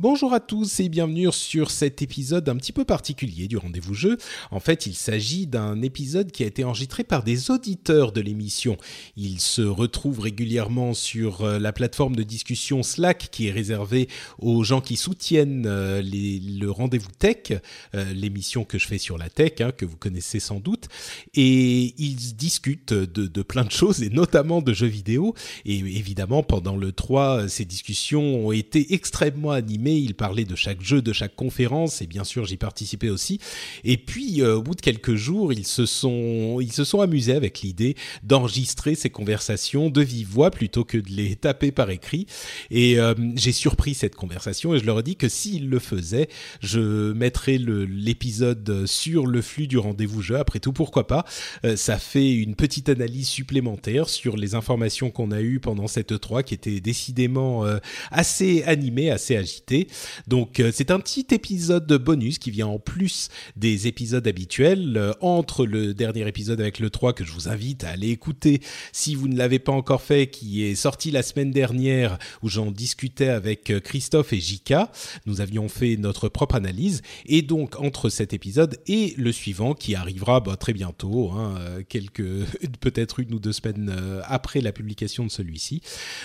Bonjour à tous et bienvenue sur cet épisode un petit peu particulier du rendez-vous jeu. En fait, il s'agit d'un épisode qui a été enregistré par des auditeurs de l'émission. Ils se retrouvent régulièrement sur euh, la plateforme de discussion Slack qui est réservée aux gens qui soutiennent euh, le rendez-vous tech, euh, l'émission que je fais sur la tech, hein, que vous connaissez sans doute. Et ils discutent de, de plein de choses et notamment de jeux vidéo. Et évidemment, pendant le 3, ces discussions ont été extrêmement animées. Ils parlaient de chaque jeu, de chaque conférence, et bien sûr, j'y participais aussi. Et puis, euh, au bout de quelques jours, ils se sont, ils se sont amusés avec l'idée d'enregistrer ces conversations de vive voix plutôt que de les taper par écrit. Et euh, j'ai surpris cette conversation et je leur ai dit que s'ils le faisaient, je mettrais l'épisode sur le flux du rendez-vous jeu. Après tout, pourquoi pas? Euh, Ça fait une petite analyse supplémentaire sur les informations qu'on a eues pendant cette E3 qui était décidément assez animée, assez agitée. Donc euh, c'est un petit épisode de bonus qui vient en plus des épisodes habituels euh, entre le dernier épisode avec le 3 que je vous invite à aller écouter si vous ne l'avez pas encore fait qui est sorti la semaine dernière où j'en discutais avec euh, Christophe et Jika. Nous avions fait notre propre analyse et donc entre cet épisode et le suivant qui arrivera bah, très bientôt, hein, quelques peut-être une ou deux semaines après la publication de celui-ci.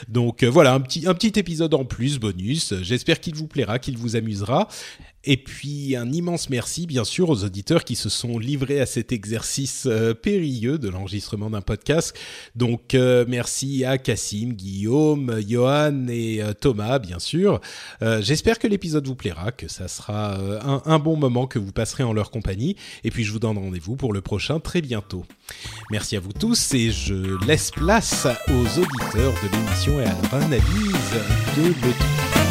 Donc voilà un petit un petit épisode en plus bonus. J'espère qu'il vous plaira, qu'il vous amusera. Et puis un immense merci bien sûr aux auditeurs qui se sont livrés à cet exercice euh, périlleux de l'enregistrement d'un podcast. Donc euh, merci à Cassim, Guillaume, Johan et euh, Thomas bien sûr. J'espère que l'épisode vous plaira, que ça sera un, bon moment que vous passerez en leur compagnie. Et puis je vous donne rendez-vous pour le prochain très bientôt. Merci à vous tous et je laisse place aux auditeurs de l'émission et à leur analyse de l'E3.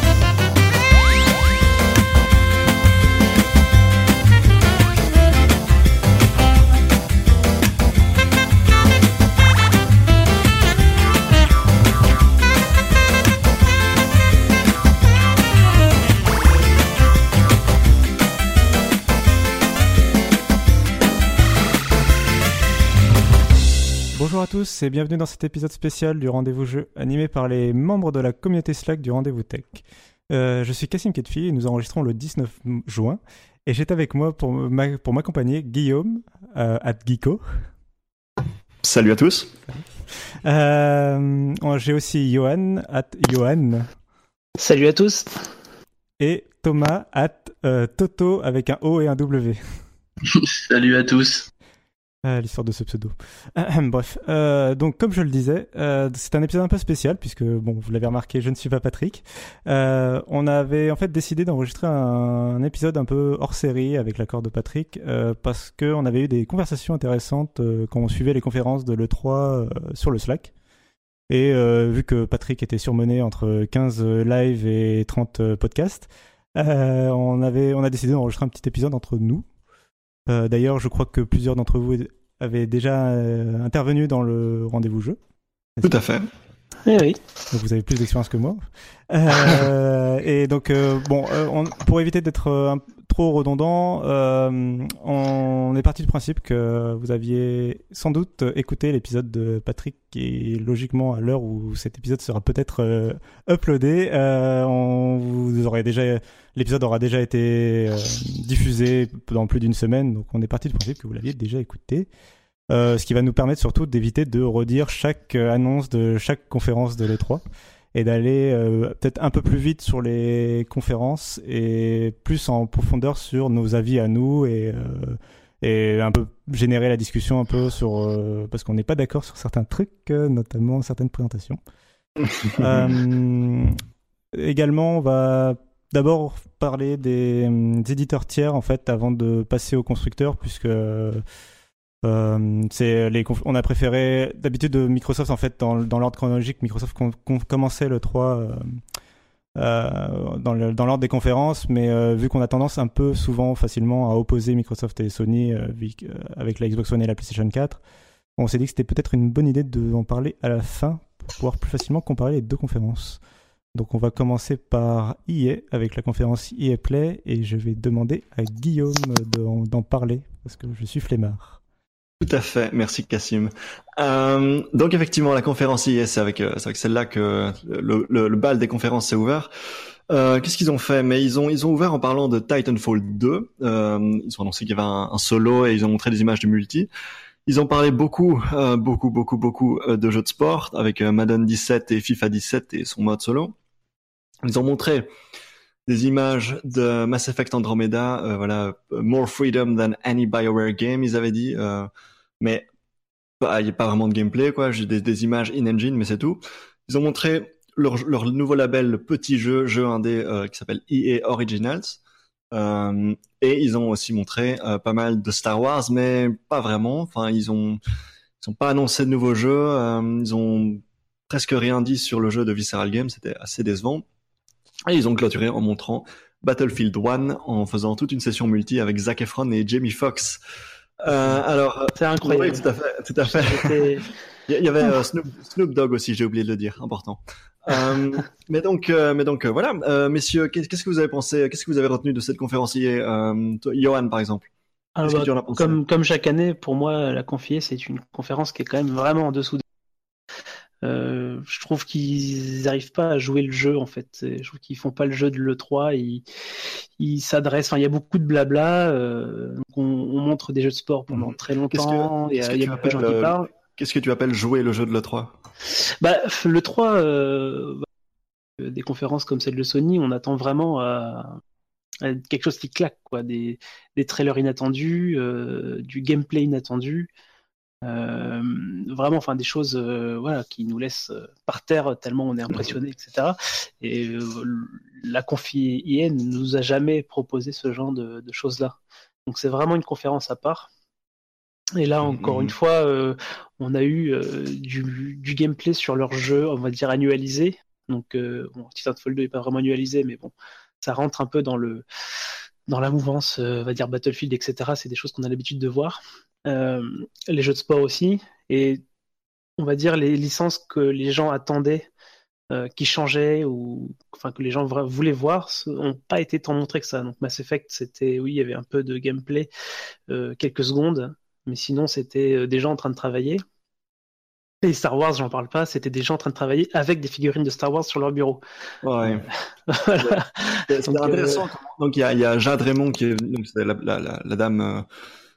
À tous et bienvenue dans cet épisode spécial du Rendez-vous Jeu animé par les membres de la communauté Slack du Rendez-vous Tech. Euh, je suis Cassim Ketfi et nous enregistrons le 19 juin et j'ai avec moi pour ma- pour m'accompagner Guillaume euh, at Geeko. Salut à tous. Euh, j'ai aussi Johan at Johan Salut à tous. et Thomas at euh, Toto avec un O et un W. Salut à tous. Ah, L'histoire de ce pseudo. Bref, euh, donc comme je le disais, euh, c'est un épisode un peu spécial puisque bon, vous l'avez remarqué, je ne suis pas Patrick. Euh, on avait en fait décidé d'enregistrer un, un épisode un peu hors série avec l'accord de Patrick euh, parce que on avait eu des conversations intéressantes euh, quand on suivait les conférences de l'E3 euh, sur le Slack. Et vu que Patrick était surmené entre 15 lives et 30 euh, podcasts, on, avait, on a décidé d'enregistrer un petit épisode entre nous. Euh, D'ailleurs, je crois que plusieurs d'entre vous avaient déjà euh, intervenu dans le rendez-vous jeu. Tout à fait. Eh oui. Donc vous avez plus d'expérience que moi. Euh, et donc euh, bon, euh, on- pour éviter d'être euh, un- trop redondant, euh, on est parti du principe que vous aviez sans doute écouté l'épisode de Patrick est logiquement à l'heure où cet épisode sera peut-être euh, uploadé. Euh, l'épisode aura déjà été diffusé dans plus d'une semaine, donc on est parti du principe que vous l'aviez déjà écouté. Ce qui va nous permettre surtout d'éviter de redire chaque annonce de chaque conférence de l'E3 et d'aller euh, peut-être un peu plus vite sur les conférences et plus en profondeur sur nos avis à nous et, euh, et un peu générer la discussion un peu sur euh, parce qu'on n'est pas d'accord sur certains trucs, notamment certaines présentations. Également, on va d'abord parler des, des éditeurs tiers en fait avant de passer aux constructeurs puisque euh, on a préféré d'habitude Microsoft en fait dans, l'ordre chronologique Microsoft commençait le 3 euh, euh, dans l'ordre des conférences mais vu qu'on a tendance un peu souvent facilement à opposer Microsoft et Sony avec la Xbox One et la PlayStation 4 on s'est dit que c'était peut-être une bonne idée de en parler à la fin pour pouvoir plus facilement comparer les deux conférences donc on va commencer par EA avec la conférence EA Play et je vais demander à Guillaume d'en parler parce que je suis flemmard. Tout à fait, merci Cassim. Euh, donc effectivement, la conférence IS, c'est avec, euh, avec celle-là que le, le, bal des conférences s'est ouvert. Euh, Qu'est-ce qu'ils ont fait? Mais ils ont ils ont ouvert en parlant de Titanfall 2. Euh, ils ont annoncé qu'il y avait un, un, solo et ils ont montré des images de multi. Ils ont parlé beaucoup, euh, beaucoup, beaucoup, beaucoup euh, de jeux de sport avec Madden 17 et FIFA 17 et son mode solo. Ils ont montré des images de Mass Effect Andromeda, euh, voilà, more freedom than any Bioware game, ils avaient dit, euh, mais bah, il n'y a pas vraiment de gameplay, quoi. J'ai des, des, images in-engine, mais c'est tout. Ils ont montré leur, leur, nouveau label, le petit jeu, jeu indé euh, qui s'appelle EA Originals, euh, et ils ont aussi montré euh, pas mal de Star Wars, mais pas vraiment. Enfin, ils ont, ils ont pas annoncé de nouveaux jeux. ils ont presque rien dit sur le jeu de Visceral Games. C'était assez décevant. Et ils ont clôturé en montrant Battlefield 1 en faisant toute une session multi avec Zac Efron et Jamie Foxx. Euh, alors, c'est incroyable. Oui, tout à fait, tout à fait. Il y avait euh, Snoop, Snoop, Dogg aussi, j'ai oublié de le dire, important. euh, mais donc, euh, mais donc euh, voilà, euh, messieurs, qu'est-ce que vous avez pensé, qu'est-ce que vous avez retenu de cette conférence hier, Johan par exemple? Alors, bah, comme, comme chaque année, pour moi, la confier, c'est une conférence qui est quand même vraiment en dessous euh, je trouve qu'ils n'arrivent pas à jouer le jeu en fait. Je trouve qu'ils font pas le jeu de l'E3. Ils, ils s'adressent. Enfin, il y a beaucoup de blabla. Euh, on, on, montre des jeux de sport pendant mhm. très longtemps. Il y a, y a beaucoup de gens qui parlent. Qu'est-ce que tu appelles jouer le jeu de l'E3 bah, Le 3, euh, des conférences comme celle de Sony, on attend vraiment à, à quelque chose qui claque, quoi. Des, des trailers inattendus, euh, du gameplay inattendu. Euh, vraiment, enfin des choses, euh, voilà, qui nous laissent euh, par terre tellement on est impressionné, etc. Et la confi IN nous a jamais proposé ce genre de, choses-là. Donc c'est vraiment une conférence à part. Et là, encore une fois, on a eu du, gameplay sur leur jeu, on va dire annualisé. Donc, bon, Titanfall 2 n'est pas vraiment annualisé, mais bon, ça rentre un peu dans le dans la mouvance, on va dire Battlefield, etc. C'est des choses qu'on a l'habitude de voir. Euh, les jeux de sport aussi, et on va dire les licences que les gens attendaient, euh, qui changeaient ou enfin que les gens voulaient voir, n'ont pas été tant montrés que ça. Donc Mass Effect, c'était oui, il y avait un peu de gameplay, euh, quelques secondes, mais sinon c'était des gens en train de travailler. Et Star Wars, j'en parle pas, c'était des gens en train de travailler avec des figurines de Star Wars sur leur bureau. Ouais. voilà. C'est intéressant. Donc il y a, y a, Jade Raymond qui est donc la, la, la, la, dame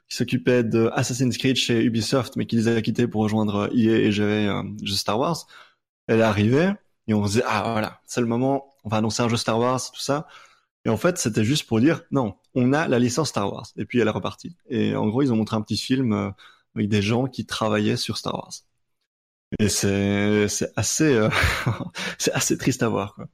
qui s'occupait de Assassin's Creed chez Ubisoft, mais qui les a quittés pour rejoindre EA et gérer un jeu Star Wars. Elle est arrivée et on se disait ah voilà, c'est le moment, on va annoncer un jeu Star Wars, tout ça. Et en fait, c'était juste pour dire non, on a la licence Star Wars. Et puis elle est repartie. Et en gros, ils ont montré un petit film euh, avec des gens qui travaillaient sur Star Wars. Et c'est c'est assez euh, c'est assez triste à voir quoi.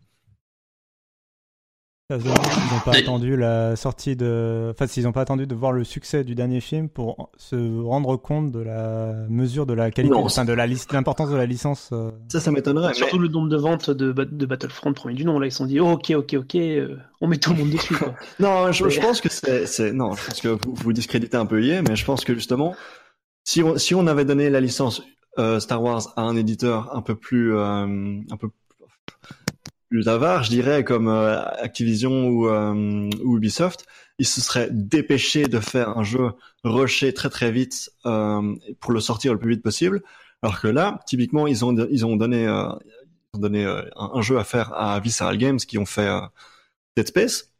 Ils n'ont pas attendu la sortie de. Enfin, s'ils n'ont pas attendu de voir le succès du dernier film pour se rendre compte de la mesure de la qualité, enfin, de la l'importance de la licence. Euh. Ça, ça m'étonnerait. Surtout le nombre de ventes de, de Battlefront premier du nom. Là, ils se sont dit, oh, ok, ok, ok, euh, on met tout le monde dessus. Quoi. non, je, je, pense que c'est, non, je pense que vous, vous discréditez un peu hier, mais je pense que justement, si on, si on avait donné la licence euh, Star Wars à un éditeur un peu plus, euh, un peu plus avare, je dirais, comme euh, Activision ou, euh, ou, Ubisoft, ils se seraient dépêchés de faire un jeu rushé très très vite euh, pour le sortir le plus vite possible. Alors que là, typiquement, ils ont ils ont donné ils ont donné un, jeu à faire à Visceral Games qui ont fait Dead Space.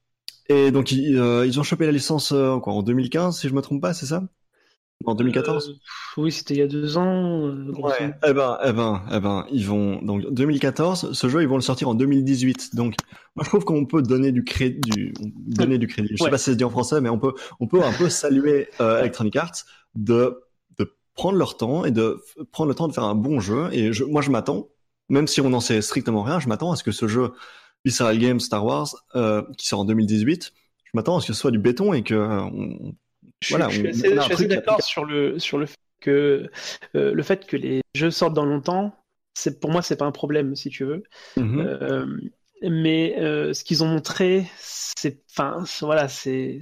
Et donc ils, ils ont chopé la licence quoi, en 2015, si je me trompe pas, c'est ça? En 2014 euh, Oui, c'était il y a deux ans. Euh, ouais. Eh ben, eh ben, eh ben, ils vont donc 2014. Ce jeu, ils vont le sortir en 2018. Donc, moi, je trouve qu'on peut donner du crédit, du, donner du crédit. Je sais pas si c'est dit en français, mais on peut, on peut un peu saluer euh, Electronic Arts de de prendre leur temps et de prendre le temps de faire un bon jeu. Et je, moi, je m'attends, même si on n'en sait strictement rien, je m'attends à ce que ce jeu Visceral Games Star Wars, euh, qui sort en 2018, je m'attends à ce que ce soit du béton et que on, Je, voilà, suis on- assez, je suis d'accord sur le sur le fait que euh, le fait que les jeux sortent dans longtemps, c'est pour moi c'est pas un problème si tu veux. Mhm. Euh, mais euh, ce qu'ils ont montré, c'est, enfin, voilà, c'est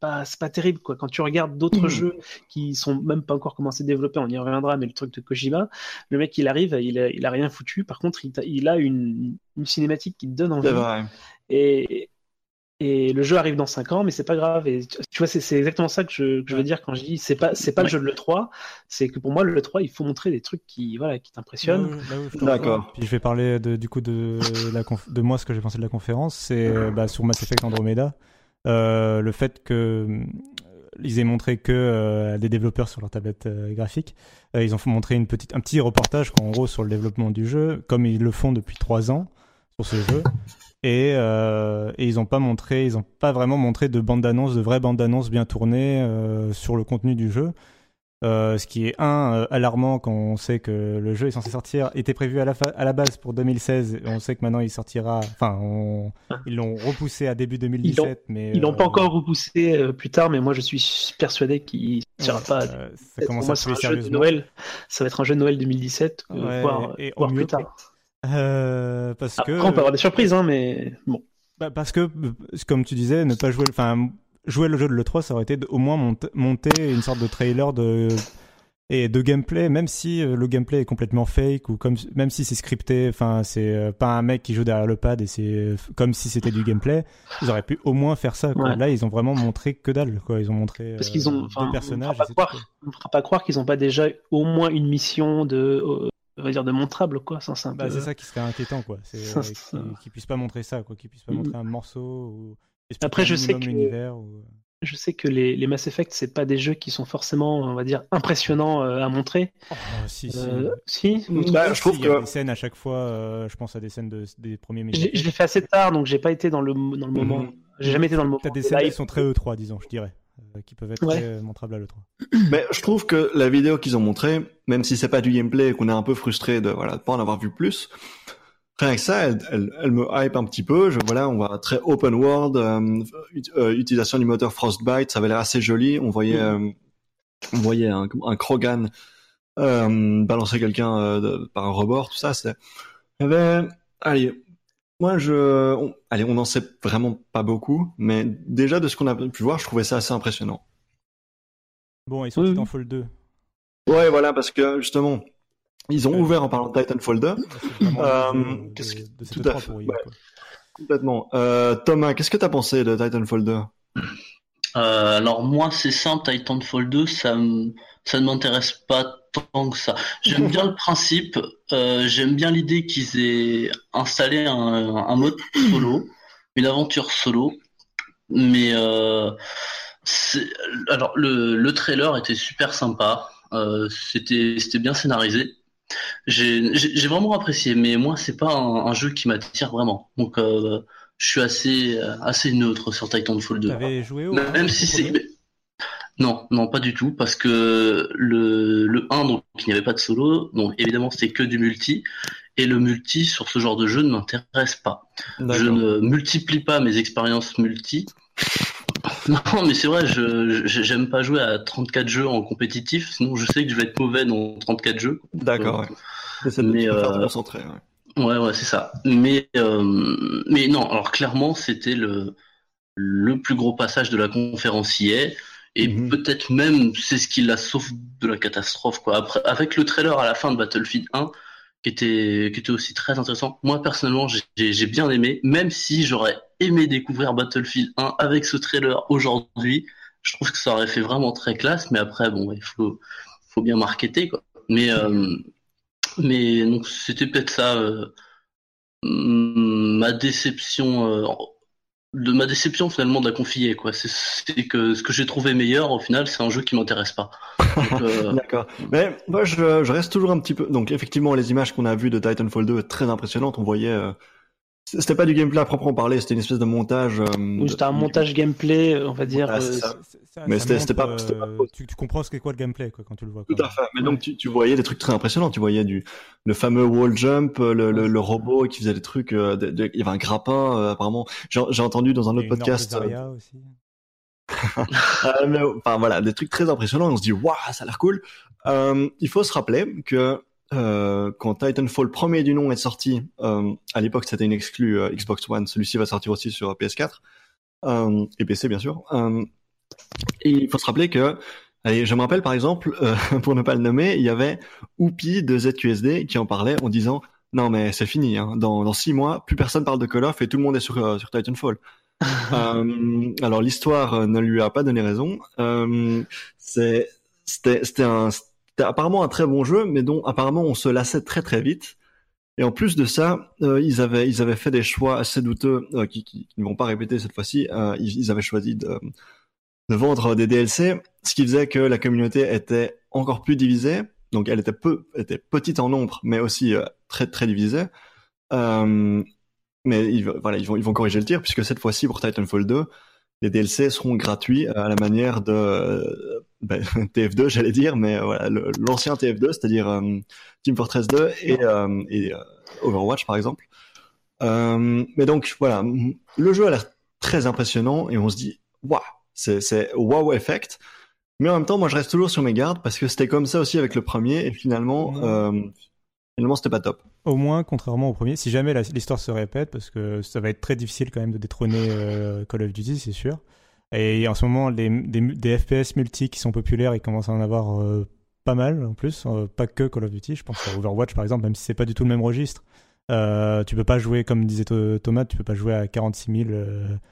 pas, c'est pas terrible quoi. Quand tu regardes d'autres Mhm. jeux qui sont même pas encore commencés à développer, on y reviendra, mais le truc de Kojima, le mec il arrive, il a, il a rien foutu. Par contre, il, a une, une cinématique qui te donne envie. Et, et le jeu arrive dans 5 ans, mais c'est pas grave. Et tu vois, c'est exactement ça que je, que je veux dire quand je dis c'est pas c'est pas le jeu de l'E3, c'est que pour moi le 3 il faut montrer des trucs qui voilà qui t'impressionnent. D'accord. Puis je vais parler de, du coup de, la conf- de moi ce que j'ai pensé de la conférence, c'est euh, bah, sur Mass Effect Andromeda, euh, le fait que euh, ils aient montré que euh, des développeurs sur leur tablette euh, graphique, euh, ils ont montré une petite, un petit reportage en gros sur le développement du jeu, comme ils le font depuis trois ans sur ce jeu. Et, euh, et ils n'ont pas montré, ils ont pas vraiment montré de bande d'annonces, de vraies bandes d'annonces bien tournées euh, sur le contenu du jeu. Euh, ce qui est un euh, alarmant quand on sait que le jeu est censé sortir, était prévu à la, fa- à la base pour 2016. Et on sait que maintenant il sortira. Enfin, on- ils l'ont repoussé à début 2017, mais Ils l'ont pas encore repoussé plus tard, mais moi je suis persuadé qu'il sortira pas. ça commence moi, à c'est un jeu de. Noël. Ça va être un jeu de Noël 2017, euh, Ouais, voire, et au voire mieux. plus tard. Euh, parce Après, que on peut avoir des surprises, hein, mais bon. Bah, parce que, euh, comme tu disais, ne pas jouer, enfin, jouer le jeu de l'E3, ça aurait été au moins mont- monter une sorte de trailer de et de gameplay, même si euh, le gameplay est complètement fake ou comme même si c'est scripté, enfin, c'est pas un mec qui joue derrière le pad et c'est comme si c'était du gameplay. Ils auraient pu au moins faire ça. Quoi. Ouais. Là, ils ont vraiment montré que dalle. Quoi. Ils ont montré Parce qu'ils ont, deux enfin, on ne personnages. fera pas croire, qu'ils n'ont pas déjà au moins une mission de, on va dire de montrable, quoi. C'est Bah, peu- c'est ça qui serait inquiétant, quoi. C'est euh, qu'ils puissent pas montrer ça, quoi. Qu'ils puissent pas montrer un morceau ou Après, un je sais que-. Ou... Je sais que les, les Mass Effect, c'est pas des jeux qui sont forcément, on va dire, impressionnants euh, à montrer. Oh, si, si. Euh, si, Bah, je trouve Si, il y a que des scènes à chaque fois. euh, je pense à des scènes de, des premiers je l'ai- je minutes. l'ai fait assez tard, donc j'ai pas été dans le, dans le moment. Mhm. J'ai jamais été dans le moment. T'as des de scènes qui sont très E3, disons, je dirais, euh, qui peuvent être Ouais. très euh, montrables à l'E3. Mais je trouve que la vidéo qu'ils ont montrée, même si c'est pas du gameplay et qu'on est un peu frustré de voilà de pas en avoir vu plus, rien que ça, elle, elle, elle me hype un petit peu. Je, voilà, on voit très open world, euh, ut- euh, utilisation du moteur Frostbite, ça avait l'air assez joli. On voyait, euh, on voyait un, un Krogan euh, balancer quelqu'un euh, par un rebord, tout ça. C'est, il y avait, allez. Moi, je, on, allez, on n'en sait vraiment pas beaucoup, mais déjà de ce qu'on a pu voir, je trouvais ça assez impressionnant. Bon, et sur Oui, Titanfall 2. Ouais, voilà, parce que justement, ils ont Ouais. ouvert en parlant de Titanfall 2. là, c'est vraiment Euh, de, qu'est-ce que- de tout à E3 fait, ouais. Complètement. Euh, Thomas, qu'est-ce que t'as pensé de Titanfall 2 Euh, alors moi c'est simple, Titanfall 2 ça me- ça ne m'intéresse pas tant que ça. J'aime bien le principe, euh, j'aime bien l'idée qu'ils aient installé un, un mode solo, une aventure solo, mais euh, alors le, le trailer était super sympa, euh, c'était c'était bien scénarisé. J'ai vraiment apprécié, mais moi c'est pas un, un jeu qui m'attire vraiment, donc euh, je suis assez assez neutre sur Titanfall 2. T'avais joué au. Même si c'est. Non, non, pas du tout, parce que le, le 1, donc, il n'y avait pas de solo, donc évidemment, c'était que du multi, et le multi sur ce genre de jeu ne m'intéresse pas. Je ne multiplie pas mes expériences multi. Non, mais c'est vrai, je j'aime pas jouer à 34 jeux en compétitif, sinon je sais que je vais être mauvais dans 34 jeux. D'accord, ouais. Mais, euh, te concentrer. Ouais. Ouais, ouais, c'est ça. Mais, euh, mais non, alors clairement, c'était le, le plus gros passage de la conférence hier. Et Mhm. peut-être même, c'est ce qui la sauve de la catastrophe, quoi. Après, avec le trailer à la fin de Battlefield 1, qui était, qui était aussi très intéressant. Moi, personnellement, j'ai- j'ai j'ai bien aimé, même si j'aurais aimé découvrir Battlefield 1 avec ce trailer aujourd'hui. Je trouve que ça aurait fait vraiment très classe, mais après, bon, il faut, faut bien marketer, quoi. Mais, euh, mais donc c'était peut-être ça euh, ma déception euh, de ma déception finalement de la confier quoi. C'est que ce que j'ai trouvé meilleur au final c'est un jeu qui m'intéresse pas. Euh, D'accord. Mais moi, je, je reste toujours un petit peu. Donc, effectivement, les images qu'on a vues de Titanfall 2 très impressionnantes. On voyait. euh, C'était pas du gameplay à proprement parler, c'était une espèce de montage. euh, Ou C'était un de- montage gameplay, euh, on va dire. Voilà, euh, ça. C'est- ça- Mais c'était- pas- c'était pas euh, tu, tu comprends ce qu'est quoi le gameplay quoi, quand tu le vois. Tout à fait. Mais donc, tu, tu voyais des trucs très impressionnants. Tu voyais du le fameux wall jump, le, le, le robot qui faisait des trucs. euh, de- de- il y avait un grappin, euh, apparemment. J'ai j'ai entendu dans un Il y a autre une podcast. Aussi. Euh, mais, enfin voilà, des trucs très impressionnants. On se dit waouh, ça a l'air cool. Euh, il faut se rappeler que euh, quand Titanfall premier du nom est sorti, euh, à l'époque c'était une exclue euh, Xbox One. Celui-ci va sortir aussi sur PS4 euh, et PC bien sûr. et il faut se rappeler que Allez, je me rappelle par exemple, pour ne pas le nommer, il y avait Oupi de ZQSD qui en parlait en disant non mais c'est fini, hein. dans, dans six mois, plus personne parle de Call of et tout le monde est sur, sur Titanfall. alors l'histoire ne lui a pas donné raison. C'est c'était un c'était apparemment un très bon jeu, mais dont apparemment on se lassait très très vite. Et en plus de ça, euh, ils avaient ils avaient fait des choix assez douteux euh, qui, qui, qui, ne vont pas répéter cette fois-ci. Euh, ils, avaient choisi de, de vendre des DLC, ce qui faisait que la communauté était encore plus divisée. Donc elle était peu était petite en nombre, mais aussi euh, très très divisée. Euh, mais voilà, ils vont, ils vont corriger le tir puisque cette fois-ci pour Titanfall 2, les DLC seront gratuits à la manière de euh, ben, TF2, j'allais dire, mais voilà, l'ancien TF2, c'est-à-dire euh, Team Fortress 2 et, euh, et Overwatch par exemple. mais donc voilà, le jeu a l'air très impressionnant et on se dit waouh, c'est wow effect. Mais en même temps, moi je reste toujours sur mes gardes parce que c'était comme ça aussi avec le premier et finalement. Finalement, c'était pas top. Au moins, contrairement au premier, si jamais l'histoire se répète, parce que ça va être très difficile quand même de détrôner euh, Call of Duty, c'est sûr. Et en ce moment, les, des, des, FPS multi qui sont populaires, ils commencent à en avoir euh, pas mal en plus, euh, pas que Call of Duty. Je pense à Overwatch par exemple, même si c'est pas du tout le même registre. Tu peux pas jouer, comme disait Thomas, tu peux pas jouer à 46 000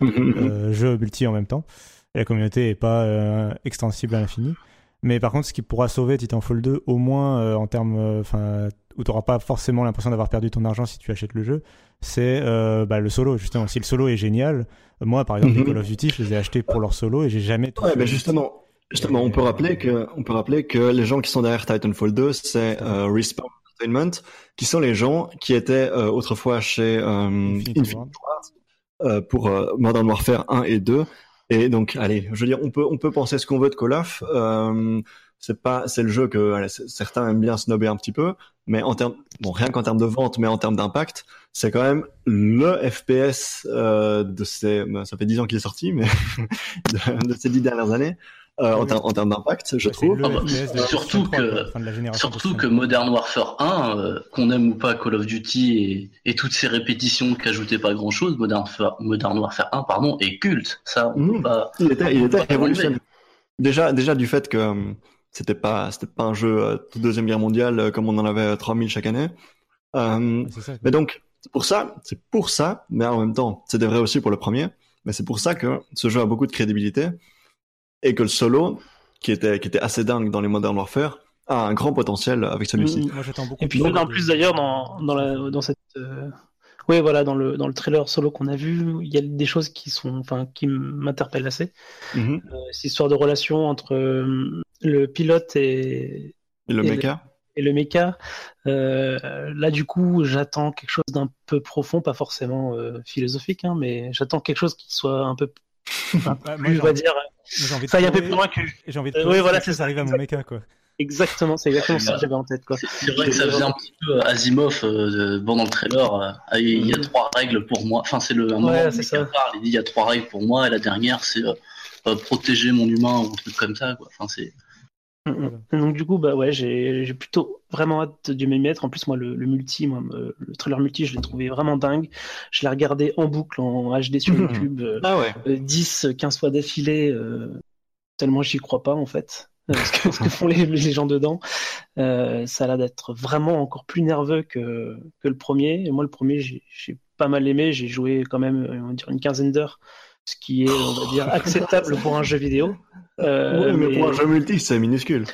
mm-hmm. jeux multi en même temps. Et la communauté est pas extensible à l'infini. Mais par contre, ce qui pourra sauver Titanfall 2, au moins en termes, enfin où tu n'auras pas forcément l'impression d'avoir perdu ton argent si tu achètes le jeu, c'est euh, bah, le solo. Justement, si le solo est génial, moi par exemple, les mhm. Call of Duty, je les ai achetés pour leur solo et j'ai jamais. Ouais, mais justement, justement, on peut rappeler que, on peut rappeler que les gens qui sont derrière Titanfall 2, c'est euh, Respawn Entertainment, qui sont les gens qui étaient euh, autrefois chez euh, Infinity, Ward, pour Modern Warfare 1 et 2. Et donc, allez, je veux dire, on peut, on peut penser ce qu'on veut de Call of. c'est pas, c'est le jeu que allez, certains aiment bien snobber un petit peu, mais en termes, bon, rien qu'en termes de vente, mais en termes d'impact, c'est quand même le FPS euh, de ces, ben, ça fait dix ans qu'il est sorti, mais de, ces dix dernières années. Euh, en, ter en, termes d'impact, je trouve. Ah bah, surtout que, surtout que Modern Warfare 1, euh, qu'on aime ou pas Call of Duty et, et toutes ces répétitions qui ajoutaient pas grand chose, Modern, Modern Warfare 1, pardon, est culte. Ça, on mmh. pas, il était, il était révolutionnaire. Déjà, déjà du fait que c'était pas c'était pas un jeu euh, de deuxième guerre mondiale euh, comme on en avait 3000 chaque année. Euh, ça, mais donc c'est pour ça, c'est pour ça, mais en même temps, c'était vrai aussi pour le premier. Mais c'est pour ça que ce jeu a beaucoup de crédibilité et que le solo, qui était qui était assez dingue dans les Modern Warfare, a un grand potentiel avec celui-ci. Mmh, et puis en plus d'ailleurs dans dans, la, dans cette euh, oui, voilà, dans le, dans le trailer solo qu'on a vu, il y a des choses qui sont, enfin, qui m'interpellent assez. Mm -hmm. euh, cette histoire de relation entre euh, le pilote et, et le mecha. Et le mecha. Euh, là, du coup, j'attends quelque chose d'un peu profond, pas forcément euh, philosophique, hein, mais j'attends quelque chose qui soit un peu, plus, on va dire. Ça y a un peu plus loin que. J'ai envie de. Euh, oui, voilà, c'est ça arrive à mon mecha, quoi. Exactement, c'est exactement ça que j'avais en tête. C'est vrai que ça faisait un petit peu Asimov euh, bon, dans le trailer. Euh, il y a trois règles pour moi. Enfin, c'est le un ouais, c'est ça. Parle, il dit il y a trois règles pour moi et la dernière c'est euh, protéger mon humain ou un truc comme ça. Quoi. Enfin, c'est. Mm -hmm. Donc du coup bah ouais j'ai plutôt vraiment hâte de m'y mettre. En plus moi le, le multi, moi, le trailer multi je l'ai trouvé vraiment dingue. Je l'ai regardé en boucle en HD sur YouTube ah ouais. euh, 10, 15 fois d'affilée. Euh, tellement j'y crois pas en fait. ce, que, ce que font les, les, gens dedans. Euh, ça a l'air d'être vraiment encore plus nerveux que, que le premier. Et moi, le premier, j'ai pas mal aimé. J'ai joué quand même, on va dire, une quinzaine d'heures, ce qui est, on va dire, acceptable pour un jeu vidéo. Euh, ouais, mais, mais, pour un jeu multi, c'est minuscule.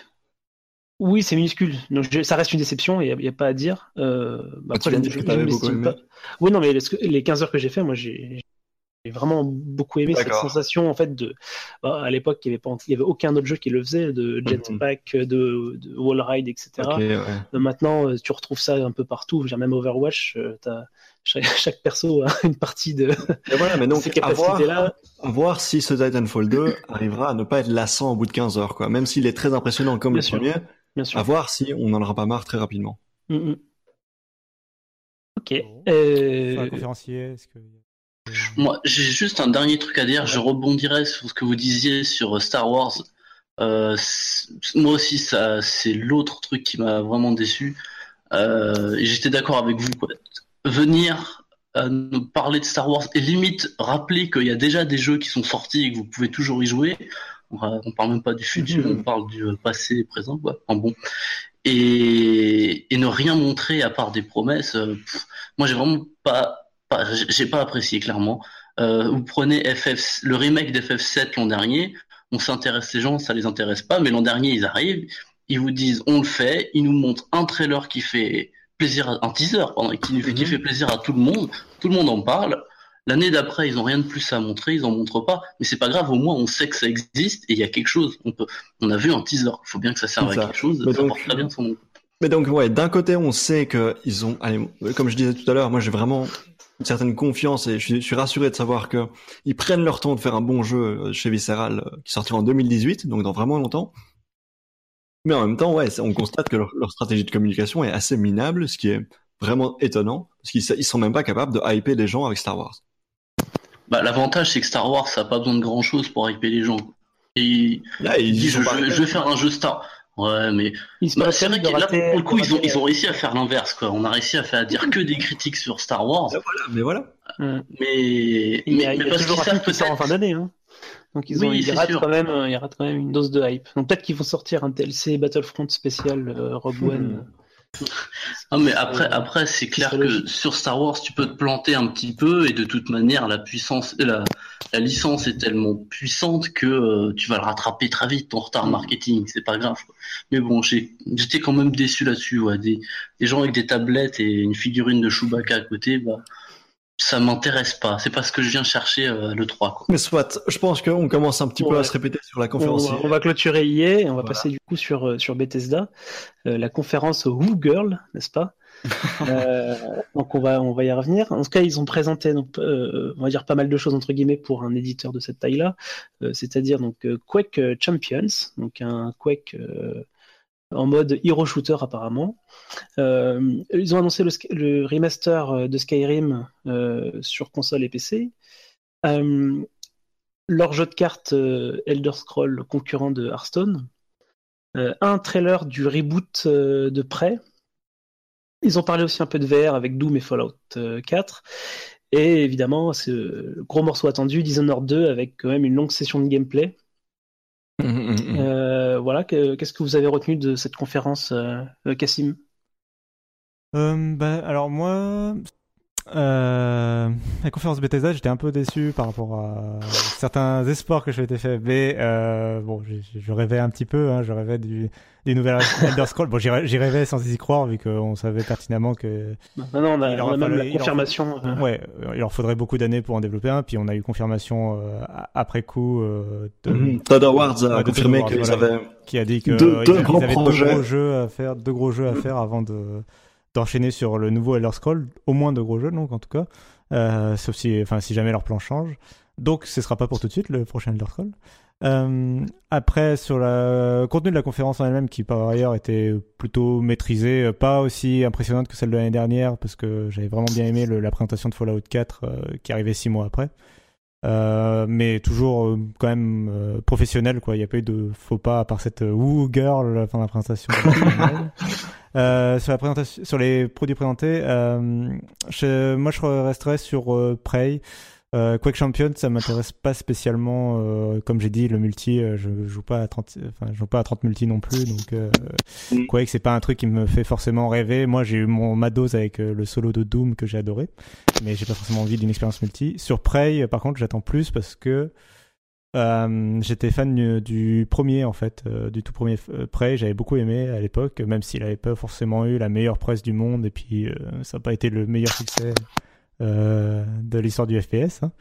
Oui, c'est minuscule. Donc, je, ça reste une déception, il n'y a, a, pas à dire. Euh, bah, après, tu que avais beaucoup aimé. Pas... Oui, non, mais les 15 heures que j'ai fait, moi, j'ai j'ai vraiment beaucoup aimé cette sensation en fait de bah, à l'époque il y avait pas il y avait aucun autre jeu qui le faisait de jetpack mm -hmm. de, de wall ride etc okay, ouais. maintenant tu retrouves ça un peu partout même Overwatch as, chaque, chaque, perso a une partie de Et voilà mais donc à voir, là à voir si ce Titanfall 2 arrivera à ne pas être lassant au bout de 15 heures quoi même s'il est très impressionnant comme bien le sûr. premier bien sûr. à voir si on n'en aura pas marre très rapidement mm -hmm. ok euh... conférencier est-ce que Moi, j'ai juste un dernier truc à dire. Je rebondirai sur ce que vous disiez sur Star Wars. Euh, moi aussi, ça, c'est l'autre truc qui m'a vraiment déçu. Euh, J'étais d'accord avec vous. Quoi. Venir euh, nous parler de Star Wars et limite rappeler qu'il y a déjà des jeux qui sont sortis et que vous pouvez toujours y jouer. On, on parle même pas du futur, Mhm. on parle du euh, passé et présent. Quoi. Enfin, bon. Et, et ne rien montrer à part des promesses. euh, pff, moi, j'ai vraiment pas, j'ai pas apprécié clairement. Euh, vous prenez FF, le remake d'FF7 l'an dernier, on s'intéresse les gens, ça les intéresse pas, mais l'an dernier ils arrivent, ils vous disent on le fait, ils nous montrent un trailer qui fait plaisir, à, un teaser pardon, qui, Mhm. fait plaisir à tout le monde, tout le monde en parle. L'année d'après, ils ont rien de plus à montrer, ils en montrent pas, mais c'est pas grave, au moins on sait que ça existe et il y a quelque chose. On peut, on a vu un teaser, il faut bien que ça serve à quelque chose, Mais ça donc- porte très bien son nom. Mais donc, ouais, d'un côté, on sait que ils ont, allez, comme je disais tout à l'heure, moi j'ai vraiment une certaine confiance et je suis, je suis rassuré de savoir que ils prennent leur temps de faire un bon jeu euh, chez Visceral euh, qui sortira en 2018, donc dans vraiment longtemps. Mais en même temps, ouais, on constate que leur, leur stratégie de communication est assez minable, ce qui est vraiment étonnant, parce qu'ils ils sont même pas capables de hyper les gens avec Star Wars. Bah, l'avantage, c'est que Star Wars, ça a pas besoin de grand chose pour hyper les gens. Et Là, ils sont je, je- je vais faire un jeu Star. Ouais, mais bah, c'est vrai que là, pour le coup, ils ont, ils ont réussi à faire l'inverse, quoi. On a réussi à faire à dire que des critiques sur Star Wars, Mais voilà, mais voilà. Mais, mais, il y mais a parce toujours qu'ils un savent sort en fin peut-être. d'année. Hein. Donc ils, Oui, ont, ils, ratent quand même, euh, ils ratent quand même une dose de hype. Donc peut-être qu'ils vont sortir un DLC Battlefront spécial euh, Rogue Mhm. One. Ah, mais après, après, c'est clair que sur Star Wars, tu peux te planter un petit peu, et de toute manière, la puissance, la, la licence est tellement puissante que euh, tu vas le rattraper très vite, ton retard marketing, c'est pas grave. quoi. Mais bon, j'étais quand même déçu là-dessus, ouais. Des, des gens avec des tablettes et une figurine de Chewbacca à côté, bah, ça m'intéresse pas. C'est pas ce que je viens chercher euh, le 3, quoi. Mais soit, je pense qu'on commence un petit peu à se répéter sur la On, conférence. on va clôturer EA et on va Voilà. passer du coup sur, euh, sur Bethesda, euh, la conférence Woo Girl, n'est-ce pas Euh, Donc on va, on va y revenir. En tout cas, ils ont présenté, donc, euh, on va dire pas mal de choses entre guillemets pour un éditeur de cette taille-là, euh, c'est-à-dire donc euh, Quake Champions, donc un Quake euh, en mode hero shooter apparemment. Euh, ils ont annoncé le, remaster euh, de Skyrim euh, sur console et PC. Leur jeu de cartes Elder Scroll concurrent de Hearthstone. Un trailer du reboot de près. Ils ont parlé aussi un peu de VR avec Doom et Fallout euh, 4. Et évidemment, le gros morceau attendu, Dishonored 2, avec quand même une longue session de gameplay. Mhm, mhm, mhm. Euh, voilà, que- qu'est-ce que vous avez retenu de cette conférence, euh, euh, Cassim Euh, bah, alors moi, euh, la conférence Bethesda, j'étais un peu déçu par rapport à certains espoirs que je m'étais fait. Mais euh, bon, je rêvais un petit peu, hein, je rêvais du, des nouvelles Elder Scrolls. Bon, j'y rê- j'y rêvais sans y croire vu qu'on savait pertinemment que Maintenant, on a, Il on a même fallu- la il confirmation. euh, ouais, euh, il leur faudrait beaucoup d'années pour en développer un. Puis on a eu confirmation euh, après coup euh, de- Mhm. Todd Awards a confirmé qu'ils voilà. avaient qui a dit que Deux- ils deux ils avaient projets. deux gros jeux à faire, deux gros jeux à faire avant de d'enchaîner sur le nouveau Elder Scroll, au moins deux gros jeux donc en tout cas, euh, sauf si enfin si jamais leur plan change. Donc ce sera pas pour tout de suite le prochain Elder Scroll. Euh, après sur le contenu de la conférence en elle-même qui par ailleurs était plutôt maîtrisé, euh, pas aussi impressionnante que celle de l'année dernière parce que j'avais vraiment bien aimé le- la présentation de Fallout 4 euh, qui arrivait six mois après. Euh, mais toujours quand même professionnel quoi il n'y a pas eu de faux pas à part cette woo girl pendant la présentation euh, sur la présentation sur les produits présentés euh, je- moi je resterai sur euh, Prey euh, Quake Champion ça m'intéresse pas spécialement euh, comme j'ai dit le multi euh, je joue pas à 30 enfin je joue pas à 30 multi non plus donc euh, Mm. Quake c'est pas un truc qui me fait forcément rêver moi j'ai eu mon ma dose avec le solo de Doom que j'ai adoré mais j'ai pas forcément envie d'une expérience multi. Sur Prey, par contre, j'attends plus parce que euh, j'étais fan du, du premier en fait, euh, du tout premier euh, Prey. J'avais beaucoup aimé à l'époque, même s'il avait pas forcément eu la meilleure presse du monde et puis euh, ça n'a pas été le meilleur succès euh, de l'histoire du FPS. hein.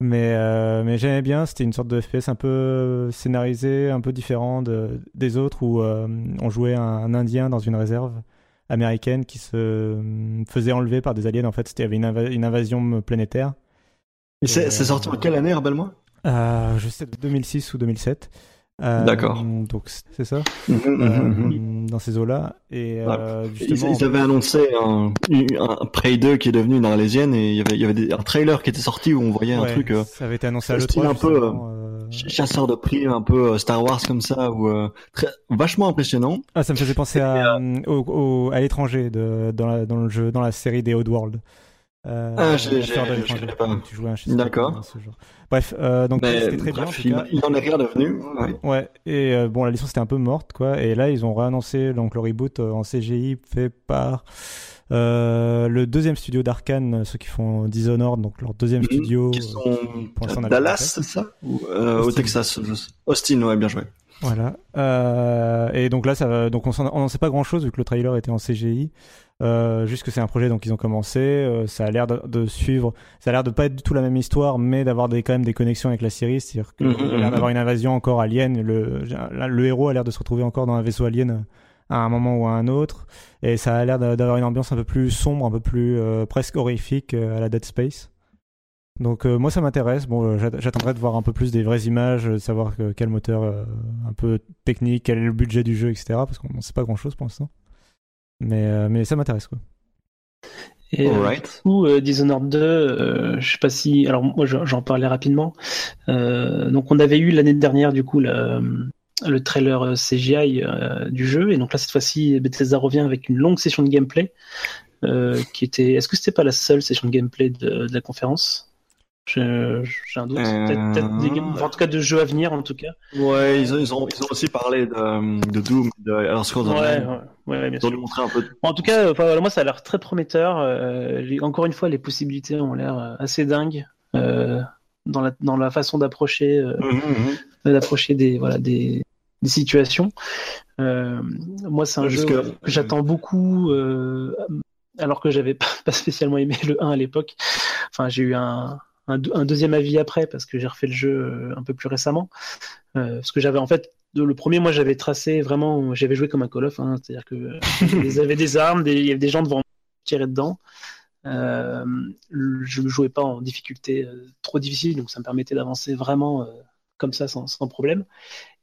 Mais, euh, mais j'aimais bien, c'était une sorte de FPS un peu scénarisé, un peu différent de- des autres où euh, on jouait un, un Indien dans une réserve américaine qui se euh, faisait enlever par des aliens. En fait, c'était il y avait une, inva- une invasion planétaire. Et c'est Euh, c'est sorti en quelle année, rappelle-moi? Euh, je sais de 2006 ou 2007. Euh, D'accord. Donc c'est ça, Mhm, mhm, mhm. euh, dans ces eaux-là. Et euh, Ils, justement, ils avaient annoncé un, un Prey 2 qui est devenu une arlésienne et il y avait, il y avait des- un trailer qui était sorti où on voyait un ouais, truc euh, ça avait été annoncé à style l'E3. un peu, euh, chasseur de prix, un peu Star Wars comme ça, ou euh, très, vachement impressionnant. Ah, ça me faisait penser à, au, au- à l'étranger de, dans, la, dans le jeu, dans la série des Oddworld. Euh, Ah, je connais pas. Tu jouais un D'accord. Bref, euh, donc c'était très bien. en il, il en est rien devenu. ouais. Ouais, et euh, bon, la licence était un peu morte, quoi. Et là, ils ont réannoncé donc le reboot en CGI fait par le deuxième studio d'Arkane, ceux qui font Dishonored, donc leur deuxième Mhm. studio. Qui sont pour à Dallas, c'est ça? Ou, Au. Texas. Austin, ouais, bien joué. Voilà. Euh, et donc là, ça va. Donc on n'en sait pas grand chose vu que le trailer était en CGI. Euh, juste que c'est un projet donc ils ont commencé. Euh, ça a l'air de, de suivre. Ça a l'air de pas être du tout la même histoire, mais d'avoir des quand même des connexions avec la série. C'est-à-dire qu'il Mhm, a l'air mhm. d'avoir une invasion encore alien. Le, le héros a l'air de se retrouver encore dans un vaisseau alien à un moment ou à un autre. Et ça a l'air d'a- d'avoir une ambiance un peu plus sombre, un peu plus euh, presque horrifique euh, à la Dead Space. Donc euh, moi ça m'intéresse. Bon, euh, j'att- j'attendrai de voir un peu plus des vraies images, de savoir que- quel moteur euh, un peu technique, quel est le budget du jeu, etc. Parce qu'on ne sait pas grand chose pour l'instant. Mais, euh, mais ça m'intéresse quoi. Et, euh, Alright. Du coup, euh, Dishonored 2, euh, je sais pas si. Alors moi, je- j'en parlais rapidement. Euh, donc, on avait eu l'année dernière, du coup, le, le trailer euh, CGI euh, du jeu, et donc là, cette fois-ci, Bethesda revient avec une longue session de gameplay. Euh, qui était. Est-ce que c'était pas la seule session de gameplay de, de la conférence? J'ai un doute. Euh, Peut-être peut-être des enfin, en tout cas, de jeux à venir, en tout cas. Ouais, ils ont, ils ont, ils ont aussi parlé de, de Doom, de Elder Scrolls Ouais, Online. ouais, ouais, bien Ils ont sûr. dû montrer un peu. En tout cas, enfin, voilà, moi, ça a l'air très prometteur. Euh, les- encore une fois, les possibilités ont l'air euh, assez dingues euh, dans, la, dans la façon d'approcher euh, Mhm, mhm. d'approcher des, voilà, des, des situations. Euh, moi, c'est un Parce jeu que- que, j'attends beaucoup, euh, alors que j'avais pas, pas spécialement aimé le 1 à l'époque. Enfin, j'ai eu un, un, deux- un deuxième avis après parce que j'ai refait le jeu euh, un peu plus récemment. Euh, parce que j'avais en fait le premier, moi, j'avais tracé vraiment, j'avais joué comme un Call of, hein, c'est-à-dire que euh, ils avaient des armes, il y avait des gens devant tiraient dedans. Euh, je ne jouais pas en difficulté euh, trop difficile, donc ça me permettait d'avancer vraiment euh, comme ça sans, sans problème.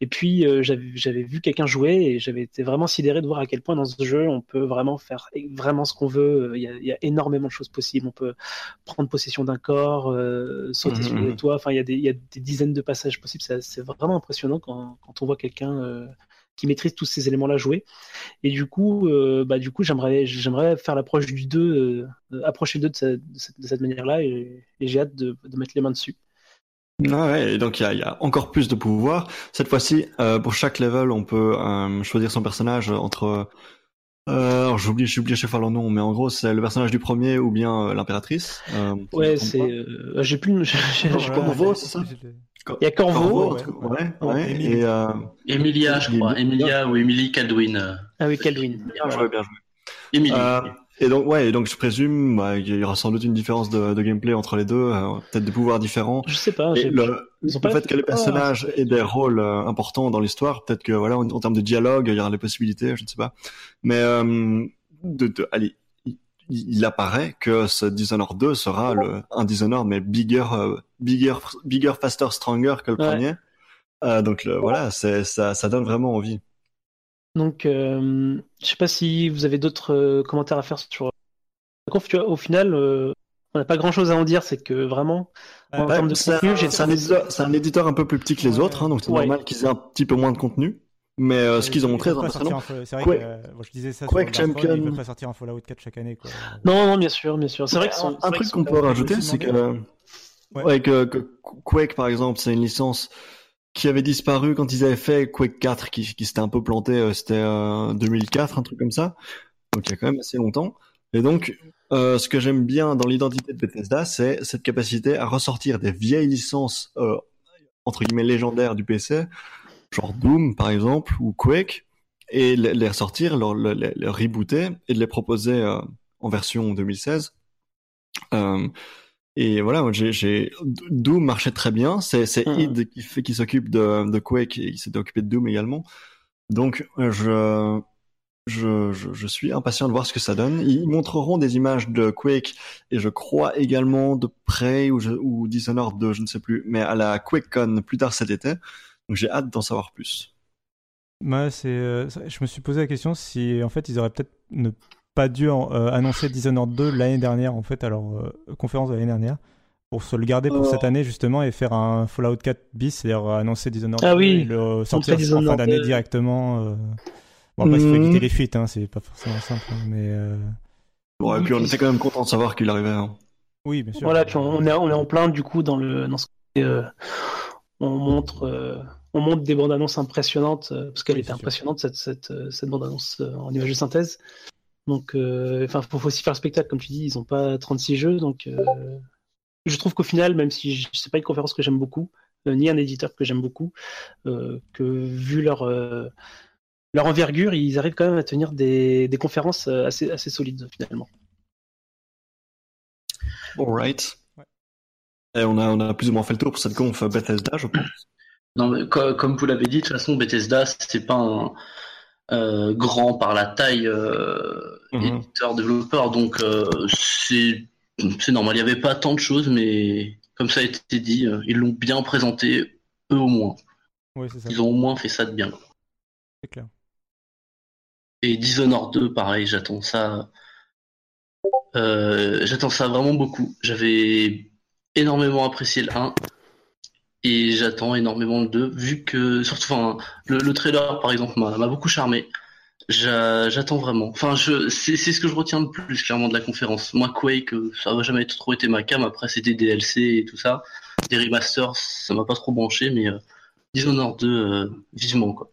Et puis euh, j'avais vu quelqu'un jouer et j'avais été vraiment sidéré de voir à quel point dans ce jeu on peut vraiment faire vraiment ce qu'on veut. Il y, a, il y a énormément de choses possibles. On peut prendre possession d'un corps, euh, sauter Mhm, sur mhm. les toits. Enfin, il y, a des, il y a des dizaines de passages possibles. C'est vraiment impressionnant quand, quand on voit quelqu'un euh, qui maîtrise tous ces éléments-là jouer. Et du coup, euh, bah, du coup, j'aimerais, j'aimerais faire l'approche du 2, euh, approcher le 2 de, cette- de cette, de cette manière-là, et, et j'ai hâte de, de mettre les mains dessus. Ah ouais, et donc il y a, il y a encore plus de pouvoir. Cette fois-ci, euh, pour chaque level, on peut euh, choisir son personnage entre. Euh, alors j'oublie, j'oublie à chaque fois leur nom, mais en gros c'est le personnage du premier ou bien euh, l'impératrice. Euh, Ouais, c'est, euh, j'ai plus, j'ai- j'ai- Oh j'ai- là Corvo, c'est ça il y a Corvo, Corvo, ouais. et euh, Emilia, je crois. Emilia ou Emily Caldwin. euh, ah oui, Caldwin. bien joué, bien joué. Emily. Et donc ouais, et donc je présume bah, qu'il y aura sans doute une différence de, de gameplay entre les deux, euh, peut-être des pouvoirs différents. Je sais pas. Et le, ils ont le pas fait que les personnages aient des rôles euh, importants dans l'histoire, peut-être que voilà, en, en termes de dialogue, il y aura des possibilités, je ne sais pas. Mais euh, de, de, allez, il, il apparaît que ce Dishonored 2 sera le, un Dishonored mais bigger, euh, bigger, bigger, faster, stronger que le Ouais. premier. Euh, donc le- voilà, c'est ça, ça donne vraiment envie. Donc, euh, je sais pas si vous avez d'autres euh, commentaires à faire sur. La conf, tu vois, au final, euh, on n'a pas grand-chose à en dire. C'est que vraiment, en Ouais, termes de c'est contenu, c'est un éditeur, un éditeur un peu plus petit que les Ouais. autres, hein, donc c'est Ouais. normal qu'ils aient un petit peu moins de contenu. Mais euh, ce qu'ils ont montré, c'est impressionnant. vrai Quake- que euh, moi, je disais ça Quake sur Champion. Ils veulent pas sortir un Fallout 4 chaque année. Quoi. Non, non, bien sûr, bien sûr. C'est vrai que un, un truc qu'on peut rajouter, c'est que, ouais, que, que Quake, par exemple, c'est une licence qui avait disparu quand ils avaient fait Quake 4, qui, s'était un peu planté, euh, c'était euh, 2004, un truc comme ça. Donc il y a quand même assez longtemps. Et donc, euh, ce que j'aime bien dans l'identité de Bethesda, c'est cette capacité à ressortir des vieilles licences, euh, entre guillemets, légendaires du PC, genre Doom, par exemple, ou Quake, et les, ressortir, les rebooter, et de les proposer euh, en version 2016. Et voilà, j'ai. Doom marchait très bien. C'est, Mhm. id qui fait, qui s'occupe de, de Quake et il s'est occupé de Doom également. Donc, euh, je, je, je, je suis impatient de voir ce que ça donne. Ils montreront des images de Quake et je crois également de Prey ou, je, ou Dishonored 2, je ne sais plus, mais à la QuakeCon plus tard cet été. Donc j'ai hâte d'en savoir plus. Moi, c'est, euh, je me suis posé la question si en fait ils auraient peut-être ne pas dû euh, annoncer Dishonored 2 l'année dernière en fait à leur euh, conférence de l'année dernière pour se le garder pour Oh. cette année justement et faire un Fallout 4 bis, c'est-à-dire annoncer Dishonored Ah 2 oui, et le sortir en fin d'année 2. directement. euh. Bon après, il faut Mhm. éviter les fuites, hein, c'est pas forcément simple, hein, mais euh, Bon, et puis on était quand même content de savoir qu'il arrivait. hein. oui, bien sûr. Voilà, puis on, on est, on est en plein du coup dans le dans ce côté, euh, on montre euh, on montre des bandes annonces impressionnantes euh, parce qu'elle Oui, était impressionnante cette cette, euh, cette bande annonce en image de synthèse. Donc euh, enfin faut, faut aussi faire le spectacle comme tu dis, ils ont pas 36 jeux donc euh, je trouve qu'au final même si c'est pas une conférence que j'aime beaucoup euh, ni un éditeur que j'aime beaucoup euh, que vu leur euh, leur envergure, ils arrivent quand même à tenir des, des conférences assez, assez solides finalement. Alright. Ouais. Et on a, on a plus ou moins fait le tour pour cette conf Bethesda, je pense. Non, mais co- comme vous l'avez dit, de toute façon, Bethesda, c'est pas un euh, grand par la taille euh, Mhm. éditeur développeur, donc euh, c'est normal. Il n'y avait pas tant de choses, mais comme ça a été dit, ils l'ont bien présenté, eux au moins. Oui, c'est ça, Ils ont au moins fait ça de bien. c'est clair. Et Dishonored 2, pareil, j'attends ça. j'attends ça vraiment beaucoup. J'avais énormément apprécié le 1 et j'attends énormément le 2, vu que, surtout, enfin, le, le trailer par exemple m'a beaucoup charmé. J'a- J'attends vraiment. Enfin, je, c'est ce que je retiens le plus clairement de la conférence. Moi, Quake, euh, ça n'a jamais trop été ma cam. Après, c'était DLC et tout ça. Des remasters, ça m'a pas trop branché, mais euh, Dishonored 2, euh, vivement quoi.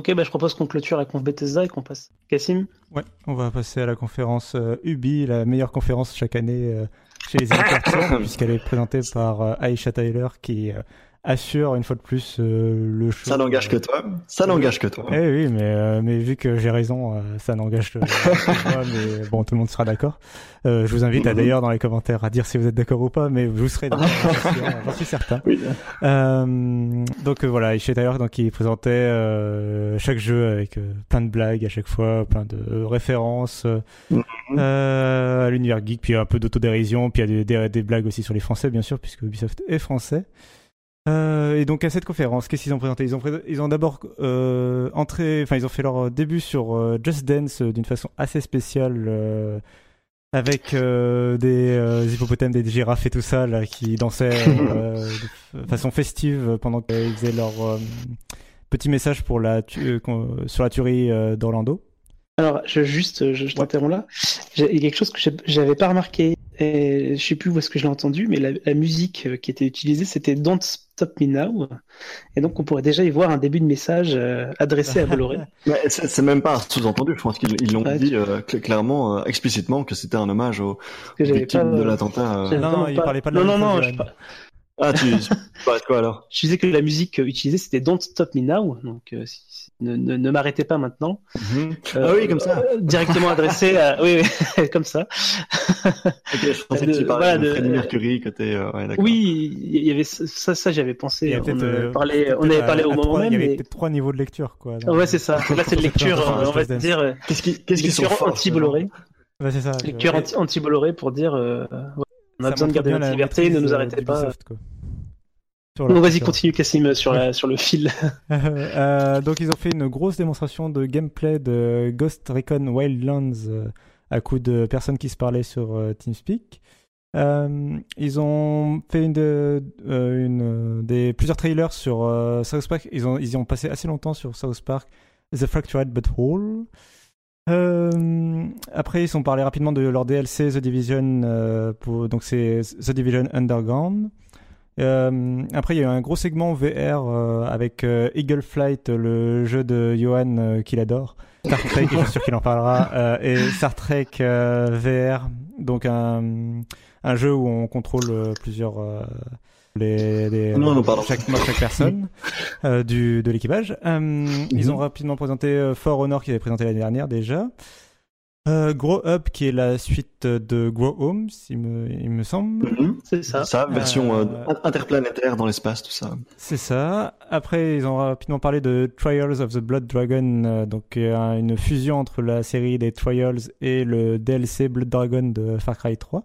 Ok, bah je propose qu'on clôture la conf Bethesda et qu'on passe. Cassim Ouais, on va passer à la conférence euh, Ubi, la meilleure conférence chaque année euh, chez les éditeurs puisqu'elle est présentée par euh, Aisha Tyler qui euh, assure une fois de plus euh, le show. Ça n'engage que toi. Ça n'engage que toi. Eh oui, mais, euh, mais vu que j'ai raison, euh, ça n'engage que moi, mais bon, tout le monde sera d'accord. Euh, je vous invite à Mhm. d'ailleurs dans les commentaires à dire si vous êtes d'accord ou pas, mais vous serez d'accord, j'en suis- certain. Oui. Euh, donc euh, voilà, chez Tyler, donc il présentait euh, chaque jeu avec euh, plein de blagues à chaque fois, plein de références euh, Mhm. euh, à l'univers geek, puis un peu d'autodérision, puis il y a des, des, des blagues aussi sur les Français, bien sûr, puisque Ubisoft est français. Euh, et donc à cette conférence, qu'est-ce qu'ils ont présenté? Ils ont, pré- ils ont d'abord euh, entré, enfin ils ont fait leur début sur euh, Just Dance euh, d'une façon assez spéciale, euh, avec euh, des euh, hippopotames, des girafes et tout ça là qui dansaient euh, de façon festive pendant qu'ils faisaient leur euh, petit message pour la euh, sur la tuerie euh, d'Orlando. Alors, je, juste, je, je t'interromps là. Il y a quelque chose que j'avais pas remarqué, et je sais plus où est-ce que je l'ai entendu, mais la, la musique euh, qui était utilisée, c'était Don't Stop Me Now. Et donc, on pourrait déjà y voir un début de message euh, adressé à Bolloré. Mais c'est même pas sous-entendu. Je pense qu'ils ils l'ont Ouais, dit euh, cl- clairement, euh, explicitement, que c'était un hommage aux j'avais victimes pas- de l'attentat. euh. Non, non, il pas- parlait pas de la Non, non, je, Ah, tu, tu parlais de quoi alors? Je disais que la musique utilisée, c'était Don't Stop Me Now. Donc, euh, si- ne, ne, ne m'arrêtez pas maintenant. Mhm. Euh, Ah oui, comme ça. euh, directement adressé à. Oui, oui, comme ça. Ok, je pensais de- que tu parlais voilà, de, de- Freddie Mercury côté. euh, ouais. Oui, il y avait ça, ça j'avais pensé. On, euh, euh, parlait- on avait à- parlé au à moment trois- même. Il y avait mais- peut-être trois niveaux de lecture, quoi. Ouais, c'est ça. Là, c'est une lecture, euh, on va Dance. dire, euh, Qu'est-ce qui- qu'est-ce qu'ils sont anti-Bolloré. Ouais, c'est ça. Lecture anti-Bolloré pour dire, euh, on a besoin de garder notre la liberté, ne nous euh, arrêtez pas. Donc vas-y, continue Cassim sur, la, sur le fil. Euh, donc ils ont fait une grosse démonstration de gameplay de Ghost Recon Wildlands euh, à coup de personnes qui se parlaient sur euh, TeamSpeak. Euh, ils ont fait une, de- euh, une, euh, des plusieurs trailers sur euh, South Park. Ils ont ils y ont passé assez longtemps sur South Park, The Fractured But Whole. Euh, après, ils ont parlé rapidement de leur DLC The Division. euh, pour, donc c'est The Division Underground. Euh, après, il y a eu un gros segment VR euh, avec euh, Eagle Flight, le jeu de Johan euh, qu'il adore. Star Trek, je suis sûr qu'il en parlera. euh, et Star Trek euh, VR, donc un, un jeu où on contrôle euh, plusieurs. euh, les, les- Non, non, pardon. chaque, chaque personne euh, du, de l'équipage. Euh, Ils ont rapidement présenté euh, For Honor qui avait présenté l'année dernière déjà. Euh, Grow Up qui est la suite de Grow Home, il me, il me semble. Mhm. C'est ça. Ça, version euh, Euh, interplanétaire dans l'espace, tout ça. C'est ça. Après, ils ont rapidement parlé de Trials of the Blood Dragon, euh, donc euh, une fusion entre la série des Trials et le DLC Blood Dragon de Far Cry 3.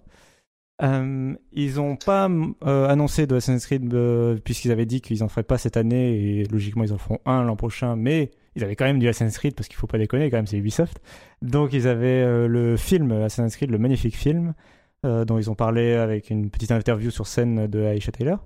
Euh, ils ont pas euh, annoncé de Assassin's Creed euh, puisqu'ils avaient dit qu'ils en feraient pas cette année et logiquement ils en feront un l'an prochain, mais ils avaient quand même du Assassin's Creed parce qu'il faut pas déconner quand même c'est Ubisoft. Donc ils avaient euh, le film Assassin's Creed, le magnifique film euh, dont ils ont parlé avec une petite interview sur scène de Aisha Taylor.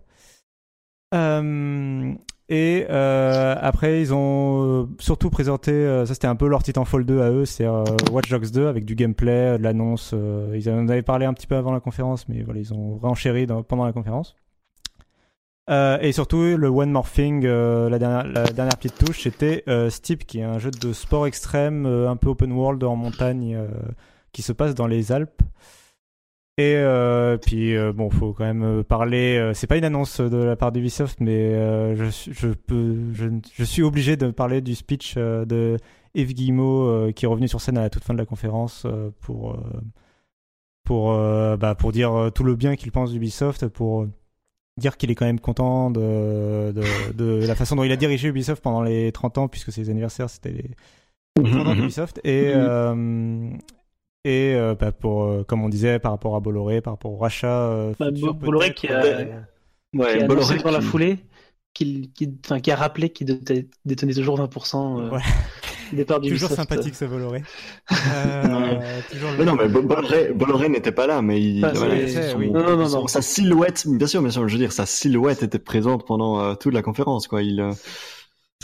Euh, et après, ils ont surtout présenté, ça c'était un peu leur Titanfall 2 à eux, c'est Watch Dogs 2 avec du gameplay, de l'annonce. ils en avaient parlé un petit peu avant la conférence, mais voilà, ils ont renchéri dans- pendant la conférence. Euh, et surtout, le One More Thing, euh, la, dernière, petite touche, c'était euh, Steep, qui est un jeu de sport extrême, euh, un peu open world en montagne, euh, qui se passe dans les Alpes. Et puis bon, faut quand même parler. c'est pas une annonce de la part d'Ubisoft, mais je, suis- obligé de parler du speech de Yves Guillemot qui est revenu sur scène à la toute fin de la conférence pour bah, pour dire tout le bien qu'il pense d'Ubisoft, pour dire qu'il est quand même content de, de, de la façon dont il a dirigé Ubisoft pendant les 30 ans, puisque ses anniversaires c'était les 30 ans d'Ubisoft. Et euh, et euh, bah, pour euh, comme on disait par rapport à Bolloré par rapport au rachat euh, Bah, futur, Bolloré qui a- Ouais, qui a Bolloré dans la qui- foulée qui, enfin, qui a rappelé qu'il détenait, détenait toujours 20% euh, Ouais. du départ du toujours sympathique ce Bolloré Euh, toujours le- Mais non, mais Bo- Bolloré, Bolloré n'était pas là, mais il, Ah, voilà, son- oui. Non, non, non, son- non. sa silhouette, bien sûr, bien sûr, je veux dire, sa silhouette était présente pendant euh, toute la conférence, quoi. Il, euh, Oui,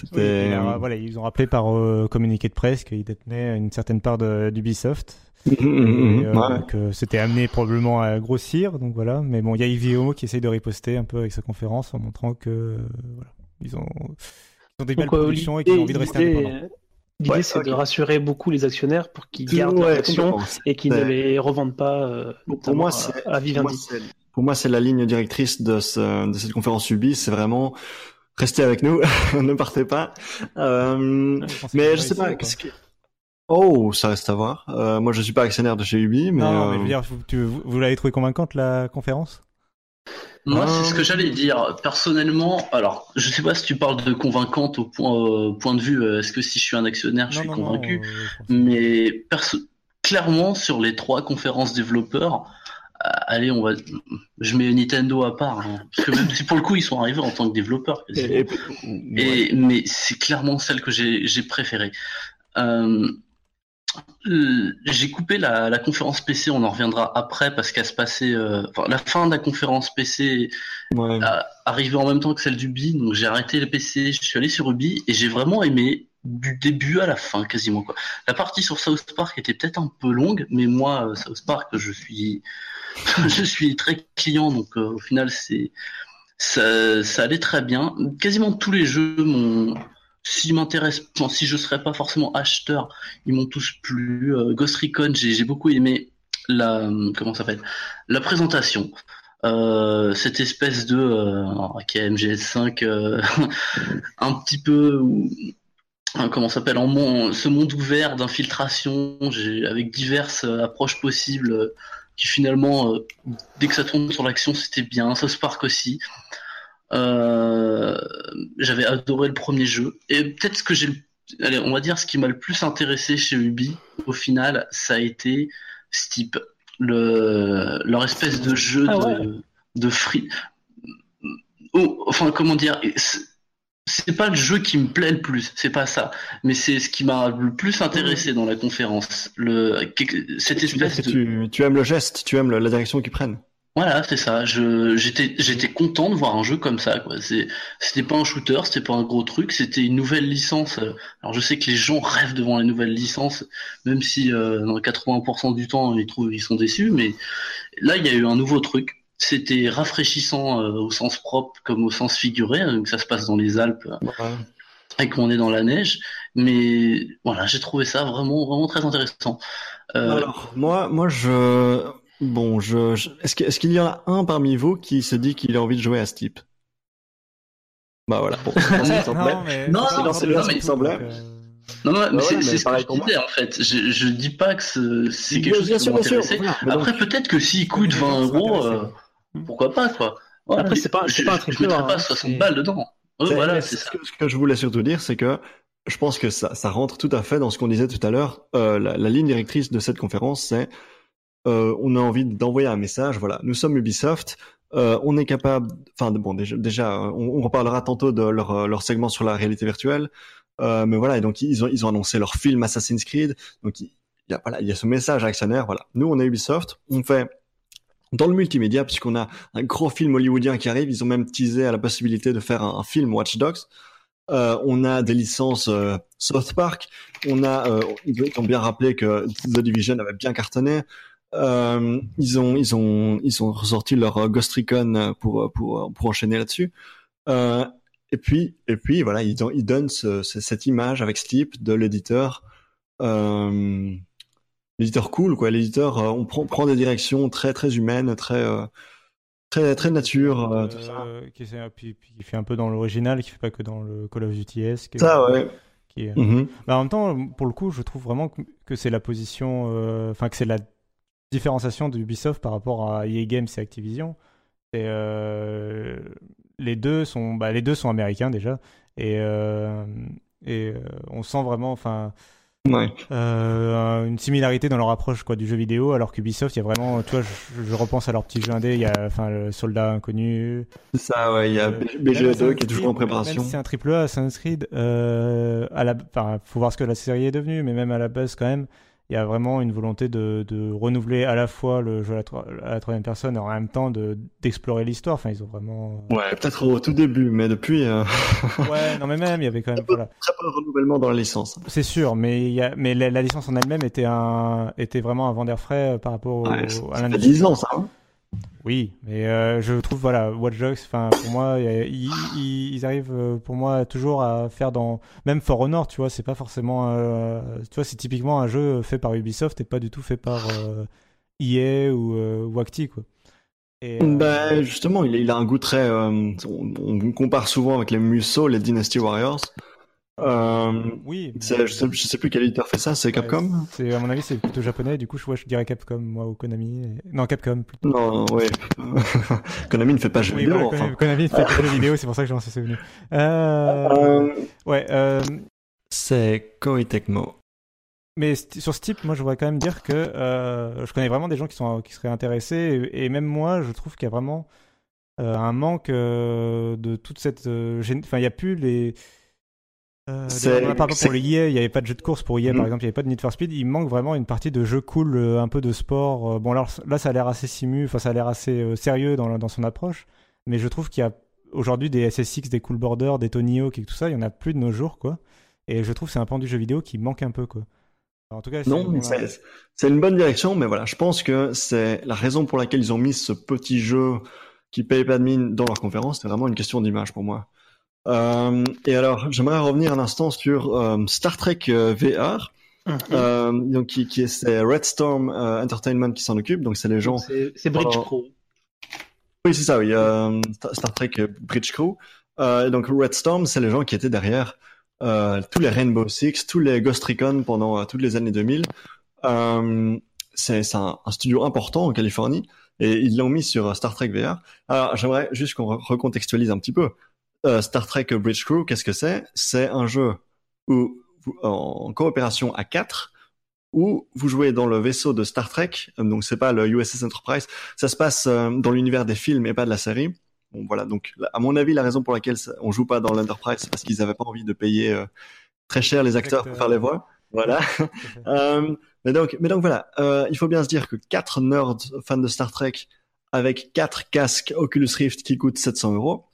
c'était. et alors, voilà, ils ont rappelé par euh, communiqué de presse qu'ils détenaient une certaine part de- d'Ubisoft Mhm, mhm, et, euh, ouais. que c'était amené probablement à grossir. Donc voilà, mais bon, il y a Guillemot qui essaye de riposter un peu avec sa conférence en montrant que euh, voilà, ils ont, ils ont des belles Donc, euh, productions et qu'ils ont envie de rester indépendants. L'idée, Ouais, c'est de rassurer beaucoup les actionnaires pour qu'ils gardent ouais, leurs actions et qu'ils ne les revendent pas euh, Pour moi, à- c'est- à Pour moi, Vivendi. c'est- pour moi, c'est la ligne directrice de, ce, de cette conférence Ubi, c'est vraiment restez avec nous, ne partez pas. Euh, Ouais, je pensais mais je sais pas. essayé, qu'est-ce que- Oh, ça reste à voir. Euh, moi, je suis pas actionnaire de chez Ubi, mais. Non, mais je veux dire, vous, tu- vous- vous l'avez trouvé convaincante la conférence? Moi, Ah. c'est ce que j'allais dire. Personnellement, alors, je sais pas si tu parles de convaincante au point, euh, point de vue, euh, est-ce que si je suis un actionnaire, je Non, suis non, convaincu. euh, Mais perso- clairement, sur les trois conférences développeurs, euh, allez, on va, je mets Nintendo à part, hein, parce que même si pour le coup ils sont arrivés en tant que développeurs. et- et- mais c'est clairement celle que j'ai préférée. Euh, j'ai coupé la, la conférence PC, on en reviendra après parce qu'elle se passait. euh, enfin, la fin de la conférence PC ouais. arrivait en même temps que celle d'Ubi, donc j'ai arrêté le PC, je suis allé sur Ubi et j'ai vraiment aimé du début à la fin quasiment quoi. La partie sur South Park était peut-être un peu longue, mais moi euh, South Park je suis je suis très client donc euh, au final c'est ça, ça allait très bien. Quasiment tous les jeux m'ont s'ils m'intéressent, enfin, si je serais pas forcément acheteur, ils m'ont tous plu. Euh, Ghost Recon, j'ai beaucoup aimé la comment ça s'appelle? La présentation. Euh, cette espèce de euh, qui est MGS5 euh, un petit peu comment ça s'appelle en mon, ce monde ouvert d'infiltration avec diverses euh, approches possibles euh, qui finalement euh, dès que ça tourne sur l'action c'était bien South Park aussi euh, j'avais adoré le premier jeu et peut-être ce que j'ai le- allez on va dire ce qui m'a le plus intéressé chez Ubi au final ça a été Steep le leur espèce de jeu Ah de, ouais. de free oh, enfin comment dire c'est- pas le jeu qui me plaît le plus, c'est pas ça, mais c'est ce qui m'a le plus intéressé dans la conférence. Le cette espèce de tu, tu aimes le geste, tu aimes le- la direction qu'ils prennent. Voilà, c'est ça. Je j'étais j'étais content de voir un jeu comme ça quoi. C'est c'était pas un shooter, c'était pas un gros truc, c'était une nouvelle licence. Alors je sais que les gens rêvent devant les nouvelles licences, même si euh, dans 80% du temps ils trouvent ils sont déçus, mais là il y a eu un nouveau truc. C'était rafraîchissant euh, au sens propre comme au sens figuré, hein, que ça se passe dans les Alpes et qu'on est dans la neige. Mais voilà, j'ai trouvé ça vraiment vraiment très intéressant. Euh, Alors, moi, moi, je, bon, je, je- est-ce qu'il y en a un parmi vous qui se dit qu'il a envie de jouer à ce type? Bah voilà. Bon, c'est ce. Non, mais Non, c'est non, pas c'est de ce qui me semblait. euh, Non, non, mais Bah c'est ouais, ce pareil que je disais en fait. Je, je dis pas que ce- c'est quelque Bien- chose bien qui. Mais Après, donc- peut-être que s'il coûte les 20 gens sont euros, euh, pourquoi pas quoi. Voilà, Après, c'est pas- je, pas un je triple mettrais pas hein, 60 c'est- balles dedans. C'est- voilà, c'est ce ça. que, ce que je voulais surtout dire, c'est que je pense que ça, ça rentre tout à fait dans ce qu'on disait tout à l'heure. Euh, la, la ligne directrice de cette conférence, c'est euh, on a envie d'envoyer un message. Voilà, nous sommes Ubisoft. Euh, on est capable. Enfin, bon, déjà, déjà on, on, reparlera tantôt de leur, leur segment sur la réalité virtuelle. Euh, mais voilà, et donc ils ont ils ont annoncé leur film Assassin's Creed. Donc il y a voilà, il y a ce message actionnaire. Voilà, nous on est Ubisoft. On fait dans le multimédia, puisqu'on a un gros film hollywoodien qui arrive, ils ont même teasé à la possibilité de faire un, un film Watch Dogs. Euh, on a des licences euh, South Park. On a, euh, ils ont bien rappelé que The Division avait bien cartonné. Euh, ils ont, ils ont, ils ont ressorti leur Ghost Recon pour pour pour enchaîner là-dessus. et puis, et puis voilà, ils, donnent ce, cette image avec Sleep de l'éditeur. l'éditeur cool quoi l'éditeur on prend, prend des directions très très humaines très très très nature euh, tout ça. Qui, qui, fait un peu dans l'original, qui fait pas que dans le Call of Duty S. ça ouais. Qui mm-hmm. bah, en même temps, pour le coup, je trouve vraiment que c'est la position, euh, enfin que c'est la différenciation d'Ubisoft par rapport à EA Games et Activision. Et, euh, les deux sont, bah, les deux sont américains déjà, et et on sent vraiment, enfin Ouais. Euh, une similarité dans leur approche quoi du jeu vidéo alors qu'Ubisoft il y a vraiment tu vois je, repense à leur petit jeu indé il y a enfin le soldat inconnu c'est ça ouais il y a euh, BG2 qui est toujours en préparation c'est un triple A Assassin's Creed euh, à la enfin faut voir ce que la série est devenue mais même à la base quand même il y a vraiment une volonté de, de, renouveler à la fois le jeu à la, troisième personne et en même temps d'explorer l'histoire. Enfin, ils ont vraiment. Euh, ouais, peut-être au tout début, mais depuis. Euh... ouais, non, mais même, il y avait quand même. Voilà. Très peu de renouvellement dans la licence. C'est sûr, mais, il y a... mais la, licence en elle-même était, un... était vraiment un vent d'air frais euh, par rapport au, ouais, à l'industrie. Ça fait 10 ans, ça. Hein oui, mais euh, je trouve voilà Watch Dogs, enfin pour moi ils, arrivent euh, pour moi toujours à faire dans même For Honor, tu vois, c'est pas forcément euh, tu vois, c'est typiquement un jeu fait par Ubisoft et pas du tout fait par EA ou, ou Acti quoi. Bah, justement, il, il, a un goût très. On, on, compare souvent avec les Musso, les Dynasty Warriors. Euh, oui. Je sais, je sais plus quel éditeur fait ça, c'est Capcom C'est À mon avis, c'est plutôt japonais, du coup, je, je dirais Capcom, moi, ou Konami. Non, Capcom plutôt. Non, ouais. Konami ne fait pas jeux vidéo. Konami, ne fait pas jeux vidéo, c'est pour ça que j'en suis souvenu. Euh... euh ouais. Euh... C'est Koei Tecmo. Mais sur ce type, moi, je voudrais quand même dire que euh, je connais vraiment des gens qui, sont, qui seraient intéressés, et, même moi, je trouve qu'il y a vraiment un manque de toute cette. Enfin, il n'y a plus les euh, par pour les EA, il n'y avait pas de jeu de course pour EA par mhm. exemple, il n'y avait pas de Need for Speed. Il manque vraiment une partie de jeu cool, euh, un peu de sport. Euh, bon, alors là, ça a l'air assez simu, enfin, ça a l'air assez euh, sérieux dans, dans son approche. Mais je trouve qu'il y a aujourd'hui des SSX, des Cool Border, des Tony Hawk et tout ça, il y en a plus de nos jours, quoi. Et je trouve que c'est un pan du jeu vidéo qui manque un peu, quoi. en tout cas, non, c'est une bonne direction, mais voilà, je pense que c'est la raison pour laquelle ils ont mis ce petit jeu qui paye pas de mine dans leur conférence. C'est vraiment une question d'image pour moi. Euh, et alors, j'aimerais revenir un instant sur euh, Star Trek euh, VR. Mhm. Donc qui, qui est c'est Red Storm Entertainment qui s'en occupe donc c'est les gens c'est Bridge Crew oui c'est ça oui Star Trek Bridge Crew donc Red Storm c'est les gens qui étaient derrière tous les Rainbow Six tous les Ghost Recon pendant toutes les années 2000 c'est un, un, studio important en Californie et ils l'ont mis sur Star Trek VR alors j'aimerais juste qu'on recontextualise un petit peu euh, Star Trek Bridge Crew, qu'est-ce que c'est? C'est un jeu où, en coopération à 4 où vous jouez dans le vaisseau de Star Trek, euh, donc c'est pas le USS Enterprise, ça se passe euh, dans l'univers des films et pas de la série. Bon voilà, donc à mon avis la raison pour laquelle on joue pas dans l'Enterprise, c'est parce qu'ils avaient pas envie de payer très cher les acteurs pour faire les voix. Voilà. mais donc, mais donc voilà, il faut bien se dire que quatre nerds fans de Star Trek avec quatre casques Oculus Rift qui coûtent 700 euros,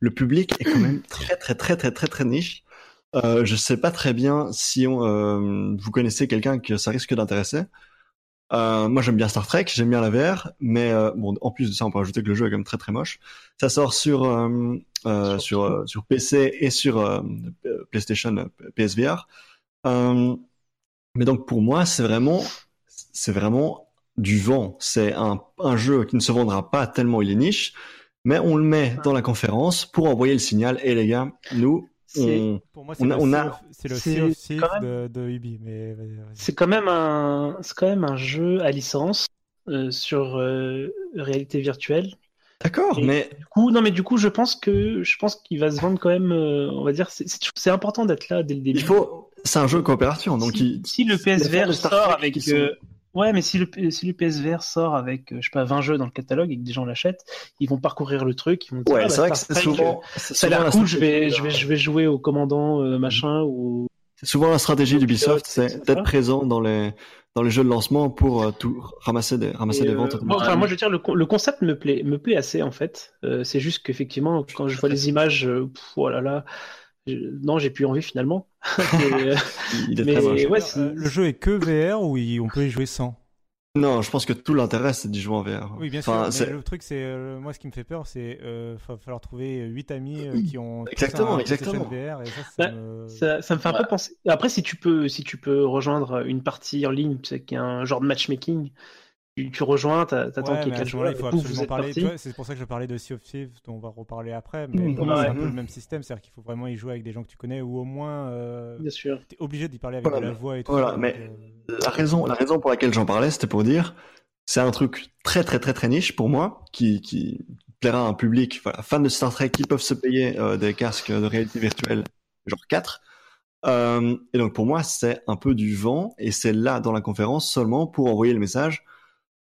le public est quand même très très très très très très niche. Euh, je sais pas très bien si on, euh, vous connaissez quelqu'un que ça risque d'intéresser. Euh, moi j'aime bien Star Trek, j'aime bien la VR, mais euh, bon en plus de ça on peut ajouter que le jeu est quand même très très moche. Ça sort sur euh, sur sur PC et sur PlayStation PSVR. mais donc pour moi c'est vraiment c'est vraiment du vent. C'est un, un jeu qui ne se vendra pas tellement il est niche mais on le met dans la conférence pour envoyer le signal. Et les gars, nous, on, pour moi, on, a, on a, c'est le Sea de, de Ubi, mais c'est quand même un, c'est quand même un jeu à licence euh, sur euh, réalité virtuelle. D'accord, mais du coup, non, mais du coup, je pense que je pense qu'il va se vendre quand même. Euh, on va dire, c'est, c'est important d'être là dès le début. Il faut, c'est un jeu de coopération, donc si, il... si le PSVR sort avec Ouais, mais si le, si le PSVR sort avec, euh, je sais pas, 20 jeux dans le catalogue et que des gens l'achètent, ils vont parcourir le truc, ils vont dire, Ouais, ah, bah, c'est vrai que c'est souvent, euh, c'est ça a souvent l'air la cool, je vais, stratégie, je vais, je vais jouer au commandant euh, machin ou. C'est souvent la stratégie d'Ubisoft, c'est d'être présent dans les dans les jeux de lancement pour euh, tout ramasser des ramasser Et, des euh, ventes. bon, automatiquement. enfin, moi, je veux dire, le, le concept me plaît, me plaît assez en fait. Euh, c'est juste qu'effectivement, quand je vois les images, pff, oh là là, non, j'ai plus envie finalement. Mais, Il est mais très moche. ouais, c'est- le jeu est que VR ou il- on peut y jouer sans? Non, je pense que tout l'intérêt c'est d'y jouer en VR. Oui, bien Enfin, sûr. c'est- Mais le truc, c'est euh, moi, ce qui me fait peur, c'est euh, va falloir trouver huit amis euh, qui ont Exactement, exactement. VR et ça, ça Bah, me... Ça, ça me fait un peu penser. Après, si tu peux, si tu peux rejoindre une partie en ligne, tu sais, qui est un genre de matchmaking, tu, tu rejoins, t'attends Ouais, qu'il y ait à quatre ce moment-là, joueurs, il faut pouf, absolument parler. C'est pour ça que je parlais de Sea of Thieves, dont on va reparler après. Mais Mmh, moi, c'est un peu le même système, c'est-à-dire qu'il faut vraiment y jouer avec des gens que tu connais ou au moins euh, Bien sûr. t'es obligé d'y parler avec Voilà, de la voix et tout. voilà, ça, mais- donc, euh, La raison, la raison pour laquelle j'en parlais, c'était pour dire, c'est un truc très très très très niche pour moi, qui, qui plaira à un public, voilà, fans de Star Trek qui peuvent se payer euh, des casques de réalité virtuelle, genre 4. Euh, et donc pour moi, c'est un peu du vent, et c'est là dans la conférence seulement pour envoyer le message.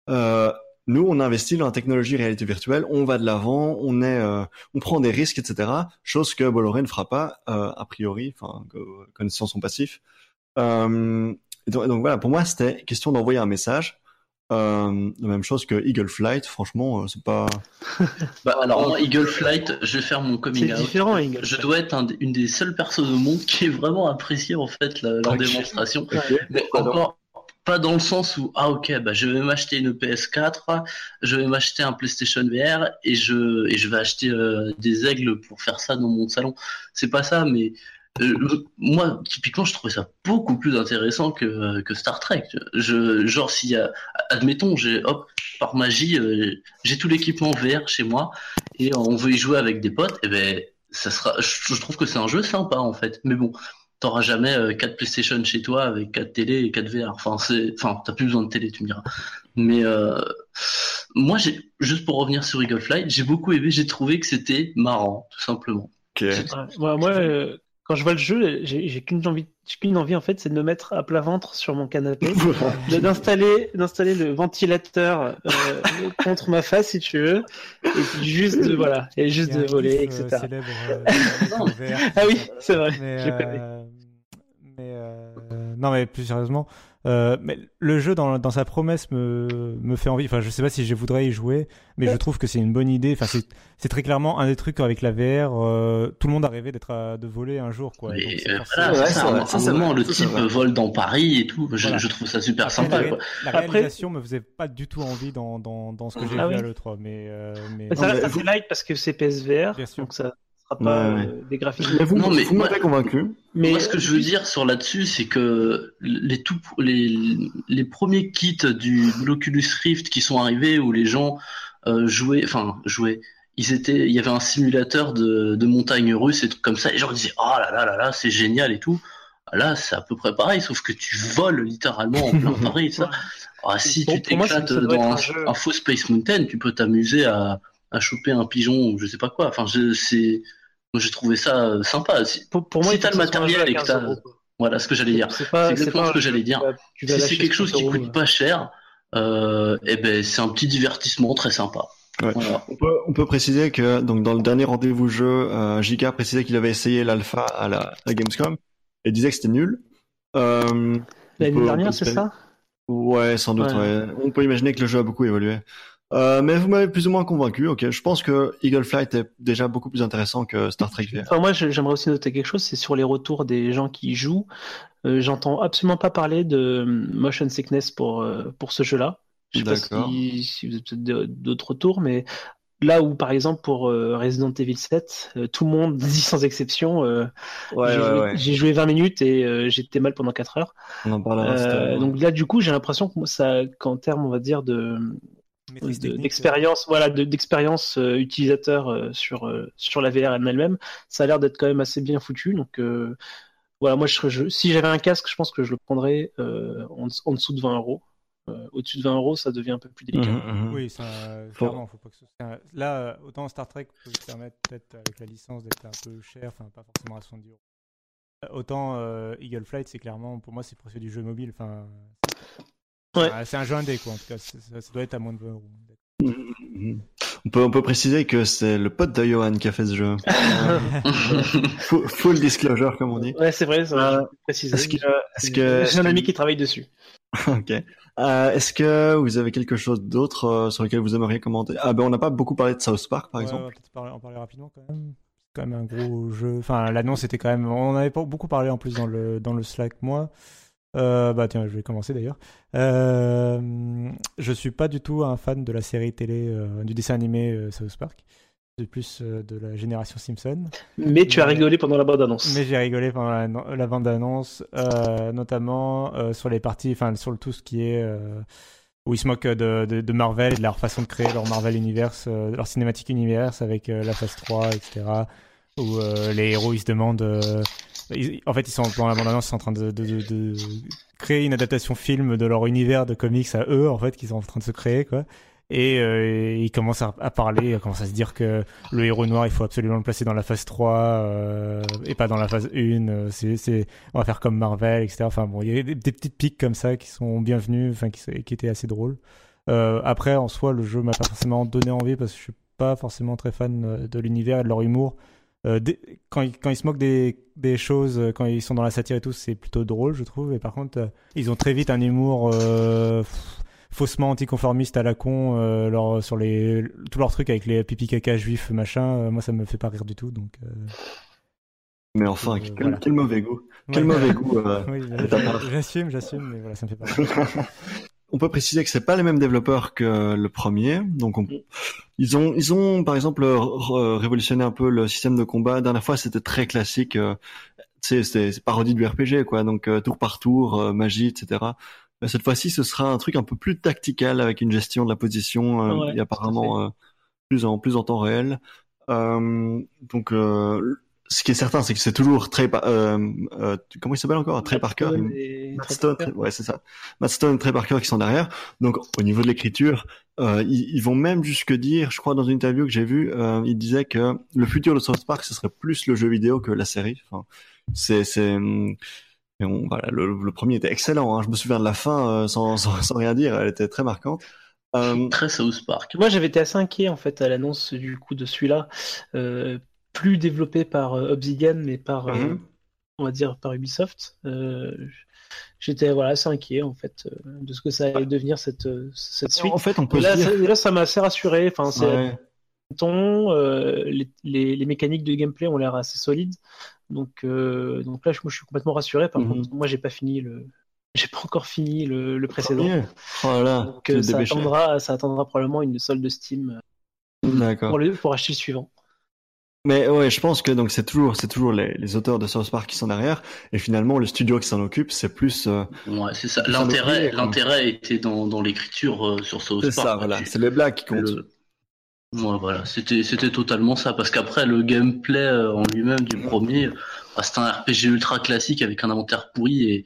Euh, nous, on investit dans la technologie réalité virtuelle, on va de l'avant, on est, euh, on prend des risques, etc. Chose que Bolloré ne fera pas euh, a priori, enfin, connaissant son passif. Euh, et donc, et donc voilà, pour moi, c'était question d'envoyer un message. Euh, la même chose que Eagle Flight, franchement, euh, c'est pas. Bah, alors moi, Eagle Flight, je vais faire mon coming C'est out. différent, Eagle Je dois être un une des seules personnes au monde qui ait vraiment apprécié en fait la- leur démonstration. Mais encore pas dans le sens où ah ok bah je vais m'acheter une PS4, je vais m'acheter un PlayStation VR et je et je vais acheter euh, des aigles pour faire ça dans mon salon. C'est pas ça, mais euh, moi typiquement je trouvais ça beaucoup plus intéressant que que Star Trek. Je genre s'il y a admettons j'ai hop par magie euh, j'ai tout l'équipement VR chez moi et on veut y jouer avec des potes et ben ça sera je, je trouve que c'est un jeu sympa en fait. Mais bon t'auras jamais euh, 4 PlayStation chez toi avec 4 télé et 4 VR. Enfin, c'est, enfin, t'as plus besoin de télé, tu me diras. Mais euh, moi, j'ai juste pour revenir sur Eagle Flight, j'ai beaucoup aimé. J'ai trouvé que c'était marrant, tout simplement. Ok. Ouais, moi, moi, euh, quand je vois le jeu, j'ai qu'une envie, j'ai qu'une envie en fait, c'est de me mettre à plat ventre sur mon canapé, d'installer, d'installer le ventilateur euh, contre ma face si tu veux, et puis juste de voilà, et juste de voler, euh, etc. célèbre, euh, VR, Ah oui, c'est vrai. Euh, mais euh, non, mais plus sérieusement, euh, mais le jeu dans, dans sa promesse me, me fait envie. Enfin, je sais pas si je voudrais y jouer, mais je trouve que c'est une bonne idée. Enfin, c'est, c'est très clairement un des trucs avec la VR. euh, tout le monde a rêvé d'être à- de voler un jour, quoi. Donc, euh, voilà, Ouais, c'est ça. ça, moment, le type vole dans Paris et tout. Je, Voilà. je trouve ça super Après, sympa. la, Quoi. la Après- réalisation me faisait pas du tout envie dans, dans, dans ce que j'ai Ah vu oui. à l'E3, mais, euh, mais ça Non, reste mais assez light parce que c'est PSVR, Bien sûr. donc ça pas Ouais, ouais. des vous, Non, mais vous m'avez moi- convaincu. Mais Moi, ce que je veux dire sur là-dessus, c'est que les tout, les, les premiers kits du de l'Oculus Rift qui sont arrivés où les gens euh, jouaient, enfin jouaient, ils étaient, il y avait un simulateur de, de montagne russe et trucs comme ça. Et les gens disaient, oh là là là là, c'est génial et tout. Là, c'est à peu près pareil, sauf que tu voles littéralement en plein Paris. Ça. Ah, si tu t'éclates dans un, un faux Space Mountain, tu peux t'amuser à, à choper un pigeon ou je sais pas quoi. Enfin, je, c'est, j'ai trouvé ça euh, sympa. Si- pour, pour moi, si t'as le matériel et que 15 t'as-. Voilà ce que j'allais dire. C'est exactement pas ce que j'allais dire. tu vas- tu vas Si c'est quelque chose 60 qui euros, coûte pas cher, euh, eh ben c'est un petit divertissement très sympa. Ouais. Voilà. On peut, on peut préciser que donc dans le dernier rendez-vous jeu, euh, JK précisé qu'il avait essayé l'alpha à la, à Gamescom et disait que c'était nul. Euh, L'année dernière, c'est ça? Ouais, sans doute. Ouais. Ouais. On peut imaginer que le jeu a beaucoup évolué. Euh, mais vous m'avez plus ou moins convaincu. Ok, je pense que Eagle Flight est déjà beaucoup plus intéressant que Star Trek VR. Enfin, moi, j'aimerais aussi noter quelque chose, c'est sur les retours des gens qui jouent. Euh, J'entends absolument pas parler de euh, motion sickness pour, euh, pour ce jeu-là. Je sais pas D'accord. si, si vous avez peut-être d'autres retours, mais là où, par exemple, pour euh, Resident Evil 7, euh, tout le monde dit sans exception, euh, Ouais, j'ai ouais, joué, ouais. j'ai joué 20 minutes et euh, j'étais mal pendant 4 heures. On en parlera. Euh, donc là, du coup, j'ai l'impression que moi, ça, qu'en termes, on va dire, de, Maîtrise de- d'expérience voilà de- d'expérience euh, utilisateur euh, sur euh, sur la VR elle-même ça a l'air d'être quand même assez bien foutu donc euh, voilà moi je, serais- je- si j'avais un casque je pense que je le prendrais euh, en, en dessous de 20 euros Euh, au-dessus de 20 euros ça devient un peu plus délicat Mhm, mhm. Oui, ça, Faut- clairement, faut pas que ce soit... Là, autant Star Trek peut se permettre peut-être avec la licence d'être un peu cher, enfin pas forcément à 70 euros. Autant euh, Eagle Flight, c'est clairement, pour moi, c'est presque du jeu mobile. Enfin, Ouais. Ah, c'est un jeu indé, quoi, en tout cas. Ça, ça doit être à moins de 20 euros. On peut, on peut préciser que c'est le pote de Johan qui a fait ce jeu. full, full disclosure, comme on dit. Ouais, c'est vrai, ça Euh, je peux préciser. Est-ce que, est-ce que, J'ai un ami qui travaille dessus. ok. Euh, est-ce que vous avez quelque chose d'autre euh, sur lequel vous aimeriez commenter? Ah ben, on n'a pas beaucoup parlé de South Park, par Ouais, exemple. On va peut-être parler- en parler rapidement quand même. C'est quand même un gros jeu. Enfin, l'annonce était quand même. On en avait pas beaucoup parlé en plus dans le, dans le Slack, moi. Euh, bah tiens, je vais commencer d'ailleurs. Euh, je suis pas du tout un fan de la série télé, euh, du dessin animé euh, South Park. C'est plus de la génération Simpson. Mais tu as rigolé pendant la bande-annonce. Mais j'ai rigolé pendant la, la bande annonce, euh, notamment sur les parties, enfin sur le tout ce qui est où ils se moquent de, de, de Marvel et de leur façon de créer leur Marvel Universe, leur cinématique Universe avec la phase 3, etc. Où les héros ils se demandent, ils- en fait ils sont dans la bande annonce, ils sont en train de, créer une adaptation film de leur univers de comics à eux en fait qu'ils sont en train de se créer quoi. Et euh, ils commencent à, parler, ils commencent à se dire que le héros noir, il faut absolument le placer dans la phase 3 euh, et pas dans la phase 1. euh, C'est, c'est, on va faire comme Marvel, etc. Enfin bon, il y a des, petites piques comme ça qui sont bienvenues, enfin qui, étaient assez drôles. Après, en soi, le jeu m'a pas forcément donné envie parce que je suis pas forcément très fan de l'univers et de leur humour. Euh, quand, ils, quand ils se moquent des, des choses, euh, quand ils sont dans la satire et tout, c'est plutôt drôle, je trouve. Et par contre, euh, ils ont très vite un humour euh, faussement anticonformiste à la con, leur, sur les, tous leurs trucs avec les pipi caca juifs, machin. moi, ça me fait pas rire du tout. Donc, Mais enfin, quel, voilà. quel mauvais goût. Quel ouais. mauvais goût. Oui, j'assume, j'assume, mais voilà, ça me fait pas rire. On peut préciser que c'est pas les mêmes développeurs que le premier. Donc, on- ils ont, ils ont, par exemple, révolutionné un peu le système de combat. La dernière fois, c'était très classique. euh, c'était c'est parodie du RPG, quoi. Donc, euh, tour par tour, euh, magie, etc. Mais cette fois-ci, ce sera un truc un peu plus tactical avec une gestion de la position Ouais, et apparemment plus en plus en temps réel. Euh, donc, euh, ce qui est certain, c'est que c'est toujours très, euh, euh, comment il s'appelle encore, très par cœur. Stone et- Matt Stone, ouais, c'est ça. Matt Stone et Trey Parker qui sont derrière. Donc, au niveau de l'écriture, euh, ils, ils vont même jusque dire, je crois dans une interview que j'ai vue, euh, ils disaient que le futur de South Park, ce serait plus le jeu vidéo que la série. Enfin, c'est, c'est, hum, mais on- voilà, le, le premier était excellent. Hein. Je me souviens de la fin euh, sans, sans, sans rien dire, elle était très marquante. Euh, Très South Park. Moi, j'avais été assez inquiet en fait à l'annonce du coup de celui-là, euh, plus développé par euh, Obsidian, mais par, Mhm. on va dire, par Ubisoft. Euh, J'étais voilà assez inquiet en fait de ce que ça allait devenir cette cette suite. en fait, on peut Et là, dire. ça- là, ça m'a assez rassuré. Enfin, c'est Ouais. ton, les, les, les mécaniques de gameplay ont l'air assez solides. Donc, euh, donc là, je, moi, je suis complètement rassuré. Par Mhm. contre, moi, j'ai pas fini le, j'ai pas encore fini le, le précédent. Premier. Oh là là, Donc, euh, ça attendra, ça attendra probablement une solde Steam D'accord. pour, le, pour acheter le suivant. Mais ouais, je pense que donc c'est toujours c'est toujours les, les auteurs de South Park qui sont derrière et finalement le studio qui s'en occupe c'est plus euh, Ouais, c'est ça. L'intérêt, l'intérêt était dans, dans l'écriture euh, sur South c'est Park. ça voilà c'est les blagues qui comptent. le- Ouais, voilà, c'était c'était totalement ça parce qu'après le gameplay euh, en lui-même du premier, bah, c'était un RPG ultra classique avec un inventaire pourri et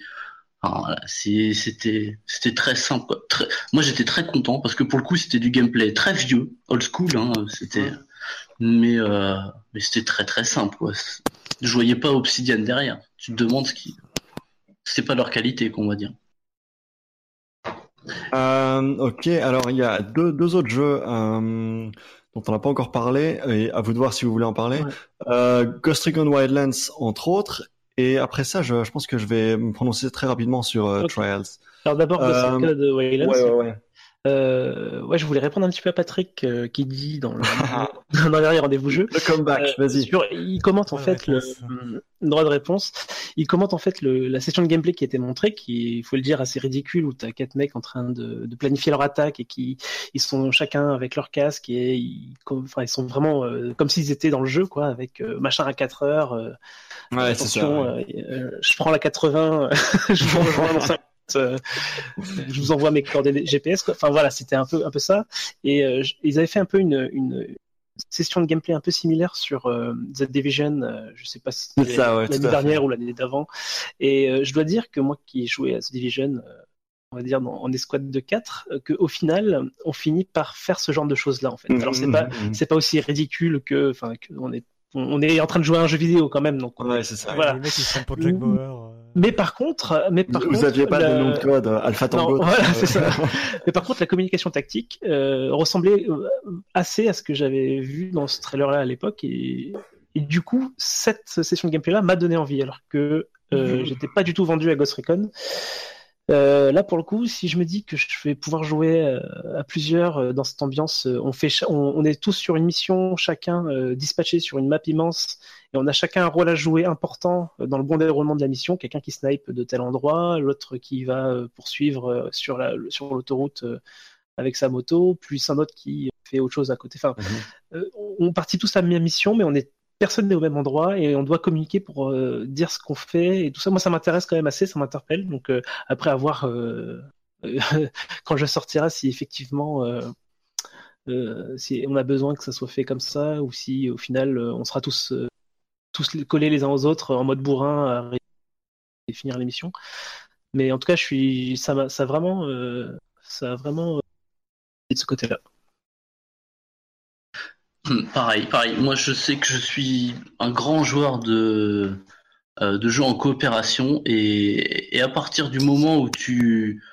enfin, voilà, c'est- c'était c'était très simple. quoi. Très... Moi j'étais très content parce que pour le coup c'était du gameplay très vieux, old school, hein, c'était mais euh, mais c'était très très simple. Quoi. Je voyais pas Obsidian derrière. Tu te demandes ce qui c'est pas leur qualité qu'on va dire. Euh, ok alors il y a deux deux autres jeux euh, dont on n'a pas encore parlé et à vous de voir si vous voulez en parler. Ouais. Euh, Ghost Recon Wildlands entre autres et après ça je, je pense que je vais me prononcer très rapidement sur euh. Trials. Alors d'abord, Euh, Ghost Recon de Wildlands. Ouais ouais ouais. Euh, ouais, je voulais répondre un petit peu à Patrick euh, qui dit dans le dans le dernier rendez-vous jeu. Le comeback Euh, vas-y. il commente en de fait le droit de réponse. Il commente en fait le, la session de gameplay qui a été montrée, qui il faut le dire assez ridicule, où t'as quatre mecs en train de, de planifier leur attaque et qui ils sont chacun avec leur casque et ils, enfin, ils sont vraiment euh, comme s'ils étaient dans le jeu, quoi, avec euh, machin à 4 heures. euh, Ouais c'est ça. attention, ouais. euh, euh, je prends la 80, je dans 50, euh, je vous envoie mes coordonnées GPS. Quoi. Enfin voilà, c'était un peu un peu ça. Et euh, ils avaient fait un peu une, une session de gameplay un peu similaire sur euh, The Division. euh, je sais pas si c'était ouais, l'année dernière ou l'année d'avant. Et je dois dire que moi qui ai joué à The Division. on va dire en escouade de 4, que au final, on finit par faire ce genre de choses-là en fait. Alors c'est pas, Mhm, mhm. c'est pas aussi ridicule que, enfin, que on est on est en train de jouer à un jeu vidéo quand même, donc. Ouais, c'est ça. Voilà. Les mecs, ils sont pour Jack Bauer. euh. Mais par contre, mais par Vous contre, aviez pas la- de nom de code euh, Alpha Tango. Non, voilà, c'est ça. Mais par contre, la communication tactique euh, ressemblait assez à ce que j'avais vu dans ce trailer-là à l'époque, et, et du coup, cette session de gameplay-là m'a donné envie, alors que euh, j'étais pas du tout vendu à Ghost Recon. Euh, là, pour le coup, si je me dis que je vais pouvoir jouer euh, à plusieurs euh, dans cette ambiance, euh, on fait, on, on est tous sur une mission, chacun euh, dispatché sur une map immense, et on a chacun un rôle à jouer important euh, dans le bon déroulement de la mission. Quelqu'un qui snipe de tel endroit, l'autre qui va euh, poursuivre euh, sur la sur l'autoroute euh, avec sa moto, puis un autre qui fait autre chose à côté. Enfin, Mhm. euh, on partit tous à la même mission, mais on est personne n'est au même endroit et on doit communiquer pour euh, dire ce qu'on fait et tout ça. Moi, ça m'intéresse quand même assez, ça m'interpelle. Donc euh, après avoir euh, quand je sortira, si effectivement si on a besoin que ça soit fait comme ça ou si au final on sera tous collés les uns aux autres en mode bourrin à et finir l'émission. Mais en tout cas, je suis ça vraiment ça a vraiment de ce côté-là. Pareil, pareil. Moi, je sais que je suis un grand joueur de, euh, jeux en coopération et, à partir du moment où tu,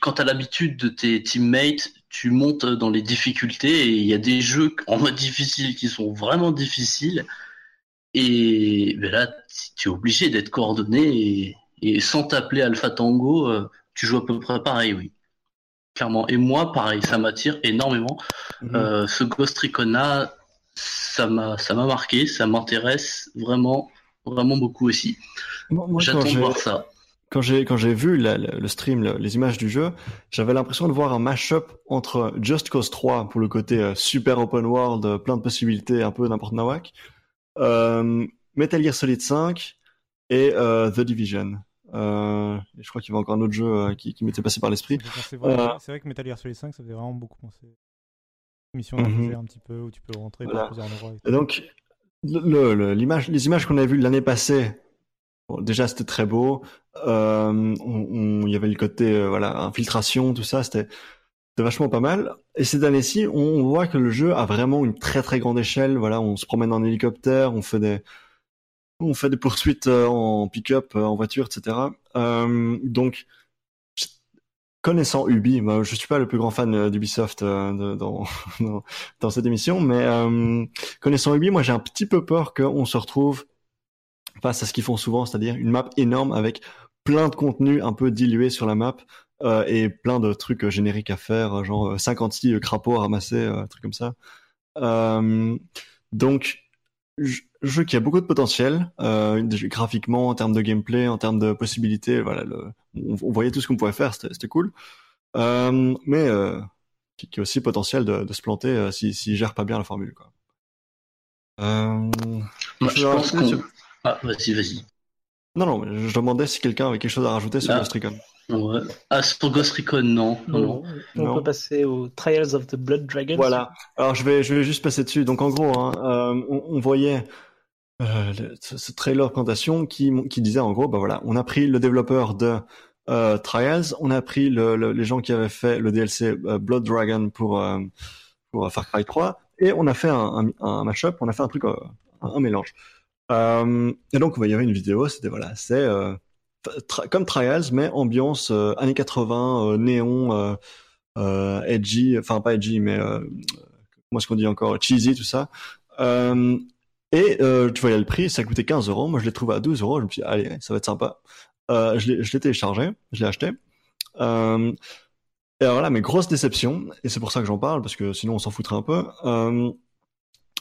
quand tu as l'habitude de tes teammates, tu montes dans les difficultés et il y a des jeux en mode difficile qui sont vraiment difficiles et ben là, tu es obligé d'être coordonné et, et sans t'appeler Alpha Tango, euh, tu joues à peu près pareil, oui. Clairement. Et moi, pareil, ça m'attire énormément. Mhm. Euh, ce Ghost Recon-là, ça m'a, ça m'a marqué, ça m'intéresse vraiment, vraiment beaucoup aussi. J'attends de voir ça. quand j'ai quand j'ai vu la- la- le stream, le- les images du jeu, j'avais l'impression de voir un mashup entre Just Cause 3 pour le côté euh, super open world, euh, plein de possibilités, un peu n'importe nawak, Metal Gear Solid 5 et The Division. Euh, et je crois qu'il y avait encore un autre jeu euh, qui, qui m'était passé par l'esprit. Euh, C'est vrai que Metal Gear Solid 5, ça faisait vraiment beaucoup penser. Mission le désert un petit peu où tu peux rentrer Voilà. plusieurs endroits. et. Et donc, le, le- les images qu'on a vues l'année passée, bon, déjà c'était très beau. Il y avait le côté voilà infiltration, tout ça, c'était vachement pas mal. Et ces années-ci, on, on voit que le jeu a vraiment une très très grande échelle. Voilà, on se promène en hélicoptère, on fait des on fait des poursuites euh, en pick-up, euh, en voiture, etc. Euh, donc, connaissant Ubi, moi, je suis pas le plus grand fan d'Ubisoft euh, dans, dans cette émission, mais connaissant Ubi, moi j'ai un petit peu peur qu'on se retrouve face à ce qu'ils font souvent, c'est-à-dire une map énorme avec plein de contenu un peu dilué sur la map euh, et plein de trucs génériques à faire, genre euh, 56 euh, crapauds à ramasser, un truc comme ça. Donc, jeu qui a beaucoup de potentiel, euh, graphiquement, en termes de gameplay, en termes de possibilités. Voilà, le, on, on voyait tout ce qu'on pouvait faire, c'était cool. Euh, mais euh, qui, qui a aussi potentiel de, de se planter euh, si, si gère pas bien la formule. Quoi. Euh... Moi, je pense sur- Ah, vas-y, vas-y. Non, non, je demandais si quelqu'un avait quelque chose à rajouter sur Ah. Ghost Recon. Ouais. Ah, sur Ghost Recon, non. Non, non. On Non. peut passer aux Trials of the Blood Dragon. Voilà. Alors je vais, je vais juste passer dessus. Donc en gros, hein, euh, on, on voyait euh, le- ce, ce trailer présentation qui, qui disait en gros, bah voilà, on a pris le développeur de euh, Trials, on a pris le, le- les gens qui avaient fait le DLC euh, Blood Dragon pour euh, pour Far Cry 3 et on a fait un, un, un mashup, on a fait un truc, euh, un, un mélange. Euh, et donc il y avait une vidéo, c'était voilà, c'est euh, comme Trials mais ambiance euh, années 80, euh, néon. Euh, edgy, enfin pas edgy, mais comment est-ce qu'on dit encore, cheesy, tout ça. Et tu voyais le prix, ça coûtait 15 euros. Moi, je l'ai trouvé à 12 euros. Je me suis dit, allez, ça va être sympa. Je l'ai téléchargé, je l'ai acheté. Et alors là, mes grosses déceptions, et c'est pour ça que j'en parle, parce que sinon on s'en foutrait un peu,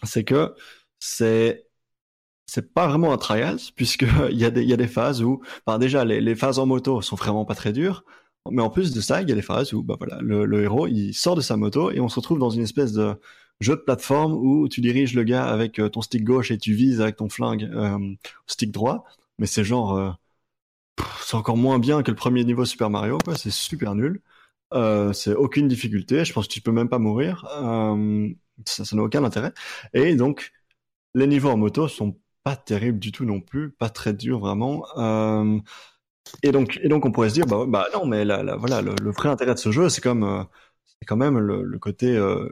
c'est que c'est c'est pas vraiment un trials, puisque il y a des il y a des phases où, enfin déjà les, les phases en moto sont vraiment pas très dures, mais en plus de ça, il y a des phases où bah voilà, le, le héros il sort de sa moto et on se retrouve dans une espèce de jeu de plateforme où tu diriges le gars avec euh, ton stick gauche et tu vises avec ton flingue euh, stick droit. Mais c'est genre, euh, c'est encore moins bien que le premier niveau Super Mario, quoi. C'est super nul. Euh, c'est aucune difficulté. Je pense que tu peux même pas mourir. Euh, ça n'a aucun intérêt. Et donc, les niveaux en moto sont pas terribles du tout non plus, pas très durs vraiment. Euh, et donc, et donc on pourrait se dire, bah, bah non, mais là, là, voilà, le, le vrai intérêt de ce jeu, c'est comme, euh, c'est quand même le, le côté euh,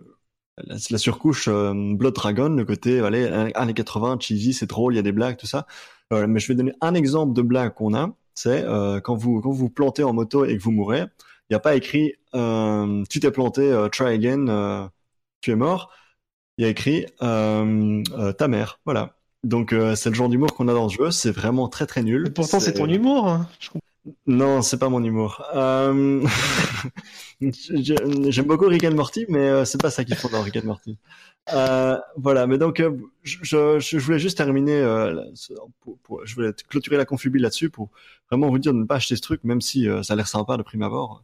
la, la surcouche euh, Blood Dragon, le côté allez, années 80, cheesy, c'est drôle, il y a des blagues, tout ça. Euh, mais je vais donner un exemple de blague qu'on a, c'est euh, quand vous quand vous plantez en moto et que vous mourrez, il n'y a pas écrit tu t'es planté, try again, tu es mort. Il y a écrit ta mère, voilà. Donc euh, c'est le genre d'humour qu'on a dans le jeu, c'est vraiment très très nul. Pourtant, c'est ton humour. hein. Je. Non, c'est pas mon humour. Euh... J'aime beaucoup Rick and Morty, mais euh, c'est pas ça qu'ils font dans Rick and Morty. Euh, voilà, mais donc euh, je, je, je voulais juste terminer, euh, pour, pour- je voulais clôturer la confubile là-dessus pour vraiment vous dire de ne pas acheter ce truc, même si euh, ça a l'air sympa de prime abord.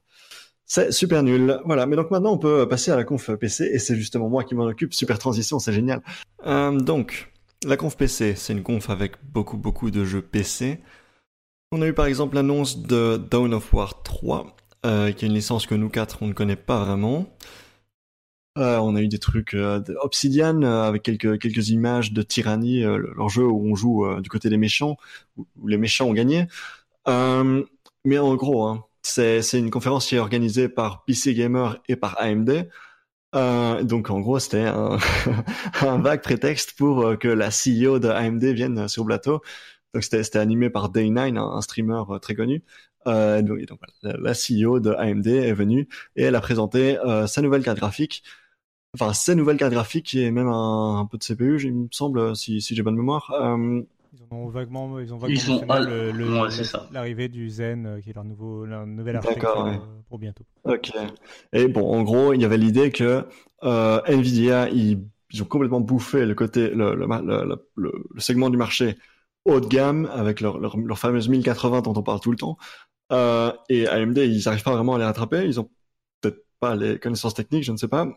C'est super nul. Voilà, mais donc maintenant on peut passer à la conf PC et c'est justement moi qui m'en occupe. Super transition, c'est génial. Euh, donc la conf PC, c'est une conf avec beaucoup beaucoup de jeux PC. On a eu par exemple l'annonce de Dawn of War 3, euh, qui est une licence que nous quatre on ne connaît pas vraiment. Euh, on a eu des trucs euh, Obsidian avec quelques quelques images de Tyranny, leur jeu où on joue du côté des méchants, où, les méchants ont gagné. Mais en gros, hein, c'est c'est une conférence qui est organisée par PC Gamer et par AMD. Euh, donc en gros, c'était un, un vague prétexte pour euh, que la CEO de AMD vienne sur le plateau. Donc c'était animé par Day9, un, streamer euh, très connu. Euh, donc, donc, la, CEO de AMD est venue et elle a présenté euh, sa nouvelle carte graphique. Enfin, ses nouvelles cartes graphiques et même un, un peu de CPU, il me semble, si, si j'ai bonne mémoire. Ils ont vaguement, ils ont vaguement Ils le- ouais, l'arrivée du Zen, euh, qui est leur nouveau, leur architecture ouais. euh, pour bientôt. Ok. Et bon, en gros, il y avait l'idée que euh, Nvidia, ils, ils ont complètement bouffé le côté, le, le, ma- le, le- le- le segment du marché haut de gamme avec leur, leur, leur fameuse 1080 dont on parle tout le temps. Euh, et AMD, ils n'arrivent pas vraiment à les rattraper. Ils ont peut-être pas les connaissances techniques, je ne sais pas.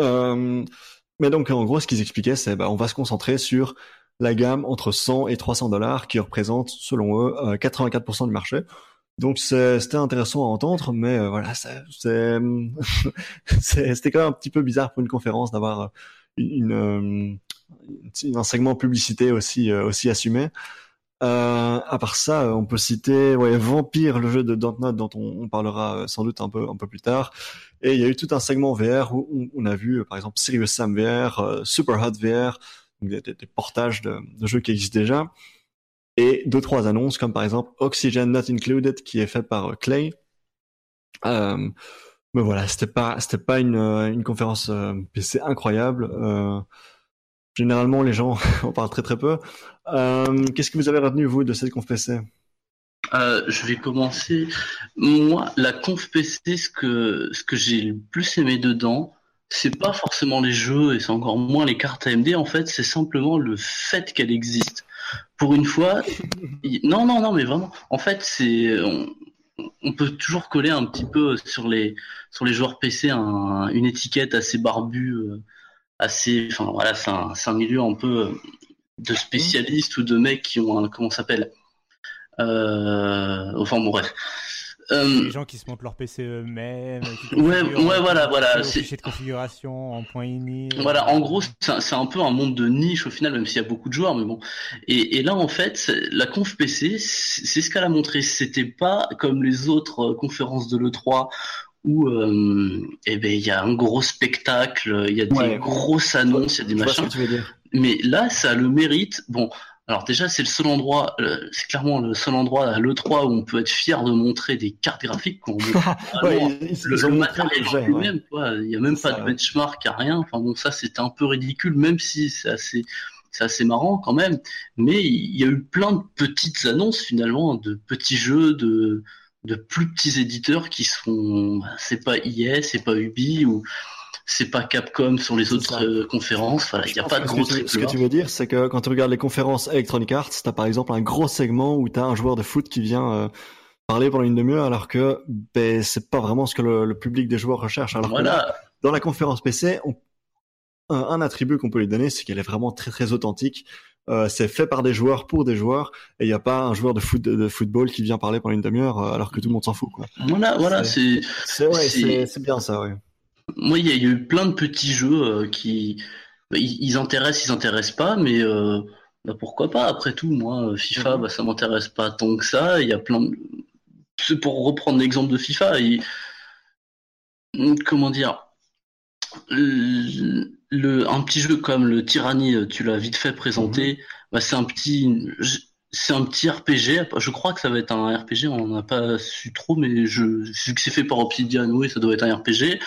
Euh, mais donc, en gros, ce qu'ils expliquaient, c'est bah, on va se concentrer sur la gamme entre 100 et 300 dollars qui représente, selon eux, euh, 84% du marché. Donc c'était intéressant à entendre, mais euh, voilà, c'était quand même un petit peu bizarre pour une conférence d'avoir euh, une, une- un segment publicité aussi euh, aussi assumé. Euh, à part ça, euh, on peut citer ouais, Vampire, le jeu de Dontnod dont on, parlera euh, sans doute un peu un peu plus tard. Et il y a eu tout un segment VR où on, on a vu euh, par exemple Serious Sam VR, euh, Super Hot VR, des, portages de, jeux qui existent déjà et deux trois annonces comme par exemple Oxygen Not Included qui est fait par euh, Clay. Euh, mais voilà, c'était pas c'était pas une euh, une conférence PC incroyable. Généralement les gens en parlent très très peu. Qu'est-ce que vous avez retenu vous de cette conf PC je vais commencer. Moi, la conf PC, ce que ce que j'ai le plus aimé dedans, c'est pas forcément les jeux et c'est encore moins les cartes AMD. En fait, c'est simplement le fait qu'elle existe. Pour une fois, non, non, non, mais vraiment. En fait, c'est on, peut toujours coller un petit peu sur les sur les joueurs PC un- une étiquette assez barbue, euh, assez. Enfin voilà, c'est un un milieu un peu euh, de spécialistes ou de mecs qui ont un comment s'appelle. Euh, enfin bon bref. Euh, Les gens qui se montent leur PC eux-mêmes. Ouais, ouais, voilà, voilà, c'est- de configuration en point ini. Voilà, en gros, c'est un, peu un monde de niche au final, même s'il y a beaucoup de joueurs, mais bon. Et, et là, en fait, la conf PC, c'est ce qu'elle a montré. C'était pas comme les autres euh, conférences de l'E3 où euh, eh ben, il y a un gros spectacle, il y a des Ouais. grosses annonces, il y a des machins. Mais là, ça a le mérite. Bon, alors déjà, c'est le seul endroit, euh, c'est clairement le seul endroit à l'E3 où on peut être fier de montrer des cartes graphiques. Quoi. On montre Ouais, ils, ils- le, ils matériel ouais. lui-même, quoi. Il y a même pas ça, de benchmark, a rien. Enfin bon, ça c'était un peu ridicule, même si c'est assez, c'est assez marrant quand même. Mais il y a eu plein de petites annonces finalement, de petits jeux, de de plus petits éditeurs qui sont, bah, c'est pas EA, c'est pas Ubi ou c'est pas Capcom sur les autres euh, conférences. Voilà, il y a pas de gros tu, ce que tu veux dire, c'est que quand tu regardes les conférences Electronic Arts, t'as par exemple un gros segment où t'as un joueur de foot qui vient euh, parler pendant une demi-heure, alors que ben, c'est pas vraiment ce que le, le public des joueurs recherche. Alors là, Voilà, dans la conférence PC, on- un, un attribut qu'on peut lui donner, c'est qu'elle est vraiment très très authentique. Euh, c'est fait par des joueurs pour des joueurs, et il n'y a pas un joueur de, foot, de football qui vient parler pendant une demi-heure alors que tout le monde s'en fout. Quoi. voilà, voilà, c'est. C'est ouais, C'est- c'est c'est bien ça. Ouais. Moi, il y, a eu plein de petits jeux euh, qui, bah, ils, intéressent, ils intéressent pas, mais euh, bah, pourquoi pas? Après tout, moi, euh, FIFA, Mhm. bah, ça m'intéresse pas tant que ça. Il y a plein de... Pour reprendre l'exemple de FIFA. il- Comment dire le, un petit jeu comme le Tyranny, tu l'as vite fait présenter, mhm. bah, c'est un petit, c'est un petit RPG. Je crois que ça va être un RPG. On n'a pas su trop, mais je, vu que c'est fait par Obsidian, oui, ça doit être un RPG.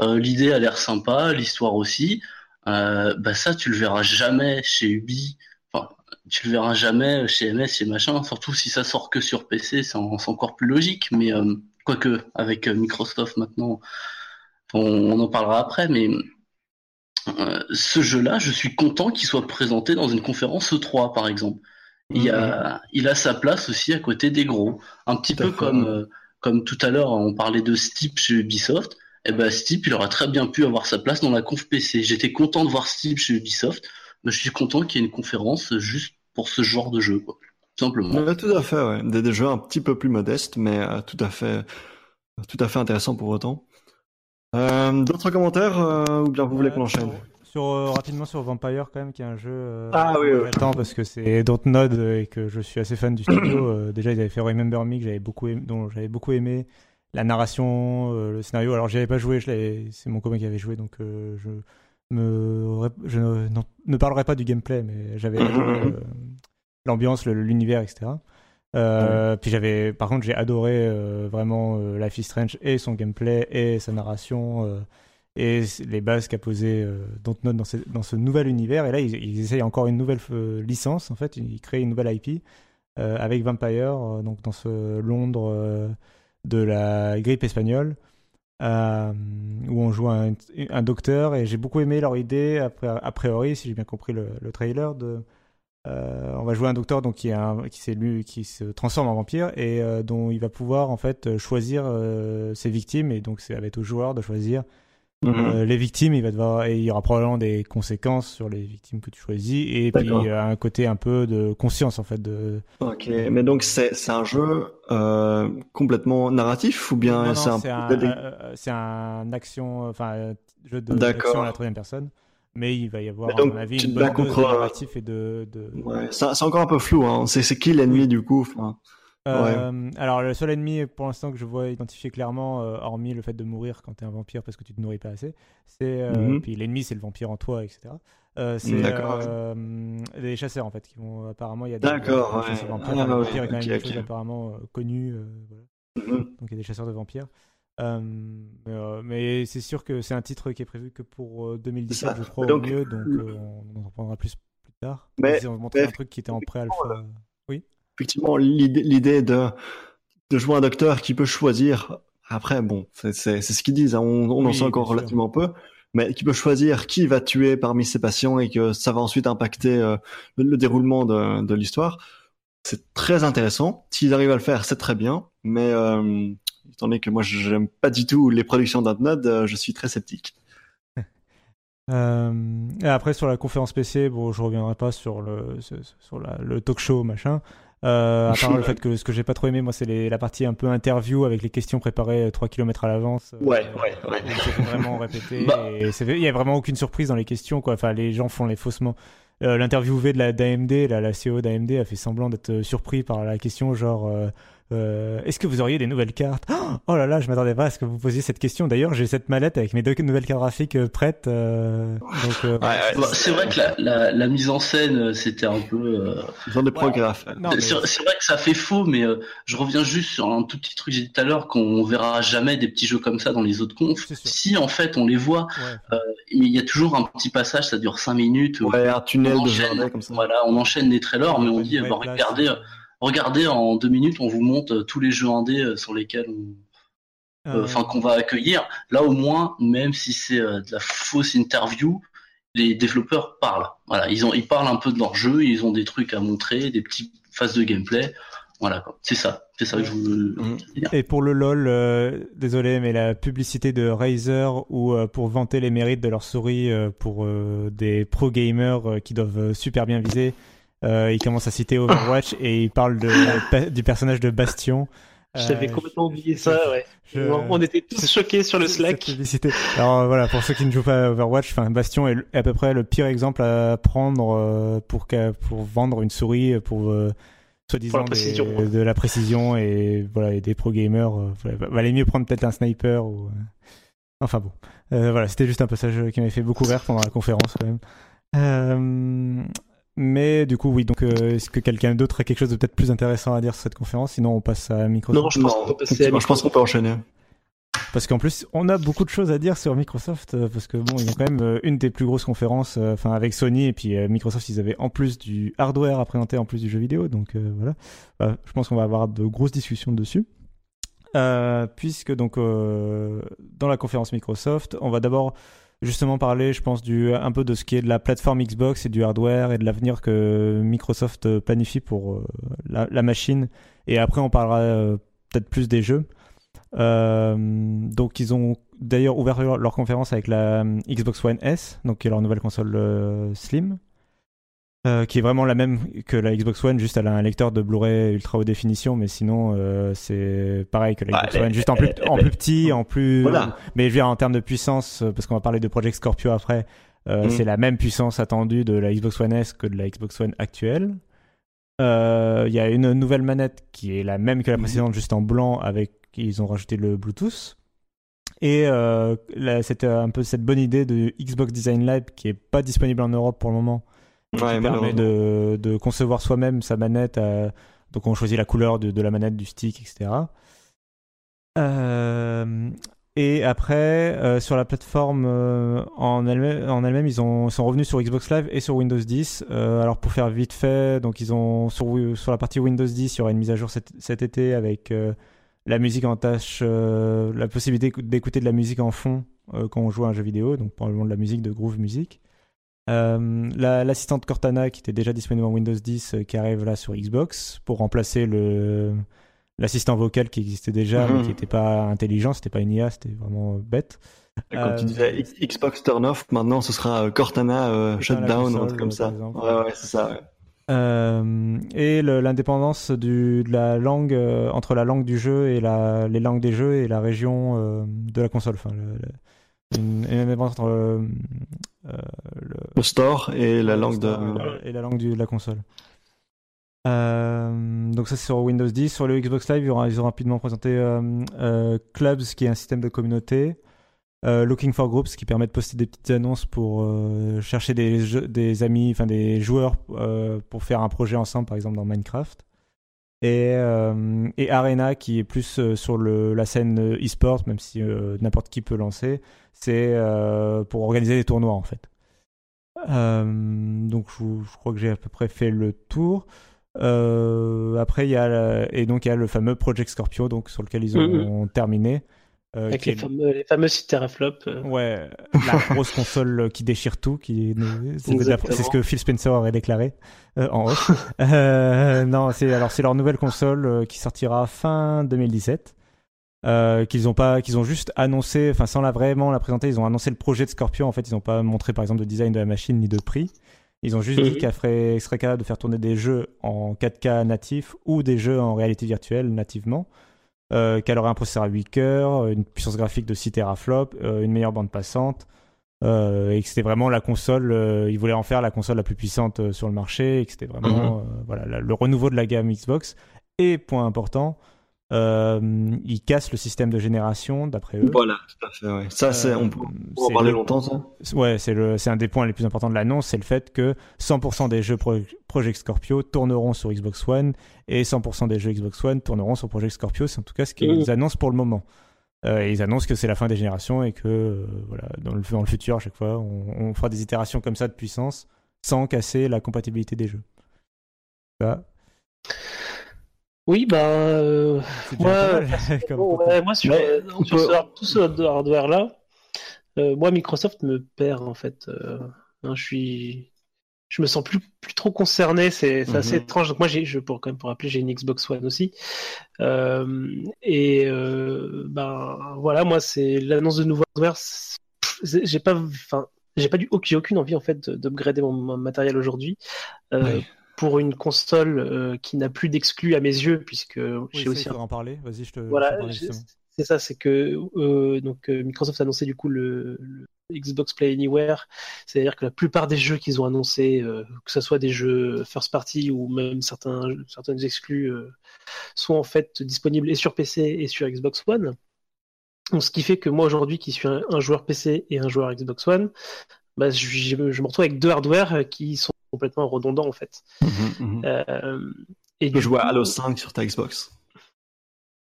Euh, L'idée a l'air sympa, l'histoire aussi. Euh, bah ça, tu le verras jamais chez Ubi. Enfin, tu le verras jamais chez MS, chez machin. Surtout si ça sort que sur PC, c'est encore plus logique. Mais euh, quoique avec euh, Microsoft maintenant, on, on, en parlera après. Mais euh, ce jeu-là, je suis content qu'il soit présenté dans une conférence E3, par exemple. Il, a, mhm. il a sa place aussi à côté des gros. Un petit peu comme, euh, comme tout à l'heure, on parlait de Steep chez Ubisoft. Et eh ben Steep, il aurait très bien pu avoir sa place dans la conf PC. J'étais content de voir Steep chez Ubisoft, mais je suis content qu'il y ait une conférence juste pour ce genre de jeu, quoi. simplement. tout à fait, ouais. Des, jeux un petit peu plus modestes, mais euh, tout à fait, tout à fait intéressant pour autant. Euh, D'autres commentaires ou bien vous voulez qu'on enchaîne? euh, rapidement sur Vampire quand même, qui est un jeu. Euh, ah oui, oui. parce que c'est Dontnod et que je suis assez fan du studio. Euh, déjà, ils avaient fait Remember Me, que j'avais beaucoup aimé, dont j'avais beaucoup aimé la narration, le scénario. Alors, j'y avais pas joué, c'est mon copain qui avait joué, donc je me, je ne, ne, parlerai pas du gameplay, mais j'avais l'ambiance, l'univers, etc. Puis j'avais, par contre, j'ai adoré vraiment Life is Strange et son gameplay et sa narration et les bases qu'a posé euh, Dontnod dans, ce, dans ce nouvel univers. Et là, ils, essayent encore une nouvelle euh, licence, en fait, ils créent une nouvelle IP euh, avec Vampire, euh, donc dans ce Londres de la grippe espagnole, où on joue un, docteur. Et j'ai beaucoup aimé leur idée, a priori, si j'ai bien compris le, le trailer, de. on va jouer un docteur donc qui, est lui, qui se transforme en vampire et dont il va pouvoir en fait choisir ses victimes et donc c'est avec au joueur de choisir Mhm. Euh, les victimes, il va devoir, et il y aura probablement des conséquences sur les victimes que tu choisis, et puis il y a un côté un peu de conscience en fait. De... Ok, mais donc c'est un jeu euh, complètement narratif ou bien c'est un, euh, c'est un action, enfin jeu de action à la troisième personne. Mais il va y avoir, donc, à mon avis, une bonne dose de narratif et de. de... Ouais, c'est encore un peu flou. Hein. C'est qui l'ennemi du coup enfin... Euh, alors, le seul ennemi pour l'instant que je vois identifié clairement, euh, hormis le fait de mourir quand tu es un vampire parce que tu te nourris pas assez, c'est. Euh, mhm. Puis l'ennemi, c'est le vampire en toi, etc. c'est des chasseurs en fait qui vont apparemment il y a des D'accord, ouais. vampires, ah, vampire est quand même quelque chose apparemment connu voilà. Mhm. donc il y a des chasseurs de vampires mais c'est sûr que c'est un titre qui est prévu que pour 2017 je crois au mieux donc on en reprendra plus plus tard mais, ils ont montré un truc qui était en pré-alpha effectivement l'idée de, de jouer un docteur qui peut choisir. Après, bon, c'est ce qu'ils disent. Hein, on, on en sait encore relativement peu, mais qui peut choisir qui va tuer parmi ses patients et que ça va ensuite impacter euh, le, déroulement de, de l'histoire. C'est très intéressant. S'ils arrivent à le faire, c'est très bien. Mais euh, étant donné que moi, j'aime pas du tout les productions d'Antnod, euh, je suis très sceptique. Euh, et après sur la conférence PC, bon, je reviendrai pas sur le sur la, le talk show machin. Euh, à part le fait que ce que j'ai pas trop aimé, moi, c'est la partie un peu interview avec les questions préparées 3 km à l'avance. Euh, ouais, ouais, ouais. C'est vraiment répété. Bah. il y a vraiment aucune surprise dans les questions, quoi. Enfin, les gens font les faussements. Euh, L'interviewé de la d'AMD, la, la CEO d'AMD, a fait semblant d'être euh, surpris par la question, genre. Euh, euh, est-ce que vous auriez des nouvelles cartes? Oh là là, je m'attendais pas à ce que vous posiez cette question. D'ailleurs, j'ai cette mallette avec mes deux nouvelles cartes graphiques euh, prêtes. Euh, donc, bah, c'est vrai que la, la, la, mise en scène, c'était un peu. Genre des prographes. C'est vrai que ça fait faux, mais je reviens juste sur un tout petit truc que j'ai dit tout à l'heure, qu'on verra jamais des petits jeux comme ça dans les autres confs. Si en fait on les voit, mais il y a toujours un petit passage, ça dure 5 minutes. Ouais, un tunnel de comme ça. Voilà, on enchaîne des trailers, mais on dit, bah, regardez regardez, en deux minutes, on vous montre euh, tous les jeux indés euh, sur lesquels on, euh, enfin qu'on va accueillir. Là au moins, même si c'est de la fausse interview, les développeurs parlent. Voilà, ils ont, ils parlent un peu de leur jeu, ils ont des trucs à montrer, des petites phases de gameplay. Voilà, c'est ça, c'est ça que je veux mmh. dire. Et pour le LOL, désolé, mais la publicité de Razer ou pour vanter les mérites de leur souris pour des pro gamers qui doivent super bien viser, euh, il commence à citer Overwatch et il parle de, du personnage de Bastion. J'avais euh, complètement oublié ça, ouais. On était tous choqués sur le Slack. Alors voilà, pour ceux qui ne jouent pas à Overwatch, enfin Bastion est à peu près le pire exemple à prendre euh, pour pour vendre une souris pour soi-disant de la précision et voilà et des pro gamers. Euh, valait mieux prendre peut-être un sniper ou Enfin bon, euh, voilà, c'était juste un passage qui m'avait fait beaucoup rire pendant la conférence quand même. Euh, mais du coup, oui, donc est-ce que quelqu'un d'autre a quelque chose de peut-être plus intéressant à dire sur cette conférence? Sinon, on passe à Microsoft. Non, je pense qu'on peut passer à Je pense qu'on peut enchaîner. Parce qu'en plus, on a beaucoup de choses à dire sur Microsoft, euh, parce que bon, il y a quand même euh, une des plus grosses conférences, euh, enfin avec Sony et puis Microsoft, ils avaient en plus du hardware à présenter, en plus du jeu vidéo, donc voilà. Bah, je pense qu'on va avoir de grosses discussions dessus. puisque donc dans la conférence Microsoft, on va d'abord justement parler, je pense, du un peu de ce qui est de la plateforme Xbox et du hardware et de l'avenir que Microsoft planifie pour la, la, machine. Et après, on parlera peut-être plus des jeux. Euh, donc ils ont d'ailleurs ouvert leur conférence avec la euh, Xbox One S, donc qui est leur nouvelle console euh, Slim. Qui est vraiment la même que la Xbox One, juste elle a un lecteur de Blu-ray ultra haute définition, mais sinon c'est pareil que la bah, Xbox One, juste en plus, en plus petit, en plus. Mais je veux dire en termes de puissance, parce qu'on va parler de Project Scorpio après, mm. c'est la même puissance attendue de la Xbox One S que de la Xbox One actuelle. Il y a une nouvelle manette qui est la même que la mm. précédente, juste en blanc, avec ils ont rajouté le Bluetooth. Et euh, c'était un peu cette bonne idée de Xbox Design Lab qui est pas disponible en Europe pour le moment. Qui permet de, de, concevoir soi-même sa manette. Euh, donc on choisit la couleur de, de, la manette, du stick, etc. Euh, et après, euh, sur la plateforme euh, en elle-même, en ils ont, sont revenus sur Xbox Live et sur Windows 10. Euh, alors pour faire vite fait, donc ils ont sur, sur la partie Windows 10, il y aura une mise à jour cet, cet été avec la musique en tâche, la possibilité d'écouter de la musique en fond quand on joue à un jeu vidéo, donc probablement de la musique de Groove Music. Euh, l'assistante Cortana qui était déjà disponible en Windows 10 qui arrive là sur Xbox pour remplacer le l'assistant vocal qui existait déjà mais qui n'était pas intelligent, c'était pas une IA, c'était vraiment bête. Comme tu disais Xbox turn off, maintenant ce sera Cortana shutdown ou un truc comme ça. Ouais, ouais, c'est ça. Euh, et l'indépendance de la langue euh, entre la langue du jeu et la, les langues des jeux et la région euh, de la console. Enfin, une, entre le, store et la langue de et la langue de la console. donc ça c'est sur Windows 10. Sur le Xbox Live, ils ont rapidement présenté Clubs, qui est un système de communauté. Euh, Looking for Groups qui permet de poster des petites annonces pour euh, chercher des, des amis, enfin des joueurs euh, pour faire un projet ensemble, par exemple dans Minecraft. Et, et Arena qui est plus sur le, la scène e-sport, même si n'importe qui peut lancer, c'est pour organiser des tournois en fait. donc je, crois que j'ai à peu près fait le tour. après il y a et donc il y a le fameux Project Scorpio donc sur lequel ils ont terminé. Euh, Avec les, fameux, les fameux teraflops. Euh. Ouais, la grosse console qui déchire tout, qui c'est ce que Phil Spencer aurait déclaré euh, en off. non, c'est alors c'est leur nouvelle console qui sortira fin 2017. qu'ils ont pas, qu'ils ont juste annoncé, enfin sans la vraiment la présenter, ils ont annoncé le projet de Scorpio. En fait, ils n'ont pas montré par exemple de design de la machine ni de prix. Ils ont juste dit mhm. qu'elle serait capable de faire tourner des jeux en 4K natif ou des jeux en réalité virtuelle nativement euh, qu'elle aurait un processeur à 8 cœurs, une puissance graphique de 6 teraflops, euh, une meilleure bande passante, euh, et que c'était vraiment la console, euh, ils voulaient en faire la console la plus puissante euh, sur le marché, et que c'était vraiment mhm. voilà, le renouveau de la gamme Xbox. Et point important, euh, ils cassent le système de génération, d'après eux. Voilà, tout à fait. Ouais. Ça, c'est, on peut en parler longtemps, ça. Ouais, c'est le, c'est un des points les plus importants de l'annonce, c'est le fait que 100% des jeux Project Scorpio tourneront sur Xbox One et 100% des jeux Xbox One tourneront sur Project Scorpio. C'est en tout cas ce qu'ils mmh. annoncent pour le moment. Euh, ils annoncent que c'est la fin des générations et que euh, voilà, dans le, dans le futur, à chaque fois, on, on, fera des itérations comme ça de puissance sans casser la compatibilité des jeux. Ça. Oui, bah, euh, moi, moi, sur, euh, tout ce hardware-là, euh, moi, Microsoft me perd, en fait. Hein, je suis. Je me sens plus, plus trop concerné, c'est assez mhm. étrange. Donc moi, j'ai, je, pour, quand même pour rappeler, j'ai une Xbox One aussi. et ben voilà, moi, c'est l'annonce de nouveau hardware. J'ai pas, enfin, j'ai pas du, j'ai aucune envie en fait d'upgrader mon, matériel aujourd'hui pour une console euh, qui n'a plus d'exclus à mes yeux, puisque j'ai aussi. en parler. Vas-y, je te. Voilà, c'est ça, c'est que euh, donc euh, Microsoft a annoncé du coup le, Xbox Play Anywhere, c'est-à-dire que la plupart des jeux qu'ils ont annoncés, que ce soit des jeux first party ou même certains exclus, sont en fait disponibles et sur PC et sur Xbox One. Donc, ce qui fait que moi aujourd'hui, qui suis un, un joueur PC et un joueur Xbox One, bah, je, je me je me retrouve avec deux hardware qui sont complètement redondants en fait. Mhm, mhm. Euh, et Tu jouer à Halo 5 sur ta Xbox.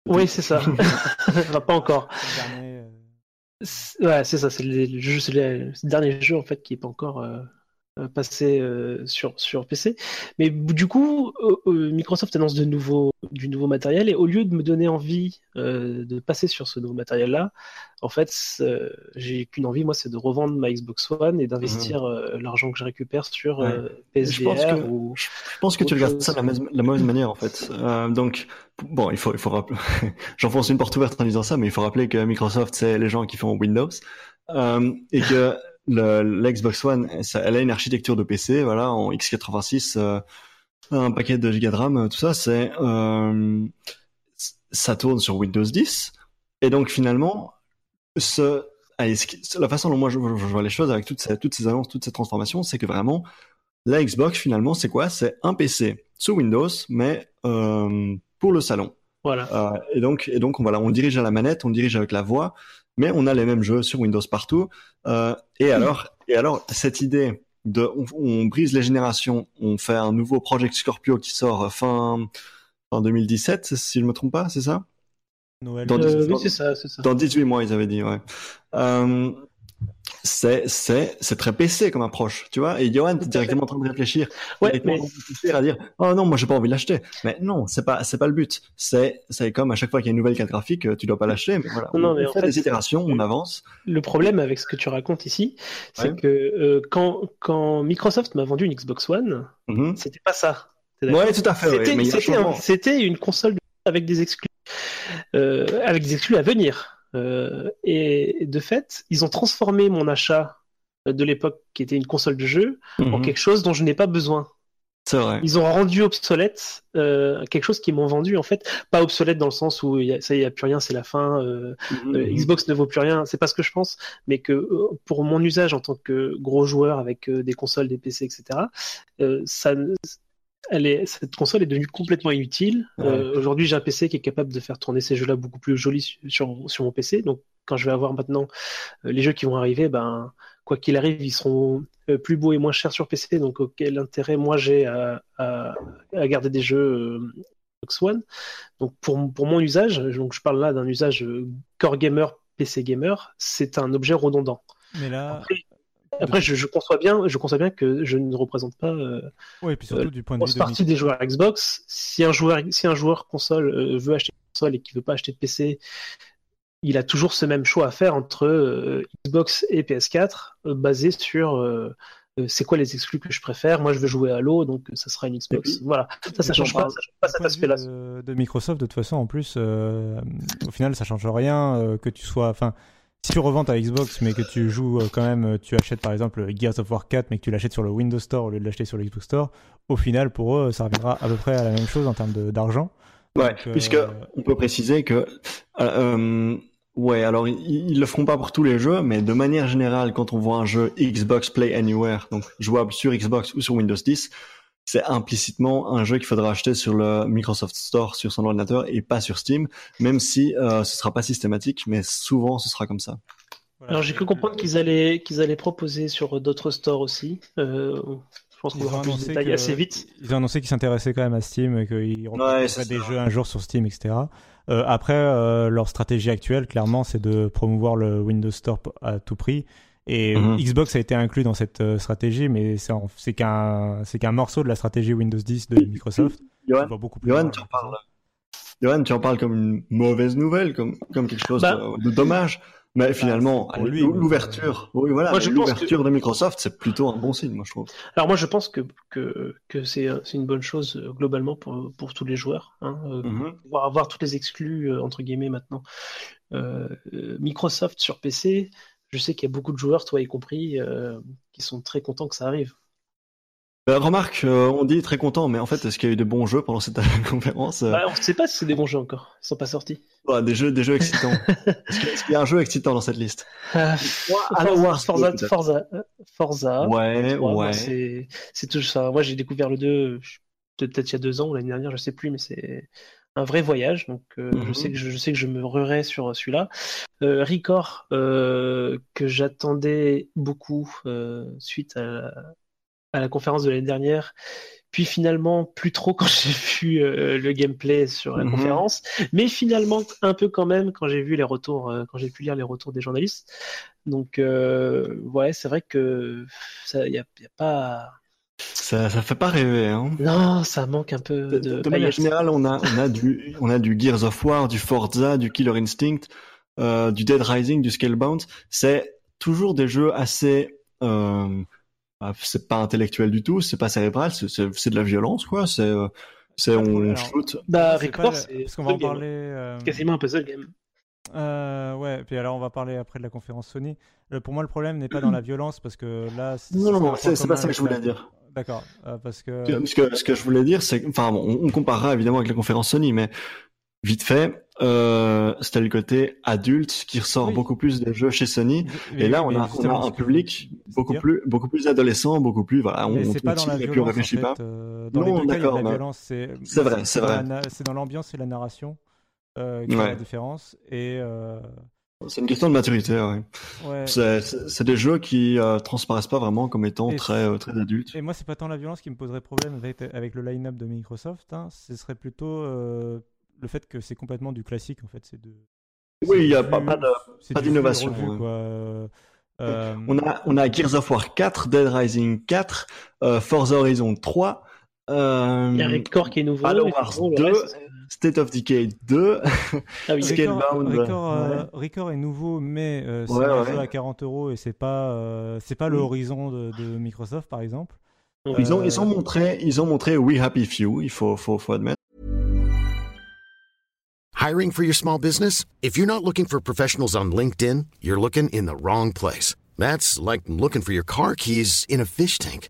Oui, c'est ça. Enfin, pas encore. Dernier, euh, C'est- Ouais, c'est ça. C'est le, jeu, c'est le, c'est le dernier jeu en fait qui est pas encore euh, euh, passé euh, sur sur PC. Mais du coup, euh, Microsoft annonce de nouveau du nouveau matériel et au lieu de me donner envie euh, de passer sur ce nouveau matériel-là, en fait, j'ai qu'une envie, moi, c'est de revendre ma Xbox One et d'investir l'argent que je récupère sur Ouais. Je pense que- ou Je pense que tu regardes ça de la, la mauvaise manière en fait. Donc bon, il faut il faut rappeler. J'enfonce une porte ouverte en disant ça, mais il faut rappeler que Microsoft c'est les gens qui font Windows et que l'Xbox One, ça- elle a une architecture de PC, voilà, en x86, euh, un paquet de gigas de RAM, euh, tout ça, c'est euh, ça tourne sur Windows 10 et donc finalement ce la façon dont moi je, je vois les choses avec toutes ces, toutes ces annonces, toutes ces transformations, c'est que vraiment la Xbox, finalement, c'est quoi? C'est un PC sous Windows, mais euh, pour le salon. voilà. Et donc, et donc, on, voilà, on dirige à la manette, on dirige avec la voix, mais on a les mêmes jeux sur Windows partout. Euh, et alors, et alors, cette idée de, on, on brise les générations, on fait un nouveau Project Scorpio qui sort fin, fin 2017, si je me trompe pas, c'est ça? Noël. Dans- Euh, dans- oui, c'est ça, c'est ça. Dans 18 mois, ils avaient dit, ouais. Euh, c'est, c'est, c'est très PC comme approche, tu vois. Et Johan, t'es directement en train de réfléchir. Ouais, mais en train de réfléchir à dire, oh non, moi j'ai pas envie de l'acheter. Mais non, c'est pas, c'est pas le but. C'est, c'est comme à chaque fois qu'il y a une nouvelle carte graphique, euh, tu dois pas l'acheter. Mais voilà. Non, on, mais on en fait, fait, des itérations, on avance. Le problème avec ce que tu racontes ici, c'est Ouais. que euh, quand, quand Microsoft m'a vendu une Xbox One, Mhm. c'était pas ça. Ouais, tout à fait. C'était un une console avec des exclus, euh, avec des exclus à venir. Euh, et de fait, ils ont transformé mon achat de l'époque, qui était une console de jeu, en Mhm. quelque chose dont je n'ai pas besoin. Vrai. Ils ont rendu obsolète euh, quelque chose qu'ils m'ont vendu en fait, pas obsolète dans le sens où y a- ça y a plus rien, c'est la fin. euh, Mhm. euh, Xbox ne vaut plus rien, c'est pas ce que je pense, mais que euh, pour mon usage en tant que gros joueur avec euh, des consoles, des PC, etc., euh, ça, ne- elle est, cette console est devenue complètement inutile. Euh, Aujourd'hui, j'ai un PC qui est capable de faire tourner ces jeux-là beaucoup plus jolis su- sur, sur mon PC. Donc, quand je vais avoir maintenant euh, les jeux qui vont arriver, ben, quoi qu'il arrive, ils seront euh, plus beaux et moins chers sur PC. Donc, quel intérêt moi j'ai à, à, à garder des jeux euh, Xbox One Donc, pour, pour mon usage, donc je parle là d'un usage euh, core gamer, PC gamer, c'est un objet redondant. Mais là, Après, après, je, je conçois bien, je conçois bien que je ne représente pas euh, ouais, et puis surtout euh, du point de vue de partie des joueurs Xbox. Si un joueur, si un joueur console euh, veut acheter une console et qui veut pas acheter de PC, il a toujours ce même choix à faire entre euh, Xbox et PS4, euh, basé sur c'est quoi les exclus que je préfère. Moi, je veux jouer à Halo, donc ça sera une Xbox. Voilà, ça, ça change pas, ça change pas cet aspect-là. de, de Microsoft, de toute façon, en plus, euh, au final, ça change rien euh, que tu sois. Enfin, si tu revends ta Xbox, mais que tu joues euh, quand même, euh, tu achètes par exemple Gears of War 4, mais que tu l'achètes sur le Windows Store au lieu de l'acheter sur le Xbox Store, au final, pour eux, ça reviendra à peu près à la même chose en termes d'argent. Ouais, Donc, euh, puisque on peut préciser que, euh, euh, ouais, alors ils, ils le feront pas pour tous les jeux, mais de manière générale, quand on voit un jeu Xbox Play Anywhere, donc jouable sur Xbox ou sur Windows 10, c'est implicitement un jeu qu'il faudra acheter sur le Microsoft Store sur son ordinateur et pas sur Steam, même si euh, ce sera pas systématique, mais souvent ce sera comme ça. voilà. Alors j'ai cru comprendre qu'ils allaient qu'ils allaient proposer sur d'autres stores aussi. Euh, je pense qu'on aura plus de annoncé détails que- assez vite. Ils ont annoncé qu'ils s'intéressaient quand même à Steam et qu'ils représenteraient c'est des ça. jeux un jour sur Steam, etc. Euh, après, euh, leur stratégie actuelle, clairement, c'est de promouvoir le Windows Store à tout prix. Et Mhm. Xbox a été inclus dans cette euh, stratégie, mais c'est qu'un c'est qu'un morceau de la stratégie Windows 10 de Microsoft. Johan, beaucoup plus tu en parles. Johan, tu en parles comme une mauvaise nouvelle, comme, comme quelque chose Bah, de, de dommage. Mais finalement, lui, mais- l'ouverture, oui, voilà, l'ouverture de Microsoft, c'est plutôt un bon signe, moi, je trouve. Alors moi je pense que que, que c'est c'est une bonne chose euh, globalement pour pour tous les joueurs. Hein, euh, Mhm. pouvoir avoir toutes les exclus euh, entre guillemets maintenant. Euh, euh, Microsoft sur PC, je sais qu'il y a beaucoup de joueurs, toi y compris, euh, qui sont très contents que ça arrive. Euh, remarque, euh, on dit très content, mais en fait, est-ce qu'il y a eu des bons jeux pendant cette conférence euh, Bah, on ne sait pas si c'est des bons jeux encore, ils sont pas sortis. ouais, Des jeux, des jeux excitants. est-ce qu'il est-ce qu'il y a un jeu excitant dans cette liste? Euh, Halo Forza, Wars Forza, 2, peut-être. Forza, Forza. Ouais, Ouais, c'est c'est tout ça. Moi j'ai découvert le 2 je- peut-être il y a deux ans ou l'année dernière, je sais plus, mais c'est un vrai voyage. Donc je Mhm. sais que je, je sais que je me ruerai sur celui-là. Euh, Record euh, que j'attendais beaucoup euh, suite à la, à la conférence de l'année dernière. Puis finalement, plus trop quand j'ai vu euh, le gameplay sur la Mhm. conférence, mais finalement un peu quand même quand j'ai vu les retours, euh, quand j'ai pu lire les retours des journalistes. Donc euh, ouais, c'est vrai que ça, y a, y a pas, Ça, ça fait pas rêver, hein. non, ça manque un peu De, de. de manière générale, on a, on a du, on a du Gears of War, du Forza, du Killer Instinct, euh, du Dead Rising, du Scalebound. C'est toujours des jeux assez, euh, ah, c'est pas intellectuel du tout, c'est pas cérébral, c'est, c'est, c'est de la violence, quoi. C'est, euh, c'est on alors. shoot. Bah, C'est Record, c'est Parce qu'on va en parler. euh, quasiment un puzzle game. Euh, ouais, puis alors on va parler après de la conférence Sony. Le- pour moi, le problème n'est pas dans la violence parce que là. Non, non, non, c'est, c'est pas ça que je voulais la- dire. D'accord, euh, parce que. Ce que, ce que je voulais dire, c'est, enfin, bon, on, on comparera évidemment avec la conférence Sony, mais vite fait, euh, c'était le côté adulte qui ressort Oui. beaucoup plus des jeux chez Sony. Mais- Et là, on a, on a un public beaucoup dire, plus, beaucoup plus adolescent, beaucoup plus, voilà, on, c'est pas dans la violence. en pas. fait, euh, dans Non, d'accord. C'est vrai, c'est vrai. C'est dans l'ambiance et la narration euh, qui fait la différence. Et euh, C'est une question de maturité, ouais. ouais. C'est, des jeux qui euh, transparaissent pas vraiment comme étant Et très, euh, très adultes. Et moi, c'est pas tant la violence qui me poserait problème avec, avec le line-up de Microsoft. hein. Ce serait plutôt euh, le fait que c'est complètement du classique en fait. C'est de. Oui, il y a pas, pas d'innovation, revu, ouais. quoi. Euh, on a, on a Gears of War 4, Dead Rising 4, euh, Forza Horizon 3, euh, Il y a Record qui est nouveau. Halo Wars sinon, le 2, reste, State of Decay 2, Ah oui, Scalebound, Record, euh, ouais. Record est nouveau, mais euh, c'est Ouais, un ouais. jeu à 40 euros et c'est pas, euh, c'est pas le Mm. horizon de, de Microsoft par exemple. Ils ont, Euh, ils ont montré, ils ont montré We Happy Few, il faut, faut, faut admettre. Hiring for your small business? If you're not looking for professionals on LinkedIn, you're looking in the wrong place. That's like looking for your car keys in a fish tank.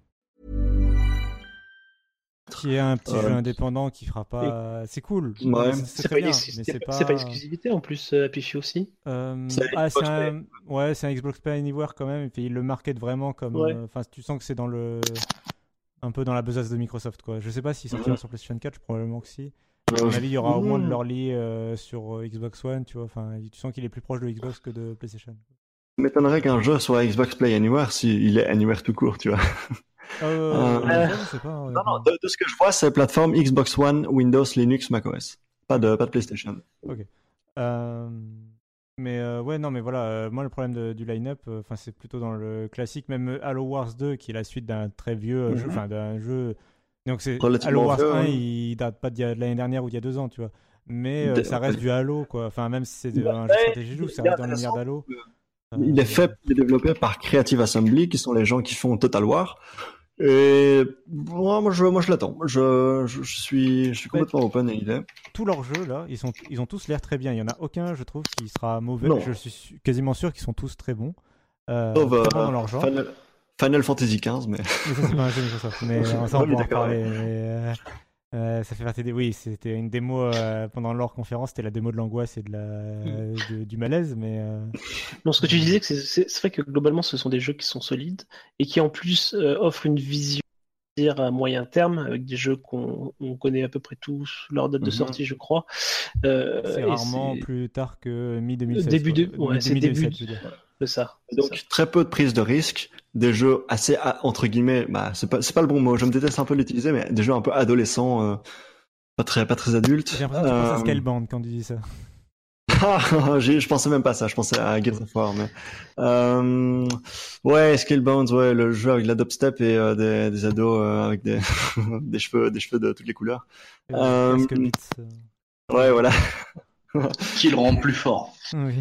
Qui est un petit Euh, jeu indépendant qui fera pas. C'est cool. Ouais. C'est pas, bien, mais pas, exclusivité en plus, euh, Few aussi. Euh, C'est ah, c'est un, ouais, c'est un Xbox Play Anywhere quand même. Et puis il le market vraiment comme. Ouais. Enfin, tu sens que c'est dans le, un peu dans la besace de Microsoft quoi. Je sais pas s'il sortira Mhm. sur PlayStation 4, probablement que si. À mon avis, il y aura au moins de l'early euh, sur Xbox One, tu vois. Enfin, tu sens qu'il est plus proche de Xbox que de PlayStation. Ça m'étonnerait qu'un jeu soit Xbox Play Anywhere s'il est Anywhere tout court, tu vois. Euh, Euh, honnêtement. de, ce que je vois, c'est plateforme Xbox One, Windows, Linux, macOS. Pas de, pas de PlayStation. Euh, mais euh, ouais, non, mais voilà, euh, moi le problème de- du line-up, euh, c'est plutôt dans le classique, même Halo Wars 2, qui est la suite d'un très vieux jeu, Mhm. enfin d'un jeu. Donc c'est Halo Wars vieux, 1, hein. il date pas de l'année dernière ou d'il y a deux ans, tu vois. Mais De- ça reste du Halo, quoi. Enfin, même si c'est un jeu joue, ça reste dans l'univers d'Halo. Il est fait, il est développé par Creative Assembly, qui sont les gens qui font Total War. Et moi, moi, je, moi, je l'attends. Je, je, je suis, je suis complètement open à l'idée. tous leurs jeux là, ils sont, ils ont tous l'air très bien. Il y en a aucun, je trouve, qui sera mauvais. Non. Je suis su- quasiment sûr qu'ils sont tous très bons. Euh, Sauf, euh, dans leur genre. Final, Final Fantasy XV, mais Mais ça, c'est pas un jeu Microsoft. Mais ça, on Oui, pourra en d'accord, parler. mais, euh, ça fait partie des. Oui, c'était une démo euh, pendant leur conférence. C'était la démo de l'angoisse et de la, de- du malaise. Mais euh, Non, ce que tu disais, c'est- vrai que globalement, ce sont des jeux qui sont solides et qui en plus offrent une vision à moyen terme avec des jeux qu'on on connaît à peu près tous leur date de Mhm. sortie, je crois. C'est rarement plus tard que mi-2016. Début de- ouais, Mi-2017, début- dire. C'est ça. donc ça. très peu de prise de risque, des jeux assez entre guillemets, bah c'est pas, c'est pas le bon mot. Je me déteste un peu l'utiliser, mais des jeux un peu adolescents, euh, pas très, pas très adultes. J'ai l'impression que tu penses à Euh, Scalebound quand tu dis ça. Ah, j'ai- je pensais même pas à ça, je pensais à Gears of War, mais euh, ouais, Scalebound, ouais, le jeu avec de la dubstep et euh, des, des ados euh, avec des, des cheveux, des cheveux de toutes les couleurs. Ouais, voilà. Qui le rend plus fort. Oui.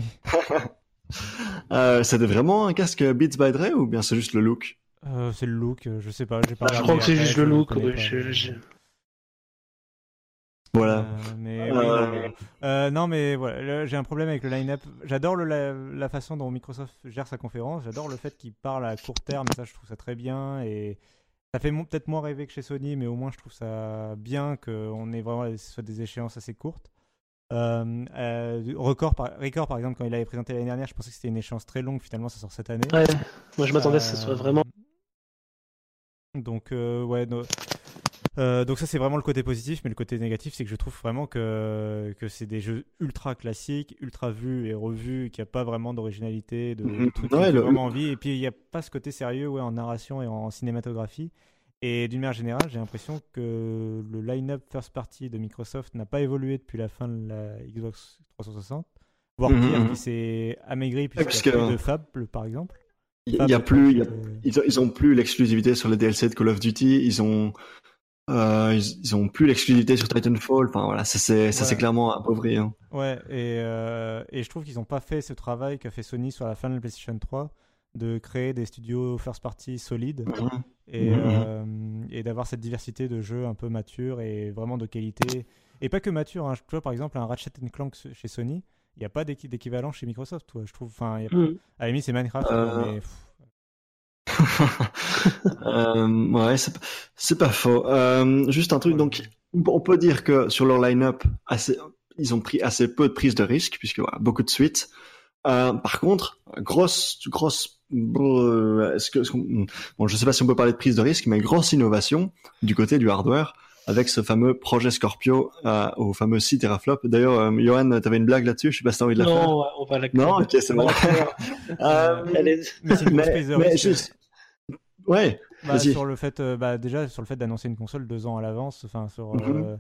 Euh, c'était vraiment un casque Beats by Dre ou bien c'est juste le look? Euh, c'est le look, euh, je sais pas. j'ai pas Bah, je crois que c'est juste le look. je- Voilà. Euh, mais oui, non, mais- euh, non, mais voilà, j'ai un problème avec le line-up. J'adore le- la, la façon dont Microsoft gère sa conférence. J'adore le fait qu'il parle à court terme. Ça, je trouve ça très bien. Et ça fait peut-être moins rêver que chez Sony, mais au moins, je trouve ça bien qu'on ait vraiment ce soit des échéances assez courtes. Euh, euh, record, par, Record, par exemple, quand il avait présenté l'année dernière, je pensais que c'était une échéance très longue. Finalement, ça sort cette année. Ouais, moi je m'attendais à ce que ce soit vraiment. Donc, euh, ouais, no- euh, donc ça c'est vraiment le côté positif, mais le côté négatif c'est que je trouve vraiment que, que c'est des jeux ultra classiques, ultra vus et revus, qu'il n'y a pas vraiment d'originalité, de, de Mhm. trucs Ouais, qui le- vraiment envie, et puis il n'y a pas ce côté sérieux ouais, en narration et en cinématographie. Et d'une manière générale, j'ai l'impression que le line-up first party de Microsoft n'a pas évolué depuis la fin de la Xbox 360, voire Mhm, pire, mhm. qui s'est amaigri puisqu'il n'y a plus de Fable par exemple. Il y a plus, il y a- ils, ont, ils ont plus l'exclusivité sur les DLC de Call of Duty. Ils ont, euh, ils, ils ont plus l'exclusivité sur Titanfall. Enfin voilà, ça c'est, Ouais. clairement appauvri. Hein. Ouais, et, euh, et je trouve qu'ils n'ont pas fait ce travail qu'a fait Sony sur la fin de la PlayStation 3, de créer des studios first party solides Mhm. et, Mhm. euh, et d'avoir cette diversité de jeux un peu matures et vraiment de qualité. Et pas que mature, hein. tu vois par exemple un Ratchet Clank chez Sony, il n'y a pas d'équi- d'équivalent chez Microsoft, toi, je trouve. Enfin, il y a- à la limite c'est Minecraft, Euh, mais euh, ouais, c'est, pas- faux. Juste un truc. Donc, on peut dire que sur leur line-up, assez, ils ont pris assez peu de prises de risques puisque voilà, beaucoup de suites. Euh, par contre, grosse, grosse, est-ce que, est-ce qu'on- bon, je sais pas si on peut parler de prise de risque, mais grosse innovation du côté du hardware avec ce fameux projet Scorpio euh, au fameux 6 teraflop. D'ailleurs, euh, Johan, t'avais une blague là-dessus, je sais pas si t'as envie de la faire. Non, on va la Non, ok, c'est bon. Euh, est- mais c'est une grosse mais, prise de mais risque. juste, ouais, Bah, sur le fait, euh, bah, déjà sur le fait d'annoncer une console deux ans à l'avance, enfin sur Mhm. euh,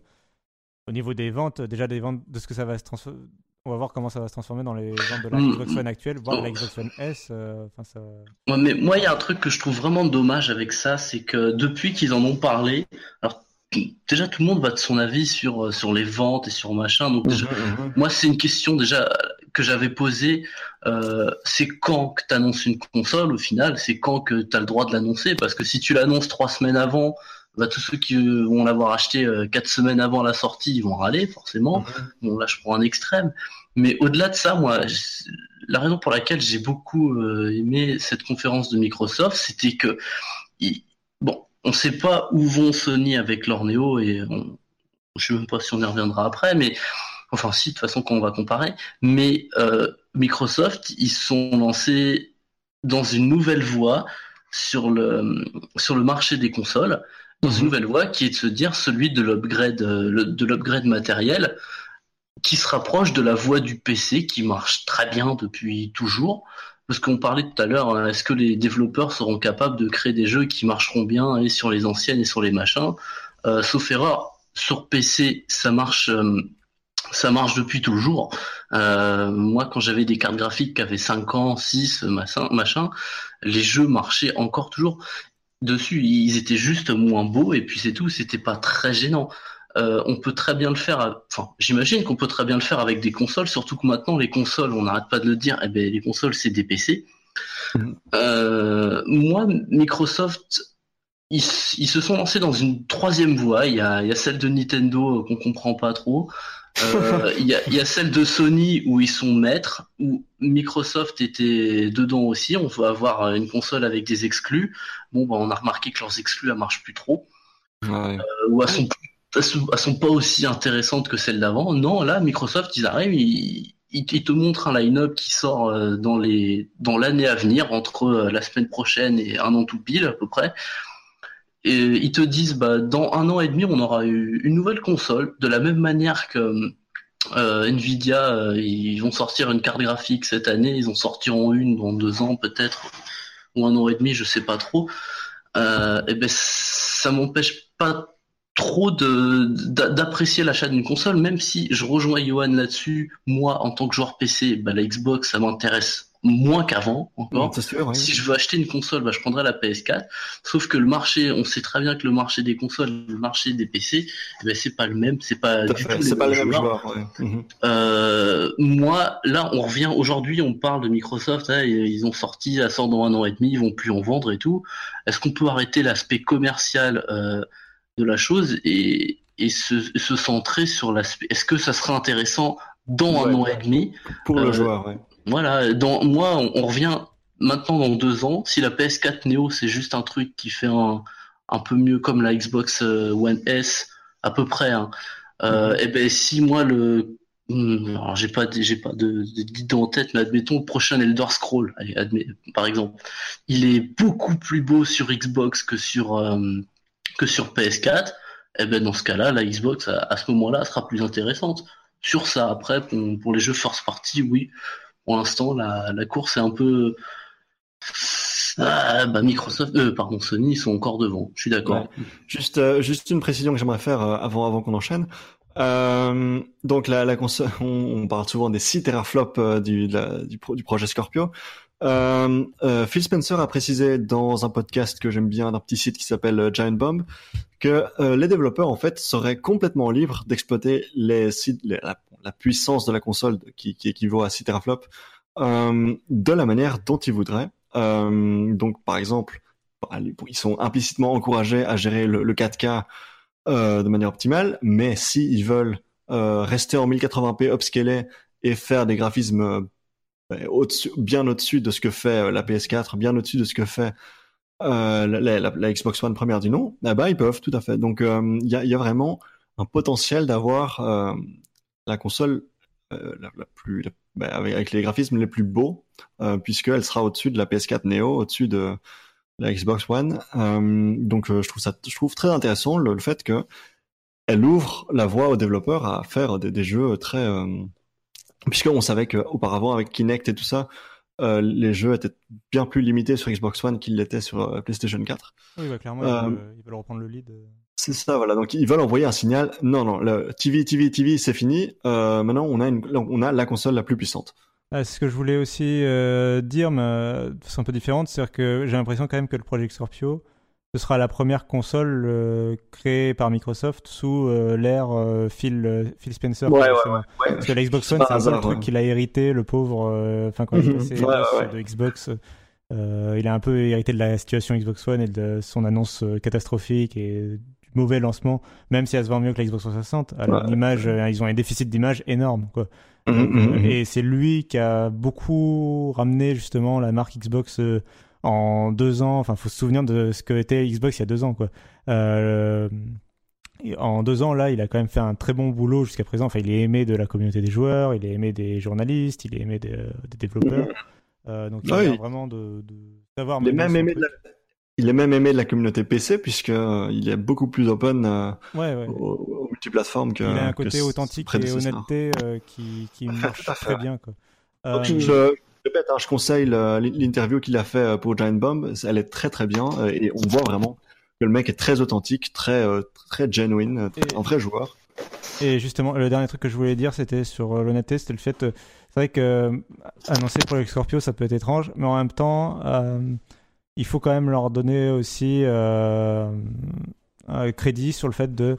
au niveau des ventes, déjà des ventes de ce que ça va se transformer. On va voir comment ça va se transformer dans les ventes de la Mhm. Xbox One actuelle, voire la Xbox One S. euh, Enfin, ça. Ouais, mais moi, il y a un truc que je trouve vraiment dommage avec ça, c'est que depuis qu'ils en ont parlé, alors déjà tout le monde va de son avis sur euh, sur les ventes et sur machin. Donc déjà, Mhm, moi, c'est une question déjà que j'avais posée. Euh, c'est quand que tu annonces une console au final C'est quand que tu as le droit de l'annoncer Parce que si tu l'annonces trois semaines avant, bah, tous ceux qui euh, vont l'avoir acheté euh, quatre semaines avant la sortie, ils vont râler forcément. Bon, là, je prends un extrême. Mais au-delà de ça, moi, la raison pour laquelle j'ai beaucoup euh, aimé cette conférence de Microsoft, c'était que, bon, on sait pas où vont Sony avec leur Neo et on, je sais même pas si on y reviendra après, mais enfin si, de toute façon, quand on va comparer. Mais euh, Microsoft, ils sont lancés dans une nouvelle voie sur le sur le marché des consoles, dans une Mhm. nouvelle voie qui est de se dire celui de l'upgrade euh, de l'upgrade matériel qui se rapproche de la voie du PC qui marche très bien depuis toujours. Parce qu'on parlait tout à l'heure, hein, est-ce que les développeurs seront capables de créer des jeux qui marcheront bien et sur les anciennes et sur les machins? Euh, Sauf erreur, sur PC, ça marche, euh, ça marche depuis toujours. Euh, moi, quand j'avais des cartes graphiques qui avaient 5 ans, 6, machin, machin, les jeux marchaient encore toujours dessus. Ils étaient juste moins beaux et puis c'est tout. C'était pas très gênant. Euh, on peut très bien le faire. à- Enfin, j'imagine qu'on peut très bien le faire avec des consoles, surtout que maintenant les consoles, on n'arrête pas de le dire. Eh ben, les consoles, c'est des PC. Mhm. Euh, moi, Microsoft, ils, ils se sont lancés dans une troisième voie. Il y a, il y a celle de Nintendo euh, qu'on comprend pas trop. Euh, il, y a, il y a celle de Sony où ils sont maîtres, où Microsoft était dedans aussi. On va avoir euh, une console avec des exclus. Bon, bah, on a remarqué que leurs exclus, elles marchent plus trop Ouais. euh, ou elles sont, elles sont, elles sont pas aussi intéressantes que celles d'avant. Non, là, Microsoft, ils arrivent, ils, ils, ils te montrent un line-up qui sort euh, dans les dans l'année à venir, entre euh, la semaine prochaine et un an tout pile à peu près. Et ils te disent, bah, dans un an et demi, on aura eu une nouvelle console, de la même manière que euh, Nvidia, euh, ils vont sortir une carte graphique cette année, ils en sortiront une dans deux ans peut-être, ou un an et demi, je sais pas trop. Euh, et ben ça m'empêche pas trop d'apprécier l'achat d'une console, même si je rejoins Johan là-dessus. Moi, en tant que joueur PC, bah, la Xbox, ça m'intéresse moins qu'avant encore. Sûr. Si je veux acheter une console, bah, je prendrais la PS4. Sauf que le marché, on sait très bien que le marché des consoles, le marché des PC, eh ben, c'est pas le même, c'est pas du fait. tout C'est pas les mêmes joueurs. joueurs. ouais. Mhm. Euh, moi, là, on revient aujourd'hui, on parle de Microsoft, hein, ils ont sorti, ça sort dans un an et demi, ils vont plus en vendre et tout. Est-ce qu'on peut arrêter l'aspect commercial euh, de la chose et, et se, se centrer sur l'aspect. Est-ce que ça serait intéressant dans un an et demi Pour le Euh, joueur, ouais. Voilà, dans moi, on, on revient maintenant dans deux ans. Si la PS4 Neo, c'est juste un truc qui fait un, un peu mieux comme la Xbox euh, One S, à peu près. Hein. Euh, Et ben si moi le, Hmm, alors, j'ai pas j'ai pas de de- d'idée en tête, mais admettons le prochain Elder Scroll, allez, admet- par exemple, il est beaucoup plus beau sur Xbox que sur euh, que sur PS4. Et ben dans ce cas-là, la Xbox à, à ce moment-là sera plus intéressante. Sur ça, après pour, pour les jeux first party, oui, pour l'instant la, course est un peu ah, bah Microsoft, euh, pardon, Sony, ils sont encore devant. Je suis d'accord. Juste, euh, juste une précision que j'aimerais faire euh, avant, avant qu'on enchaîne. Euh, donc la, console, on, parle souvent des 6 teraflops du, la- du, du projet Scorpio. Phil Spencer a précisé dans un podcast que j'aime bien d'un petit site qui s'appelle Giant Bomb que les développeurs en fait seraient complètement libres d'exploiter les, sites- la puissance de la console qui, qui équivaut à 6 teraflops euh, de la manière dont ils voudraient. Euh, donc par exemple, ils sont implicitement encouragés à gérer le, le 4K euh, de manière optimale, mais si ils veulent euh, rester en 1080p upscalé et faire des graphismes euh, au-dessus- bien au-dessus de ce que fait la PS4, bien au-dessus de ce que fait euh, la, la- la- Xbox One première du nom, eh ben ils peuvent tout à fait. Donc il y, a, y a vraiment un potentiel d'avoir euh, la console euh, la, la plus la- ben, avec, avec les graphismes les plus beaux, euh, puisqu'elle sera au-dessus de la PS4 Neo, au-dessus de la Xbox One. Euh, donc euh, je trouve ça, je trouve très intéressant le, le fait que elle ouvre la voie aux développeurs à faire des, des jeux très, puisqu'on savait qu'auparavant avec Kinect et tout ça, euh, les jeux étaient bien plus limités sur Xbox One qu'ils l'étaient sur euh, PlayStation 4. Oui, bah, clairement, Euh, ils, veulent, ils veulent reprendre le lead. C'est ça, voilà. Donc ils veulent envoyer un signal. Non, non, le TV, TV, TV, c'est fini. Euh, maintenant, on a une, on a la console la plus puissante. Ah, c'est ce que je voulais aussi euh, dire, mais euh, de façon un peu différente, c'est-à-dire que j'ai l'impression quand même que le Project Scorpio, ce sera la première console euh, créée par Microsoft sous euh, l'ère euh, Phil, euh, Phil Spencer. Ouais, ouais, justement. Parce que la Xbox C'est One, c'est un peu le truc ouais. qu'il a hérité, le pauvre. euh, Enfin, quand il est Mhm. Ouais, ouais, de Xbox, euh, il a un peu hérité de la situation Xbox One et de son annonce catastrophique et mauvais lancement, même si elle se vend mieux que la Xbox 360. Alors, Ouais. l'image, euh, ils ont un déficit d'image énorme, quoi. Donc, mhm, euh, mhm. Et c'est lui qui a beaucoup ramené justement la marque Xbox euh, en deux ans. Enfin, faut se souvenir de ce que était Xbox il y a deux ans, quoi. Euh, en deux ans, là, il a quand même fait un très bon boulot jusqu'à présent. Enfin, il est aimé de la communauté des joueurs, il est aimé des journalistes, il est aimé des, des développeurs. Euh, donc, il a vraiment de, de savoir. Il est même aimé de la, il est même aimé de la communauté PC puisque euh, il est beaucoup plus open euh, Ouais, ouais. aux, aux multiplateformes que. il a un côté authentique et honnêteté euh, qui, qui marche à très bien, quoi. Donc, Euh, je, je répète, hein, je conseille le- l'interview qu'il a fait pour Giant Bomb. Elle est très très bien et on voit vraiment que le mec est très authentique, très très genuine, très- Et- un vrai joueur. Et justement, le dernier truc que je voulais dire, c'était sur l'honnêteté, c'était le fait, c'est vrai que annoncer Project Scorpio, ça peut être étrange, mais en même temps, euh, il faut quand même leur donner aussi euh, un crédit sur le fait de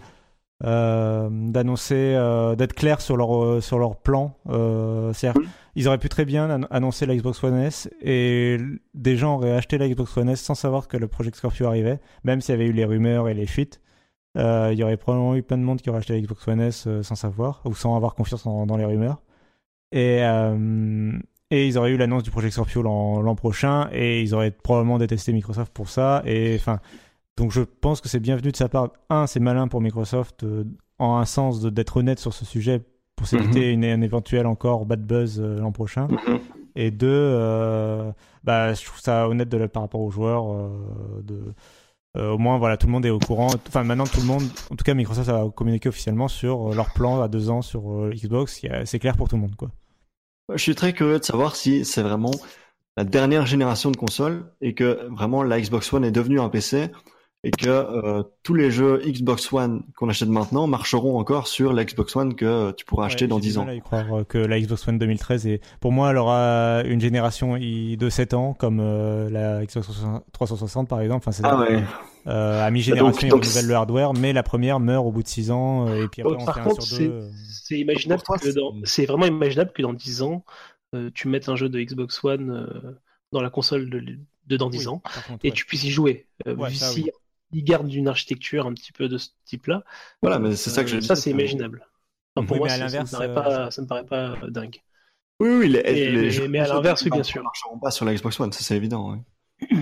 euh, d'annoncer, euh, d'être clair sur leur sur leur plan. C'est-à-dire, ils auraient pu très bien ann- annoncer la Xbox One S et des gens auraient acheté la Xbox One S sans savoir que le Project Scorpio arrivait, même s'il y avait eu les rumeurs et les fuites. Il y aurait probablement eu plein de monde qui aurait acheté la Xbox One S sans savoir ou sans avoir confiance en- dans les rumeurs. Et, euh, et ils auraient eu l'annonce du Project Scorpio l'an prochain et ils auraient probablement détesté Microsoft pour ça. Et enfin, donc je pense que c'est bienvenu de sa part. Un, c'est malin pour Microsoft euh, en un sens d'être honnête sur ce sujet pour s'éviter une, un éventuel encore bad buzz euh, l'an prochain. Et deux, euh, bah, je trouve ça honnête de la, par rapport aux joueurs. de, au moins, voilà, tout le monde est au courant. Enfin, maintenant, tout le monde, en tout cas, Microsoft a communiqué officiellement sur leur plan à deux ans sur Xbox. C'est clair pour tout le monde, quoi. Je suis très curieux de savoir si c'est vraiment la dernière génération de consoles et que vraiment la Xbox One est devenue un PC et que euh, tous les jeux Xbox One qu'on achète maintenant marcheront encore sur la Xbox One que tu pourras acheter Ouais, dans j'ai du 10 ans. y croire euh, que la Xbox One 2013 est, pour moi, elle aura une génération i- de 7 ans, comme euh, la Xbox 360 par exemple. Enfin, c'est Ah ouais. euh, à mi-génération, Donc- ils donc renouvellent le hardware, mais la première meurt au bout de 6 ans, et puis après, Bon, on par fait un contre, sur c'est deux. c'est imaginable dans- c'est- vraiment imaginable que dans 10 ans, euh, tu mettes un jeu de Xbox One euh, dans la console de, de dans 10 Oui, ans contre, et ouais. tu puisses y jouer. Euh, Ouais, vu ça, si, oui. Ils gardent une architecture un petit peu de ce type-là. Voilà, mais c'est ça que je Ça, c'est imaginable. Enfin, pour Oui, moi, mais à ça, ça me paraît euh, pas, ça me paraît pas euh, dingue. Oui, oui, les, Mais- les mais- jeux mais à l'inverse, oui, ne bien sûr. marcheront pas sur la Xbox One, ça c'est évident. oui.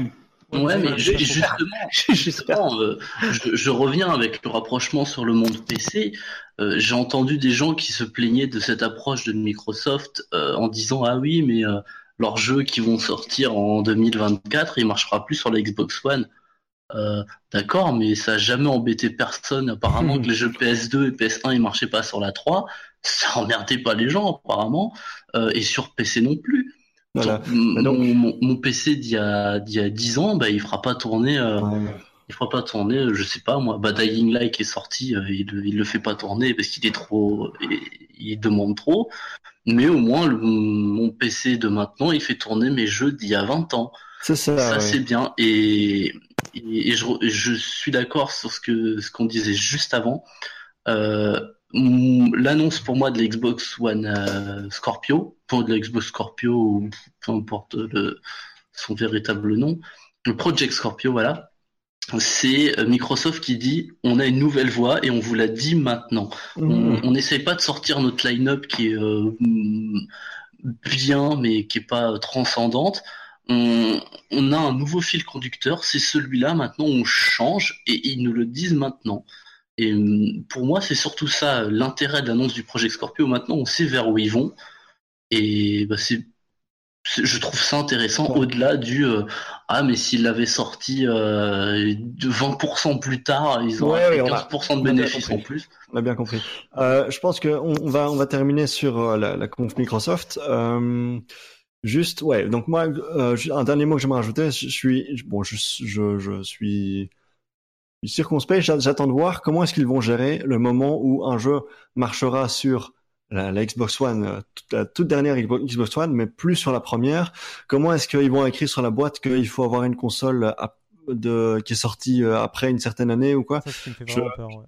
Ouais, mais justement, J'espère. justement, euh, je, je reviens avec le rapprochement sur le monde PC. Euh, J'ai entendu des gens qui se plaignaient de cette approche de Microsoft euh, en disant ah oui, mais euh, leurs jeux qui vont sortir en 2024, il marchera plus sur la Xbox One. Euh, D'accord, mais ça a jamais embêté personne. Apparemment que les jeux PS2 et PS1 ils marchaient pas sur la 3, ça emmerdait pas les gens apparemment, Euh, et sur PC non plus. Voilà. Donc, donc- mon, PC d'il y y a 10 ans, bah il fera pas tourner. euh, Ouais. il fera pas tourner, je sais pas moi, bah Dying Light est sorti, euh, il, il le fait pas tourner parce qu'il est trop, il, il demande trop. Mais au moins le- mon PC de maintenant, il fait tourner mes jeux d'il y a 20 ans. C'est ça. Ça ouais. c'est bien et, et, et je, suis d'accord sur ce que ce qu'on disait juste avant. Euh, L'annonce pour moi de l'Xbox One euh, Scorpio, pour de l'Xbox Scorpio ou peu importe le, son véritable nom, le Project Scorpio, voilà. C'est euh, Microsoft qui dit on a une nouvelle voie et on vous l'a dit maintenant. On on n'essaye pas de sortir notre line-up qui est euh, bien mais qui est pas transcendante. On, on a un nouveau fil conducteur, c'est celui-là. Maintenant, on change et ils nous le disent maintenant. Et hum, pour moi, c'est surtout ça l'intérêt de l'annonce du projet Scorpio. Maintenant, on sait vers où ils vont. Et bah, c'est, je trouve ça intéressant Ouais. au-delà du euh, ah mais s'ils l'avaient sorti euh, de 20% plus tard, ils auraient Ouais, ouais, on a- 15% de bénéfices en plus. On a bien compris. Euh, je pense qu'on on va, on va terminer sur euh, la, la conf Microsoft. Juste, ouais. Donc moi, euh, un dernier mot que j'aimerais rajouter. Je suis, je- bon, je, je, je suis circonspect. J'a- J'attends de voir comment est-ce qu'ils vont gérer le moment où un jeu marchera sur la, la Xbox One, euh, toute, la toute dernière Xbox One, mais plus sur la première. Comment est-ce qu'ils vont écrire sur la boîte qu'il faut avoir une console euh, de, qui est sortie euh, après une certaine année ou quoi? Ça, c'est ce qui me fait Je- vraiment peur. ouais.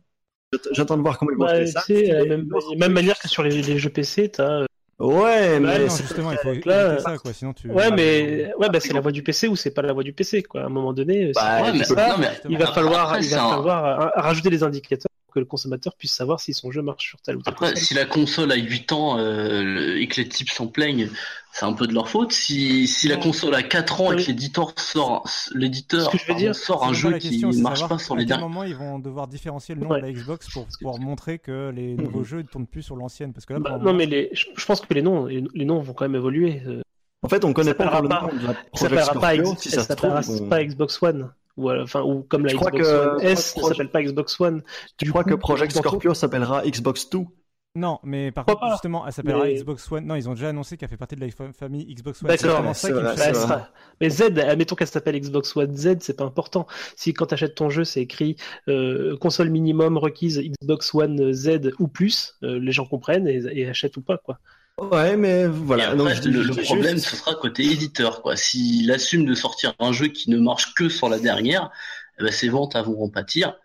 J'att- J'attends de voir comment ils vont Bah, gérer tu ça. euh, même, même manière que sur les, les jeux PC, t'as. Ouais, Bah, mais non, c'est- justement, il faut là, ça, quoi. Sinon, tu. Ouais, mais ouais, bah, c'est la voie du PC ou c'est pas la voie du PC, quoi. À un moment donné, Bah, fais ça, non, mais il va falloir, après, il va un- falloir euh, rajouter des indicateurs que le consommateur puisse savoir si son jeu marche sur tel ou tel Après, console. si la console a 8 ans euh, et que les types s'en plaignent, c'est un peu de leur faute. Si, si la console a 4 ans et que l'éditeur sort, l'éditeur Ce que je veux pardon, dire, sort un jeu qui ne marche pas sur à les quel derniers. moment ils vont devoir différencier le nom Ouais. de la Xbox pour pouvoir montrer que les nouveaux jeux ne tournent plus sur l'ancienne. Parce que là, Bah, non, moment, mais les, je, je pense que les noms, les, les noms vont quand même évoluer. euh, En fait, on connaît Ça pas le nom de la Ça Project s'appellera pas, Scorpio. X- Si ça ça trouve, vont- pas Xbox One. Ou, euh, enfin, ou comme la Je crois Xbox que- One je crois S que ne Project- s'appelle pas Xbox One. Du crois coup, que Project Scorpio s'appellera Xbox 2. Non, mais par contre, pas justement, elle s'appellera Mais- Xbox One. Non, ils ont déjà annoncé qu'elle fait partie de la fa- famille Xbox One. D'accord, ça vrai, fait Bah, sera- Mais Z, admettons qu'elle s'appelle Xbox One Z, c'est pas important. Si quand tu achètes ton jeu, c'est écrit euh, console minimum requise Xbox One Z ou plus, euh, les gens comprennent et, et achètent ou pas, quoi. Ouais, mais voilà. après, Donc, le, problème, juste- ce sera côté éditeur. quoi. S'il assume de sortir un jeu qui ne marche que sur la dernière, eh ben, ses ventes vont en pâtir.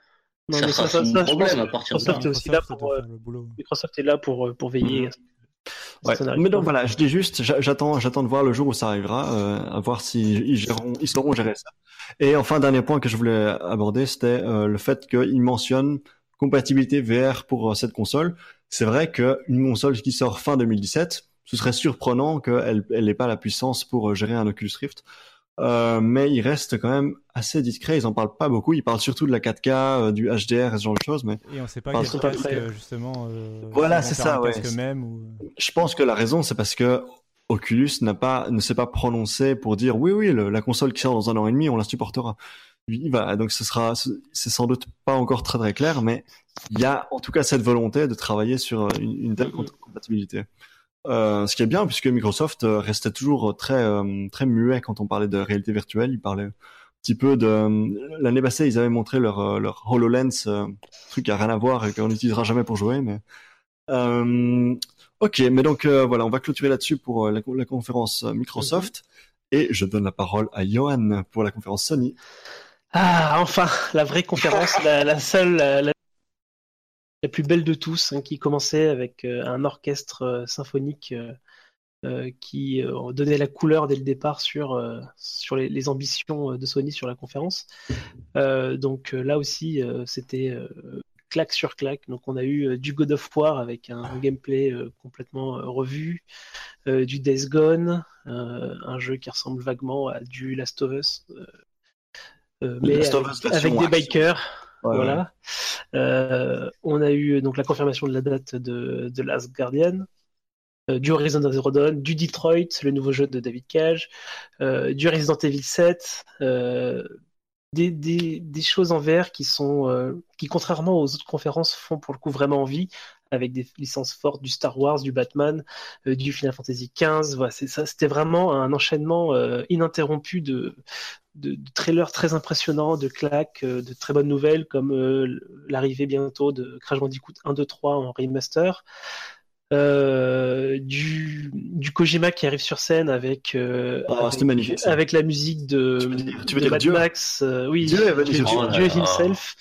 Non, ça sera ça- son ça, je problème à partir de Microsoft là. est aussi là Microsoft pour, euh, faire le boulot. Microsoft est là pour, euh, pour veiller. Ouais. Ça n'arrive Mais donc voilà, je dis juste, j'a- j'attends, j'attends de voir le jour où ça arrivera, euh, à voir si ils, géreront, ils sauront gérer ça. Et enfin, dernier point que je voulais aborder, c'était euh, le fait qu'ils mentionnent compatibilité VR pour euh, cette console. C'est vrai qu'une console qui sort fin 2017, ce serait surprenant qu'elle elle n'ait pas la puissance pour euh, gérer un Oculus Rift. Euh, mais il reste quand même assez discret. Ils en parlent pas beaucoup. Ils parlent surtout de la 4K, euh, du HDR et ce genre de choses. Mais Et on sait pas quel très- euh, justement. euh, Voilà, c'est ça, ouais. casque même ou. je pense que la raison, c'est parce que Oculus n'a pas, ne s'est pas prononcé pour dire oui, oui, le- la console qui sort dans un an et demi, on la supportera. Oui, voilà, donc ce sera, c'est sans doute pas encore très très clair, mais il y a en tout cas cette volonté de travailler sur une, une telle compatibilité. Euh, ce qui est bien puisque Microsoft euh, restait toujours très euh, très muet quand on parlait de réalité virtuelle. Ils parlaient un petit peu de l'année passée, ils avaient montré leur euh, leur Hololens, euh, truc a rien à voir et qu'on n'utilisera jamais pour jouer, mais euh, ok. Mais donc euh, voilà, on va clôturer là-dessus pour euh, la, la conférence euh, Microsoft et je donne la parole à Johan pour la conférence Sony. Ah, enfin, la vraie conférence, la, seule, la, plus belle de tous, hein, qui commençait avec euh, un orchestre euh, symphonique euh, qui donnait la couleur dès le départ sur, les, ambitions de Sony sur la conférence. Donc là aussi, c'était claque sur claque. Donc on a eu du God of War avec un, gameplay complètement revu, du Days Gone, un jeu qui ressemble vaguement à du Last of Us, mais Last of avec, des bikers. Ouais, voilà. Euh, on a eu donc la confirmation de la date de, de Last Guardian, euh, du Horizon Zero Dawn, du Detroit, le nouveau jeu de David Cage, euh, du Resident Evil 7, euh, des, des, des choses en VR qui sont euh, qui contrairement aux autres conférences font pour le coup vraiment envie avec des licences fortes du Star Wars, du Batman, euh, du Final Fantasy XV. Voilà, c'est ça, c'était vraiment un enchaînement euh, ininterrompu de, de, de trailers très impressionnants, de claques, euh, de très bonnes nouvelles comme euh, l'arrivée bientôt de Crash Bandicoot 1, 2, 3 en remaster. Euh, du, du Kojima qui arrive sur scène avec, euh, Ah, avec, magnifique, la musique de, Tu veux dire- tu veux de dire Mad Dieu Max, euh, oui, Dieu est venu Dieu, sur Dieu-. Dieu Oh himself,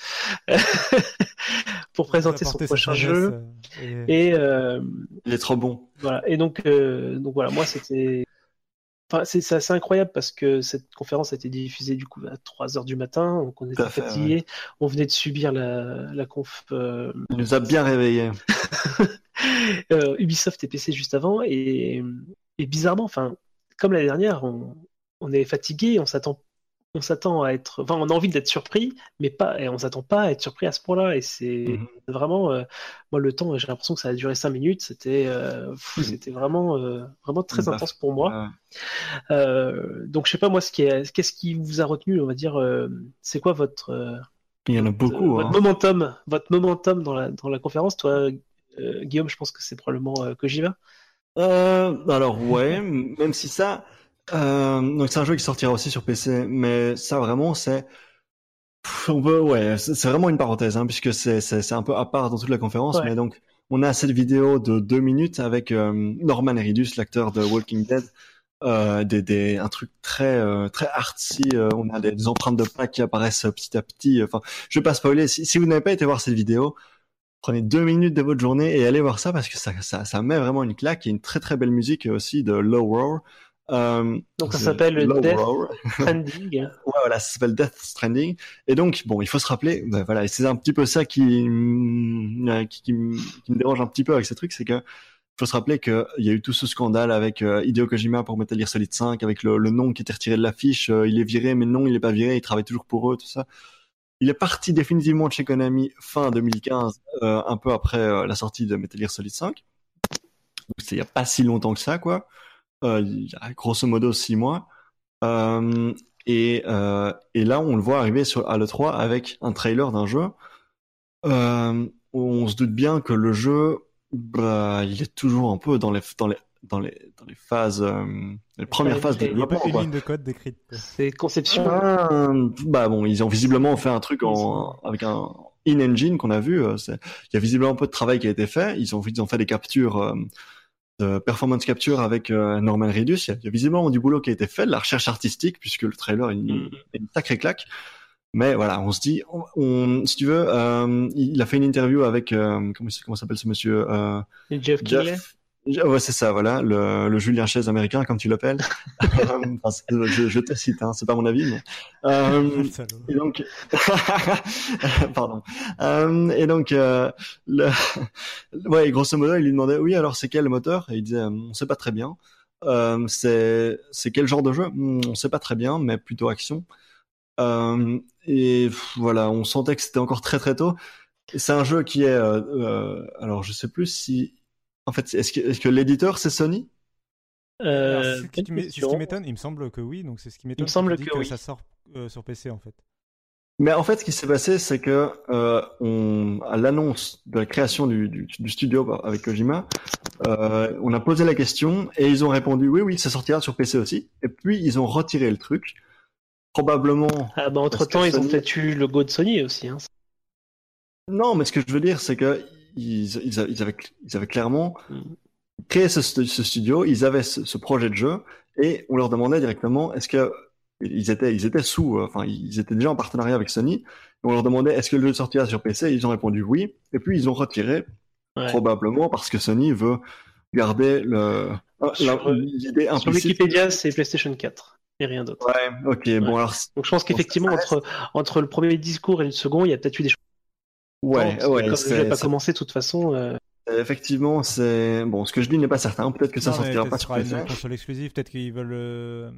pour présenter son prochain jeu. et- Et euh, Il est trop bon. voilà. Et donc, euh, donc voilà, moi c'était. Enfin, c'est assez incroyable parce que cette conférence a été diffusée du coup à 3 heures du matin, donc on était fatigués. On venait de subir la, la conf euh, Il nous a bien réveillés. euh, Ubisoft et PC juste avant. Et, et bizarrement, enfin, comme l'année dernière, on, on est fatigué, on s'attend. On s'attend à être, enfin, on a envie d'être surpris, mais pas, et on s'attend pas à être surpris à ce point-là. Et c'est Mhm. vraiment, euh, moi, le temps, j'ai l'impression que ça a duré 5 minutes. C'était, euh, Mhm. c'était vraiment, euh, vraiment très Bah, intense pour moi. Donc je sais pas moi ce qui est, qu'est-ce qui vous a retenu, on va dire, c'est quoi votre, il y en a beaucoup. votre hein. momentum, votre momentum dans la dans la conférence, toi, Guillaume, je pense que c'est probablement Kojima. Alors ouais, même si ça, euh, donc c'est un jeu qui sortira aussi sur PC, mais ça vraiment c'est, on peut, ouais, c'est vraiment une parenthèse, hein, puisque c'est un peu à part dans toute la conférence, Ouais. mais donc on a cette vidéo de deux minutes avec euh, Norman Reedus, l'acteur de Walking Dead, euh, des, des un truc très euh, très artsy, euh, on a des, des empreintes de pas qui apparaissent petit à petit. Enfin, je vais pas spoiler. Si, si vous n'avez pas été voir cette vidéo, prenez deux minutes de votre journée et allez voir ça parce que ça, ça, ça met vraiment une claque. Il y a une très très belle musique aussi de Low Roar. Euh, Donc ça s'appelle Death. Stranding. Ouais, voilà, ça s'appelle Death Stranding. Et donc, bon, il faut se rappeler, ben voilà, et c'est un petit peu ça qui, mm, euh, qui, qui me qui me dérange un petit peu avec ces trucs, c'est que il faut se rappeler qu'il y a eu tout ce scandale avec euh, Hideo Kojima pour Metal Gear Solid 5, avec le, le nom qui était retiré de l'affiche, euh, il est viré, mais non, il est pas viré, il travaille toujours pour eux, tout ça. Il est parti définitivement de chez Konami fin 2015, euh, un peu après la sortie de Metal Gear Solid 5. Donc c'est il y a pas si longtemps que ça, quoi. Euh, il y a grosso modo six mois. Euh, et, euh, et là, on le voit arriver sur, à l'E3 avec un trailer d'un jeu. Euh, où on se doute bien que le jeu, bah, il est toujours un peu dans les, dans les, dans les, dans les phases, euh, les premières phases de il y a Il n'y a pas développement, une ligne de code décrite. C'est conception. Ah, bah bon, ils ont visiblement fait un truc en, avec un in-engine qu'on a vu. Il y a visiblement un peu de travail qui a été fait. Ils ont, ils ont fait des captures, euh, de performance capture avec euh, Norman Reedus. Il y, a, il y a visiblement du boulot qui a été fait, de la recherche artistique, puisque le trailer il, Mm. il une sacrée claque. Mais voilà, on se dit, on, on- si tu veux, euh, il a fait une interview avec euh, comment, comment s'appelle ce monsieur euh, Jeff Keighley. Jeff. Ouais, c'est ça, voilà, le, le Julien Chaise américain, comme tu l'appelles. Enfin, c'est- je, je te cite, hein, c'est pas mon avis, mais. Euh, et donc, pardon. Euh, et donc, euh, le... ouais, grosso modo, il lui demandait, oui, alors c'est quel moteur? Et il disait, on sait pas très bien. Euh, c'est c'est quel genre de jeu? Hmm, On sait pas très bien, mais plutôt action. Euh, et voilà, on sentait que c'était encore très très tôt. Et C'est un jeu qui est, euh, euh, alors je sais plus si, en fait, est-ce que, est-ce que l'éditeur c'est Sony? Euh, Alors, c'est ce qui m'étonne, il me semble que oui, donc c'est ce qui m'étonne. me semble que oui. ça sort euh, sur PC en fait. Mais en fait, ce qui s'est passé, c'est que euh, on, à l'annonce de la création du, du, du studio avec Kojima, euh, on a posé la question et ils ont répondu oui, oui, ça sortira sur PC aussi. Et puis ils ont retiré le truc, probablement. Ah bah entre temps, ils ont peut-être eu le logo de Sony aussi. Hein. Non, mais ce que je veux dire, c'est que ils, avaient, ils avaient clairement Mm. créé ce, stu- ce studio, ils avaient ce, ce projet de jeu et on leur demandait directement est-ce que ils étaient, ils étaient sous, euh, enfin ils étaient déjà en partenariat avec Sony. Et on leur demandait est-ce que le jeu sortira sur PC Ils ont répondu oui. Et puis ils ont retiré Ouais. probablement parce que Sony veut garder le l'idée Sur Wikipédia, c'est PlayStation 4 et rien d'autre. Ouais, ok, bon alors. Donc je pense qu'effectivement entre entre le premier discours et le second, il y a peut-être eu des choses. Ouais, ouais. Comme je n'ai pas commencé de toute façon. Euh... Effectivement, c'est bon. Ce que je dis n'est pas certain. Peut-être que ça sortira pas sur. Une console exclusive. Peut-être qu'ils veulent. Euh...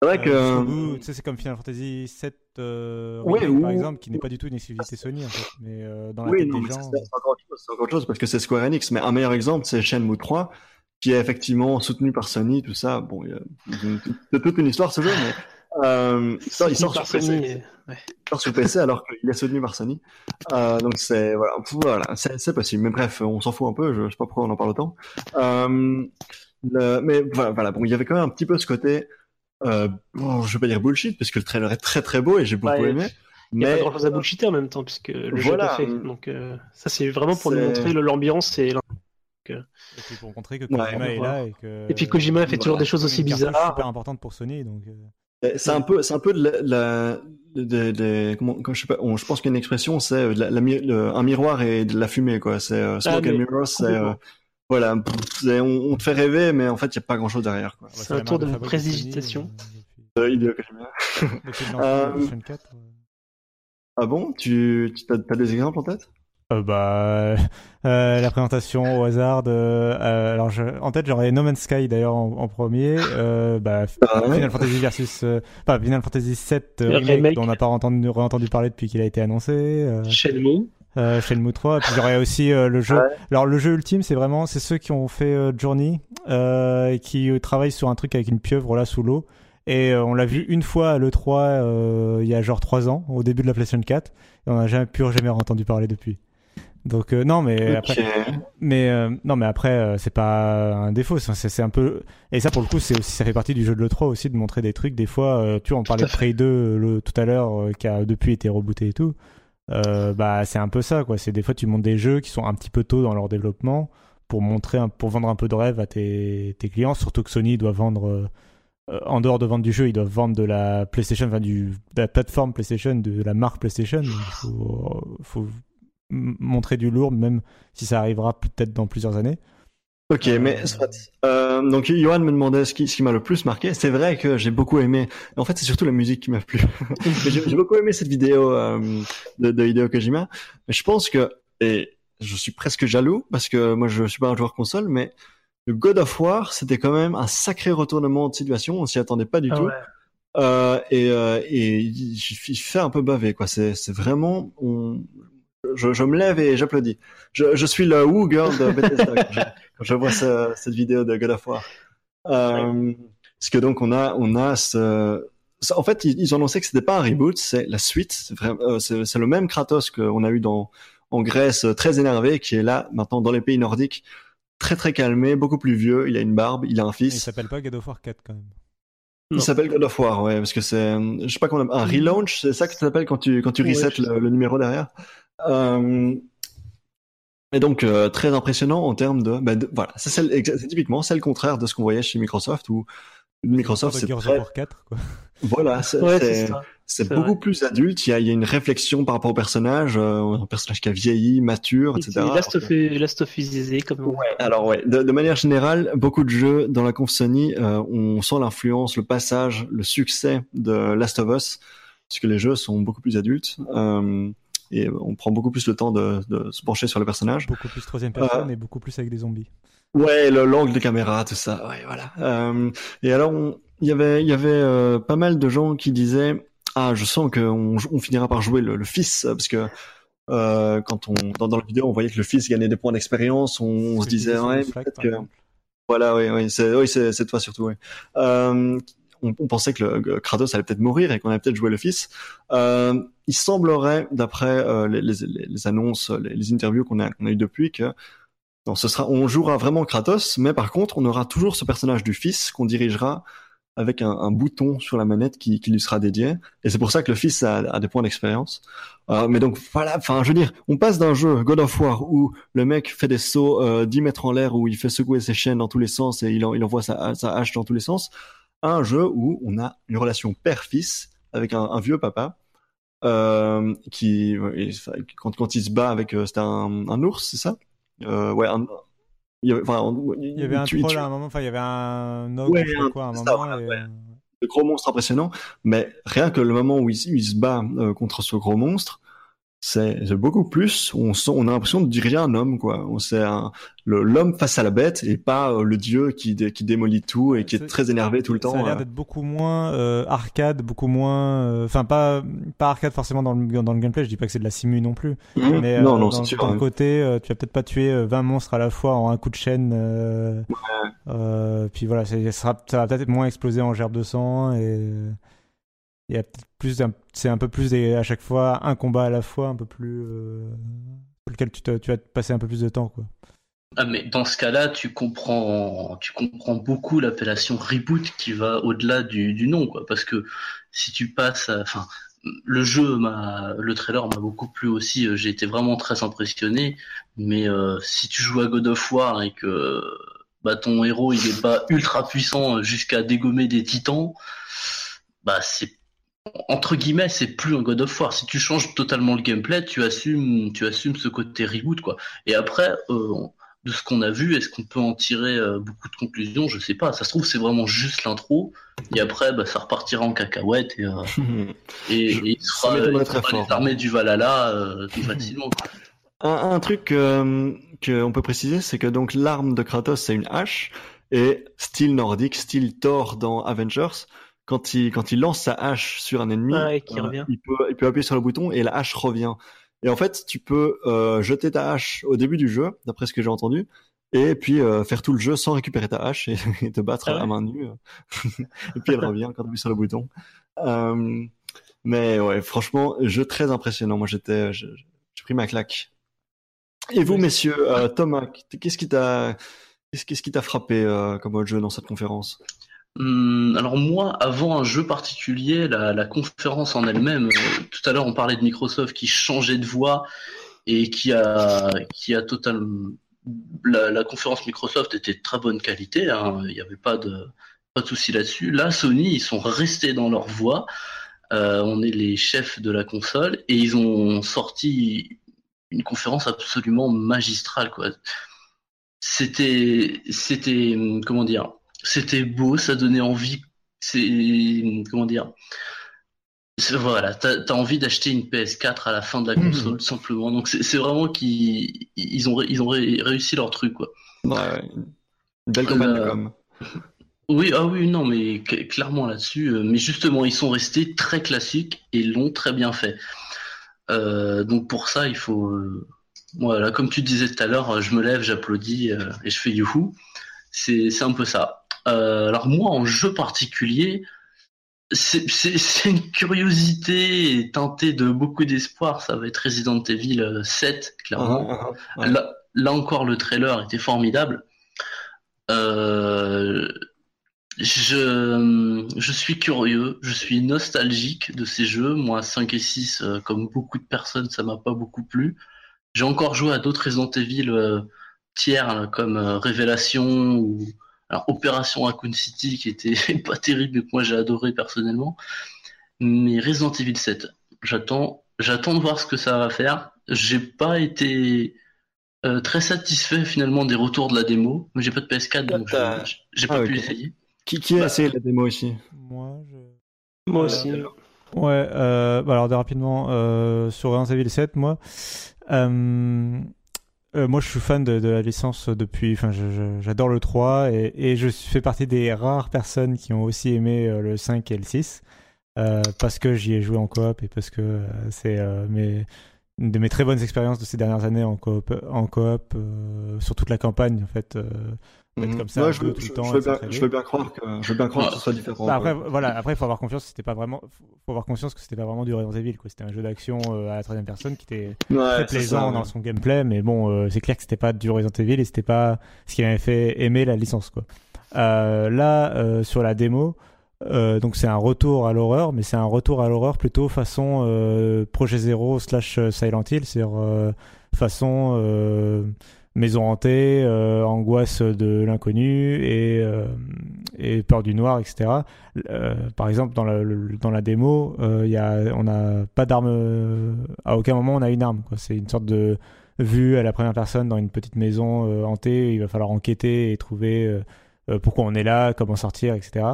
C'est vrai que. Tu sais, c'est comme Final Fantasy VII, euh, oui, par exemple, qui n'est pas du tout une exclusivité Sony, en fait. Mais euh, dans la oui, tête non, des gens. C'est encore, encore, autre chose parce que c'est Square Enix. Mais un meilleur exemple, c'est Shenmue 3, qui est effectivement soutenu par Sony, tout ça. Bon, il y a toute une histoire ce jeu, mais euh, il sort, il sort sur PC. Ouais. Il sort sur PC alors qu'il est soutenu par Sony. Euh, donc c'est voilà, voilà c'est possible. Mais bref, on s'en fout un peu. Je, je sais pas pourquoi on en parle autant. Euh, le, mais voilà, voilà, bon, il y avait quand même un petit peu ce côté. Euh, bon, je vais pas dire bullshit parce que le trailer est très très beau et j'ai beaucoup aimé. Il n'y a pas grand chose à bullshiter en même temps puisque le voilà, jeu est fait. Donc euh, ça c'est vraiment pour nous montrer l'ambiance et et puis pour montrer que Kojima est là et que. Et puis Kojima fait toujours des choses aussi bizarres. super importante pour Sony, donc. Euh. C'est un peu, c'est un peu de la, de, de, comment, je sais pas, je pense qu'une expression, c'est euh, la, la, un miroir et de la fumée, quoi. C'est euh, smoke ah, and mirror, c'est euh, voilà, on, on, te fait rêver, mais en fait, il y a pas grand chose derrière, quoi. C'est un tour de, de présidigitation. Euh, idée Ah bon, tu, tu as, as des exemples en tête? Euh, bah, euh, la présentation au hasard. De, euh, alors, je, en tête, j'aurais No Man's Sky d'ailleurs en, premier. Euh, bah, ah Final Fantasy versus, euh, pas Final Fantasy 7 remake, dont on n'a pas entendu, entendu parler depuis qu'il a été annoncé. Shenmue. Euh, Shenmue 3. Puis j'aurais aussi le jeu. Alors le jeu ultime, c'est vraiment, c'est ceux qui ont fait Journey, et qui travaillent sur un truc avec une pieuvre là sous l'eau. Et on l'a vu une fois à l'E3 il y a genre 3 ans, au début de la PlayStation 4. Et on n'a jamais pu jamais entendu parler depuis. Donc euh, non, mais après, mais euh, non, mais après, euh, c'est pas un défaut. C'est un peu et ça pour le coup, c'est aussi ça fait partie du jeu de le 3 aussi de montrer des trucs. Des fois, tu vois, on parlait de Prey 2 le, tout à l'heure, qui a depuis été rebooté et tout. bah c'est un peu ça, quoi. C'est des fois tu montes des jeux qui sont un petit peu tôt dans leur développement pour montrer, un, pour vendre un peu de rêve à tes, tes clients. Surtout que Sony doit vendre en dehors de vendre du jeu, ils doivent vendre de la PlayStation, enfin du, de la plateforme PlayStation, de la marque PlayStation. Il faut, faut montrer du lourd, même si ça arrivera peut-être dans plusieurs années. Ok, euh, mais euh, donc Johan me demandait ce qui, ce qui m'a le plus marqué. C'est vrai que j'ai beaucoup aimé. En fait, c'est surtout la musique qui m'a plu. j'ai beaucoup aimé cette vidéo euh, de, de Hideo Kojima. Mais je pense que et je suis presque jaloux parce que moi je suis pas un joueur console, mais le God of War c'était quand même un sacré retournement de situation. On s'y attendait pas du ah tout. Euh, et, euh, et il, il, fait un peu baver quoi. C'est c'est vraiment on, je, je, me lève et j'applaudis. Je, je, suis le woo girl de Bethesda quand, je, vois cette vidéo de God of War. Euh, parce que donc on a, on a ce, en fait, ils, ont annoncé que c'était pas un reboot, c'est la suite. C'est euh, le même Kratos qu'on a eu dans en Grèce, très énervé, qui est là maintenant dans les pays nordiques, très très calmé, beaucoup plus vieux. Il a une barbe, il a un fils. Il s'appelle pas God of War 4 quand même. Il s'appelle God of War, ouais, parce que c'est, je sais pas comment, un relaunch, c'est ça que ça s'appelle quand tu quand tu resets le, le, numéro derrière? Euh, et donc euh, très impressionnant en termes de, bah, voilà, c'est typiquement c'est le contraire de ce qu'on voyait chez Microsoft où Microsoft c'est très... 4 quoi. Voilà, c'est c'est beaucoup plus adulte. Il y, a, il y, a, une réflexion par rapport au personnage, euh, un personnage qui a vieilli, mature, etc. Last of, Last of Us comme. Ouais. Alors ouais, de, de, manière générale, beaucoup de jeux dans la conf Sony, euh, on sent l'influence, le passage, le succès de Last of Us, puisque les jeux sont beaucoup plus adultes. Euh, et on prend beaucoup plus le temps de, de se pencher sur le personnage. Beaucoup plus troisième personne euh, et beaucoup plus avec des zombies. Ouais, l'angle de caméra, tout ça. Ouais, voilà. Euh, et alors, il y avait, y avait euh, pas mal de gens qui disaient ah, je sens qu'on on finira par jouer le, le fils parce que euh, quand on dans, dans la vidéo on voyait que le fils gagnait des points d'expérience, on, se disait ouais peut-être que voilà, oui, oui, c'est oui, toi surtout. Ouais. On, pensait que Kratos allait peut-être mourir et qu'on allait peut-être jouer le fils. Euh, il semblerait, d'après euh, les, les, les, annonces, les, interviews qu'on a, qu'on a eu depuis, que non, ce sera, on jouera vraiment Kratos, mais par contre, on aura toujours ce personnage du fils qu'on dirigera avec un, bouton sur la manette qui, lui sera dédié. Et c'est pour ça que le fils a, des points d'expérience. Euh, mais donc voilà, enfin je veux dire, on passe d'un jeu God of War où le mec fait des sauts euh, 10 mètres en l'air, où il fait secouer ses chaînes dans tous les sens et il, envoie sa hache dans tous les sens, un jeu où on a une relation père-fils avec un, un, vieux papa euh, qui quand, quand il se bat avec euh, c'était un, un, ours c'est ça? Euh, ouais un, Il y avait, enfin, il y avait un tu- troll tu- à un moment, enfin il y avait un ogre, Ouais, quoi, à un ça, moment. voilà, et, ouais. de gros monstres impressionnants, mais rien que le moment où il, il se bat euh, contre ce gros monstre, c'est c'est beaucoup plus. On sent, on a l'impression de diriger un homme, quoi. On sait un- le- l'homme face à la bête et pas euh, le dieu qui, dé- qui démolit tout et qui est C'est- très énervé tout le Ça temps. a l'air euh. d'être beaucoup moins euh, arcade, beaucoup moins. euh, Enfin, pas, pas arcade forcément dans le, dans le gameplay, je dis pas que c'est de la simu non plus. Mhm. Mais euh, non, non, dans, c'est sûr. dans le hein. côté, euh, tu vas peut-être pas tuer euh, 20 monstres à la fois en un coup de chaîne. euh, euh, puis voilà, c'est- ça, sera- ça va peut-être moins exploser en gerbe de sang et il y a plus, c'est un peu plus à chaque fois un combat à la fois, un peu plus euh, sur lequel tu, te- tu vas passer un peu plus de temps quoi. Ah, mais dans ce cas-là, tu comprends, tu comprends beaucoup l'appellation reboot qui va au-delà du, du nom, quoi. Parce que si tu passes, enfin, le jeu m'a, le trailer m'a beaucoup plu aussi. euh, J'ai été vraiment très impressionné. Mais euh, si tu joues à God of War et que bah, ton héros il est pas ultra puissant jusqu'à dégommer des titans, bah c'est entre guillemets, c'est plus un God of War. Si tu changes totalement le gameplay, tu assumes, tu assumes ce côté reboot, quoi. Et après, euh, de ce qu'on a vu, est-ce qu'on peut en tirer euh, beaucoup de conclusions? Je sais pas. Ça se trouve, c'est vraiment juste l'intro. Et après, bah, ça repartira en cacahuète et, euh, et, Je- et il sera, m'étonnerait il les armées du Valhalla tout facilement. quoi. Un, un truc qu'on peut préciser, c'est que donc l'arme de Kratos, c'est une hache, et style nordique, style Thor dans Avengers, quand il, quand il lance sa hache sur un ennemi, Ouais, qui revient. il, peut, il peut appuyer sur le bouton et la hache revient. Et en fait, tu peux euh, jeter ta hache au début du jeu, d'après ce que j'ai entendu, et puis euh, faire tout le jeu sans récupérer ta hache et, et te battre Ah ouais à main nue. et puis elle revient quand tu appuies sur le bouton. Euh, mais ouais, franchement, jeu très impressionnant. Moi, j'étais, j'ai pris ma claque. Et vous, messieurs, euh, Thomas, qu'est-ce qui t'a, qu'est-ce qui t'a frappé euh, comme autre jeu dans cette conférence? Hum, alors moi, avant un jeu particulier, la, la conférence en elle-même, euh, tout à l'heure on parlait de Microsoft qui changeait de voix et qui a, qui a totalement... La, la conférence Microsoft était de très bonne qualité, hein, il n'y avait pas de, pas de souci là-dessus. Là, Sony, ils sont restés dans leur voix. Euh, on est les chefs de la console et ils ont sorti une conférence absolument magistrale, quoi. C'était, c'était, hum, comment dire, c'était beau, ça donnait envie. C'est comment dire Voilà, t'as as envie d'acheter une PS4 à la fin de la console simplement. Donc c'est vraiment qu'ils ils ont ils ont ré- réussi leur truc quoi. Ouais, ouais. Une belle campagne de Euh. Oui, ah oui, non, mais cl- clairement là-dessus. euh, mais justement, ils sont restés très classiques et l'ont très bien fait. Euh, donc pour ça, il faut. voilà, comme tu disais tout à l'heure, je me lève, j'applaudis et je fais youhou. C'est un peu ça. Euh, alors moi, en jeu particulier, c'est une curiosité teintée de beaucoup d'espoir. Ça va être Resident Evil euh, 7, clairement. Ah, ah, ah, ouais. Là, là encore, le trailer était formidable. Euh, je, je suis curieux, je suis nostalgique de ces jeux. Moi, 5 et 6, euh, comme beaucoup de personnes, ça m'a pas beaucoup plu. J'ai encore joué à d'autres Resident Evil euh, tiers, là, comme euh, Révélation ou alors, Opération Raccoon City, qui était pas terrible, mais que moi j'ai adoré personnellement. Mais Resident Evil 7, j'attends, j'attends de voir ce que ça va faire. J'ai pas été euh, très satisfait finalement des retours de la démo, mais j'ai pas de PS4 donc je- T'as- j'ai pas Ah, pu ok. l'essayer. Qui, qui a essayé la démo ici Moi, je... Moi Euh, aussi. Ouais, euh, bah alors de rapidement euh, sur Resident Evil 7, moi, euh, euh, moi je suis fan de, la licence depuis, enfin j'adore le 3 et, je fais partie des rares personnes qui ont aussi aimé euh, le 5 et le 6 euh, parce que j'y ai joué en coop et parce que c'est une de mes très bonnes expériences de ces dernières années en coop, en coop sur toute la campagne en fait. Être comme ça Ouais, un je, veux- tout le je- temps je et veux bien, s'entraider. je veux bien croire que, je veux bien croire que ce soit différent. Bah, après, voilà, après, il faut avoir confiance, c'était pas vraiment, faut avoir conscience que c'était pas vraiment du Resident Evil, quoi. C'était un jeu d'action euh, à la troisième personne qui était Ouais, très plaisant ça, dans ouais. son gameplay, mais bon, euh, c'est clair que c'était pas du Resident Evil et c'était pas ce qui m'avait fait aimer la licence, quoi. Euh, là, euh, sur la démo, euh, donc c'est un retour à l'horreur, mais c'est un retour à l'horreur plutôt façon euh, Projet Zero slash Silent Hill, c'est-à-dire euh, façon euh, maison hantée, euh, angoisse de l'inconnu et, euh, et peur du noir, etc. Euh, par exemple, dans la, dans la démo, y a, on n'a pas d'arme. à aucun moment, on a une arme. C'est une sorte de vue à la première personne dans une petite maison hantée. Il va falloir enquêter et trouver pourquoi on est là, comment sortir, etc.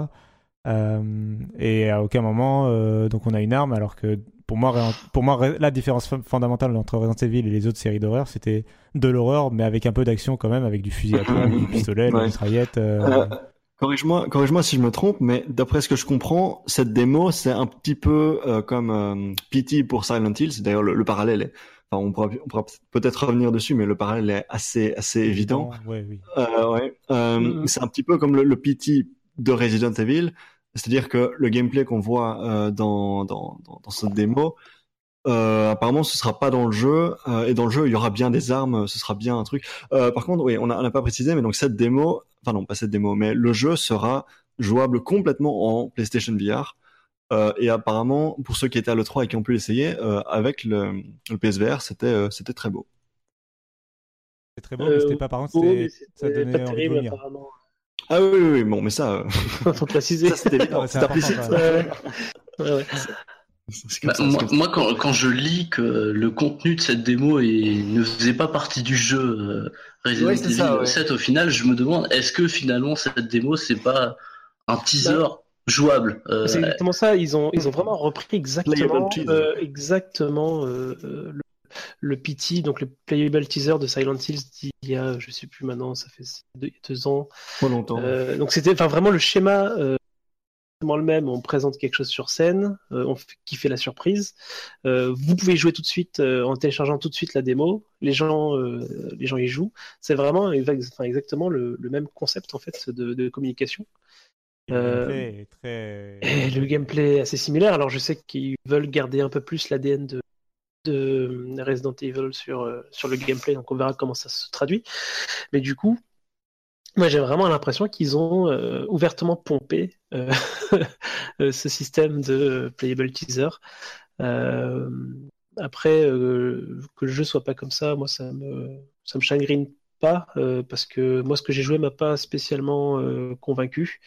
et à aucun moment, donc on a une arme, alors que pour moi, pour moi, la différence fondamentale entre Resident Evil et les autres séries d'horreur, c'était de l'horreur, mais avec un peu d'action quand même, avec du fusil à pompe, du pistolet, ouais. mitraillette. Euh... Corrige-moi, corrige-moi si je me trompe, mais d'après ce que je comprends, cette démo, c'est un petit peu euh, comme euh, PT pour Silent Hill. C'est d'ailleurs le, parallèle. Est, enfin, on pourra, on pourra peut-être revenir dessus, mais le parallèle est assez, assez évident. Ouais, oui. Euh, ouais. Mm-hmm. C'est un petit peu comme le, le PT de Resident Evil. C'est-à-dire que le gameplay qu'on voit euh, dans, dans, dans, dans, cette démo, euh, apparemment, ce sera pas dans le jeu. Euh, et dans le jeu, il y aura bien des armes, ce sera bien un truc. Euh, par contre, oui, on n'a pas précisé, mais donc cette démo, enfin non, pas cette démo, mais le jeu sera jouable complètement en PlayStation VR. Euh, et apparemment, pour ceux qui étaient à l'E3 et qui ont pu l'essayer, avec le, le PSVR, c'était c'était très beau. C'est très beau, mais c'était pas par contre, ça donnait pas terrible, apparemment. Ah oui, oui, oui, bon, mais ça. Euh... Faut préciser. Ça, c'était évident. c'est implicite. Moi, moi quand, quand, je lis que le contenu de cette démo est, ne faisait pas partie du jeu euh, Resident ouais, Evil ça, 7, au final, je me demande est-ce que finalement cette démo c'est pas un teaser bah, jouable euh, C'est exactement ça. Ils ont ils ont vraiment repris exactement euh, exactement euh, le PT, donc le playable teaser de Silent Hills d'il y a, je sais plus maintenant, ça fait deux, ans. Pas longtemps. Euh, donc c'était enfin vraiment le schéma euh, le même. On présente quelque chose sur scène, euh, on fait, qui fait la surprise. Euh, vous pouvez jouer tout de suite euh, en téléchargeant tout de suite la démo. Les gens, euh, les gens y jouent. C'est vraiment enfin, exactement le, le, même concept en fait de, de communication. Le, très... Et le gameplay est assez similaire. Alors je sais qu'ils veulent garder un peu plus l'ADN de de Resident Evil sur, euh, sur le gameplay, donc on verra comment ça se traduit. Mais du coup, moi j'ai vraiment l'impression qu'ils ont euh, ouvertement pompé euh, ce système de playable teaser. après, que le jeu soit pas comme ça, moi ça me, ça me chagrine pas, parce que moi ce que j'ai joué m'a pas spécialement convaincu.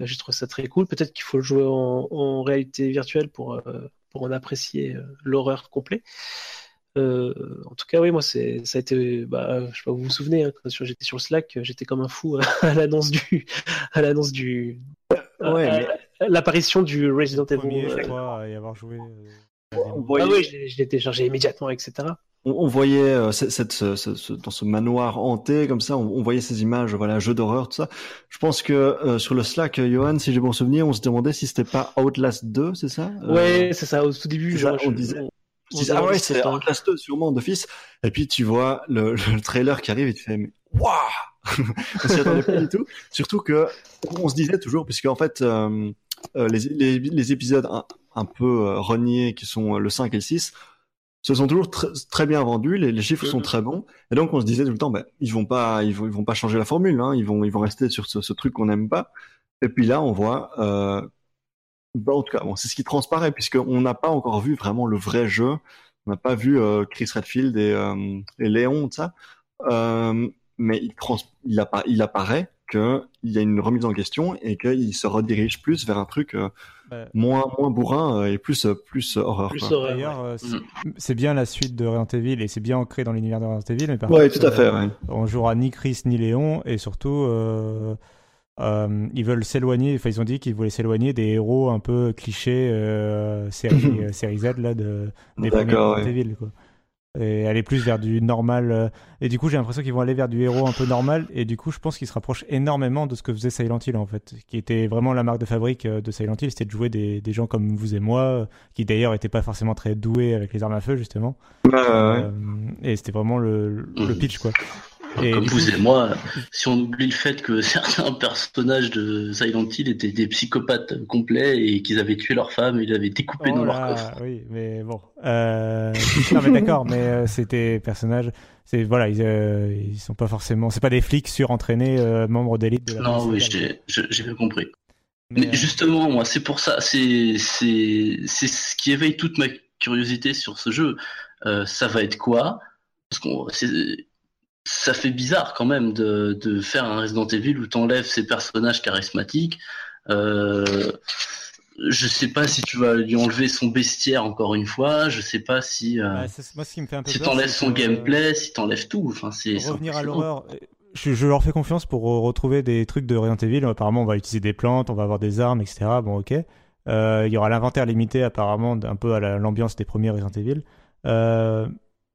j'ai trouvé ça très cool. Peut-être qu'il faut le jouer en réalité virtuelle pour pour en apprécier euh, l'horreur complet. Euh, en tout cas, oui, moi, c'est, ça a été, bah, je sais pas, vous vous souvenez, hein, quand j'étais sur le Slack, j'étais comme un fou à l'annonce du, à l'annonce du, ouais, l'apparition du Resident Evil. Je crois, y avoir joué. Euh, ah oui, je, l'ai téléchargé immédiatement, etc. On, on voyait euh, cette, ce, ce, dans ce manoir hanté comme ça, on, on, voyait ces images, voilà, jeu d'horreur, tout ça. Je pense que euh, sur le Slack, Johan, si j'ai bon souvenir, on se demandait si c'était pas Outlast 2, c'est ça Ouais, c'est ça. Au tout début, ça, on disait. ah ouais, c'est Outlast 2, sûrement d'office. Et puis tu vois le, le, trailer qui arrive et tu fais, mais waouh On s'y attendait pas du tout. Surtout que on se disait toujours, puisque en fait, euh, les, les, les, épisodes un, un peu euh, reniés, qui sont le 5 et le 6, se sont toujours tr très bien vendus, les, les chiffres sont très bons, et donc on se disait tout le temps, ben, ils vont pas, ils vont, ils vont pas changer la formule, hein, ils vont, ils vont rester sur ce, ce truc qu'on n'aime pas. Et puis là, on voit, euh, ben, en tout cas, bon, c'est ce qui transparaît, puisqu'on n'a pas encore vu vraiment le vrai jeu, on n'a pas vu euh, Chris Redfield et, euh, et Léon, tout ça, euh, mais il, trans il, appa il apparaît qu'il y a une remise en question et qu'il se redirige plus vers un truc euh, ouais. moins moins bourrin euh, et plus euh, plus horreur. Plus horreur D'ailleurs, ouais. c'est bien la suite de Resident Evil et c'est bien ancré dans l'univers de Resident Evil. Mais par ouais, contre, tout à fait. Ouais. On jouera ni Chris ni Léon et surtout. Euh, euh, ils veulent s'éloigner, enfin ils ont dit qu'ils voulaient s'éloigner des héros un peu clichés euh, série, série Z là de des premiers Resident Evil quoi et aller plus vers du normal. Et du coup, j'ai l'impression qu'ils vont aller vers du héros un peu normal. Et du coup, je pense qu'ils se rapprochent énormément de ce que faisait Silent Hill, en fait. Qui était vraiment la marque de fabrique de Silent Hill. C'était de jouer des, des gens comme vous et moi, qui d'ailleurs n'étaient pas forcément très doués avec les armes à feu, justement. Bah, ouais. euh, et c'était vraiment le, le pitch, quoi. Et Comme vous coup, et moi, si on oublie le fait que certains personnages de Silent Hill étaient des psychopathes complets et qu'ils avaient tué leur femme et ils avaient découpé oh dans leur coffre. Oui, mais bon. Euh... non, mais d'accord, mais euh, c'était personnages. C'est voilà, ils, euh, ils sont pas forcément. C'est pas des flics surentraînés euh, membres d'élite de la Non, oui, j'ai bien compris. Mais, mais justement, moi, c'est pour ça, c'est c'est c'est ce qui éveille toute ma curiosité sur ce jeu. Euh, ça va être quoi? Parce qu'on ça fait bizarre quand même de, de faire un Resident Evil où t'enlèves ces personnages charismatiques. Euh, je sais pas si tu vas lui enlever son bestiaire encore une fois. Je sais pas si. Euh, Ouais, moi, ce qui me fait un peu si t'enlèves son gameplay, si t'enlèves tout. Enfin, c'est. revenir à l'horreur. Je, je leur fais confiance pour euh, retrouver des trucs de Resident Evil. Apparemment, on va utiliser des plantes, on va avoir des armes, etc. Bon, ok. Euh, Il y aura l'inventaire limité, apparemment, un peu à la- l'ambiance des premiers Resident Evil. Euh,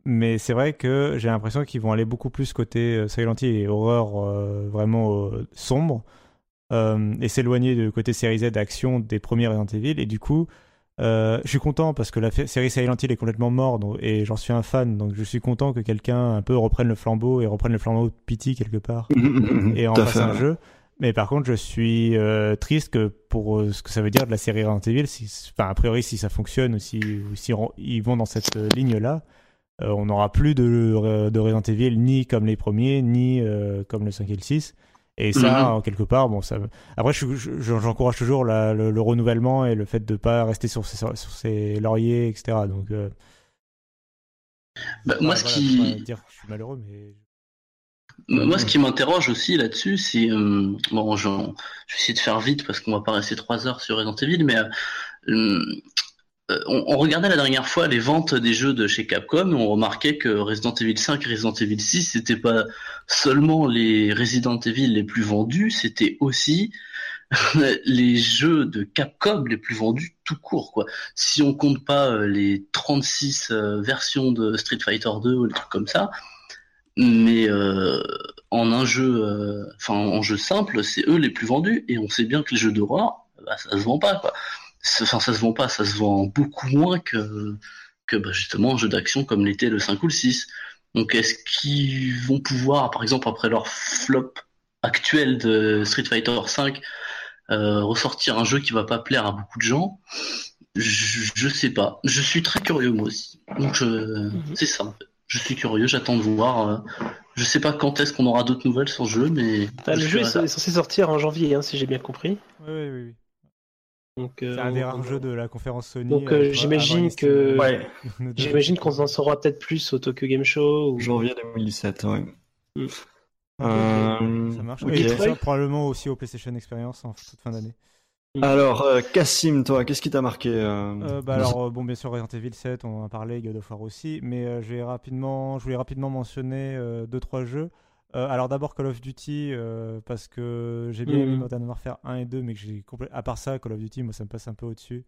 mais c'est vrai que j'ai l'impression qu'ils vont aller beaucoup plus côté euh, Silent Hill et horreur euh, vraiment euh, sombre et s'éloigner du côté série Z action des premiers Resident Evil. Et du coup, euh, je suis content parce que la série Silent Hill est complètement morte et j'en suis un fan. Donc je suis content que quelqu'un un peu reprenne le flambeau et reprenne le flambeau de Pity quelque part et en fasse un jeu. Mais par contre, je suis euh, triste que pour euh, ce que ça veut dire de la série Resident Evil, si, enfin, a priori, si ça fonctionne ou si, ou si ils vont dans cette ligne-là, euh, on n'aura plus de, euh, de Resident Evil ni comme les premiers, ni euh, comme le 5 et le 6. Et ça, Mhm. quelque part, bon, ça. Après, je- je- je- j'encourage toujours la- le, le renouvellement et le fait de ne pas rester sur ses, sur ses lauriers, etc. Donc, euh, Bah, moi, ce voilà, qui. pas dire je suis malheureux, mais. Moi, ce qui m'interroge aussi là-dessus, c'est euh, bon, je, je vais essayer de faire vite parce qu'on va pas rester trois heures sur Resident Evil, mais euh, on, on regardait la dernière fois les ventes des jeux de chez Capcom et on remarquait que Resident Evil 5 et Resident Evil 6, c'était pas seulement les Resident Evil les plus vendus, c'était aussi les jeux de Capcom les plus vendus tout court quoi. Si on compte pas euh, les 36 euh, versions de Street Fighter 2 ou des trucs comme ça, mais euh, en un jeu, euh, en jeu simple, c'est eux les plus vendus et on sait bien que les jeux d'horreur, bah, ça se vend pas quoi. Enfin ça se vend pas, ça se vend beaucoup moins que que bah, justement un jeu d'action comme l'était le 5 ou le 6. Donc est-ce qu'ils vont pouvoir, par exemple après leur flop actuel de Street Fighter 5, euh, ressortir un jeu qui va pas plaire à beaucoup de gens? Je, je sais pas. Je suis très curieux moi aussi. Donc je- c'est ça. en fait. Je suis curieux, j'attends de voir. euh, Je sais pas quand est-ce qu'on aura d'autres nouvelles sur le jeu, mais le je jeu est censé sortir en janvier, hein, si j'ai bien compris. Oui, oui, oui. Donc, euh, C'est un des rares jeux de la conférence Sony. Donc, euh, euh, j'imagine que- Ouais. J'imagine qu'on en saura peut-être plus au Tokyo Game Show. Ou... janvier 2017, ouais. Mm. Euh, Ça marche. ok. Et ça, probablement aussi au PlayStation Experience en toute fin d'année. Alors, euh, Cassim, toi, qu'est-ce qui t'a marqué euh, Euh, bah alors, bon, bien sûr, Resident Evil 7, on en a parlé, God of War aussi, mais euh, je, vais rapidement, je voulais rapidement mentionner euh, deux, trois jeux. Euh, alors d'abord Call of Duty, euh, parce que j'ai bien aimé Mhm. Modern Warfare 1 et 2, mais que j'ai à part ça, Call of Duty, moi, ça me passe un peu au-dessus.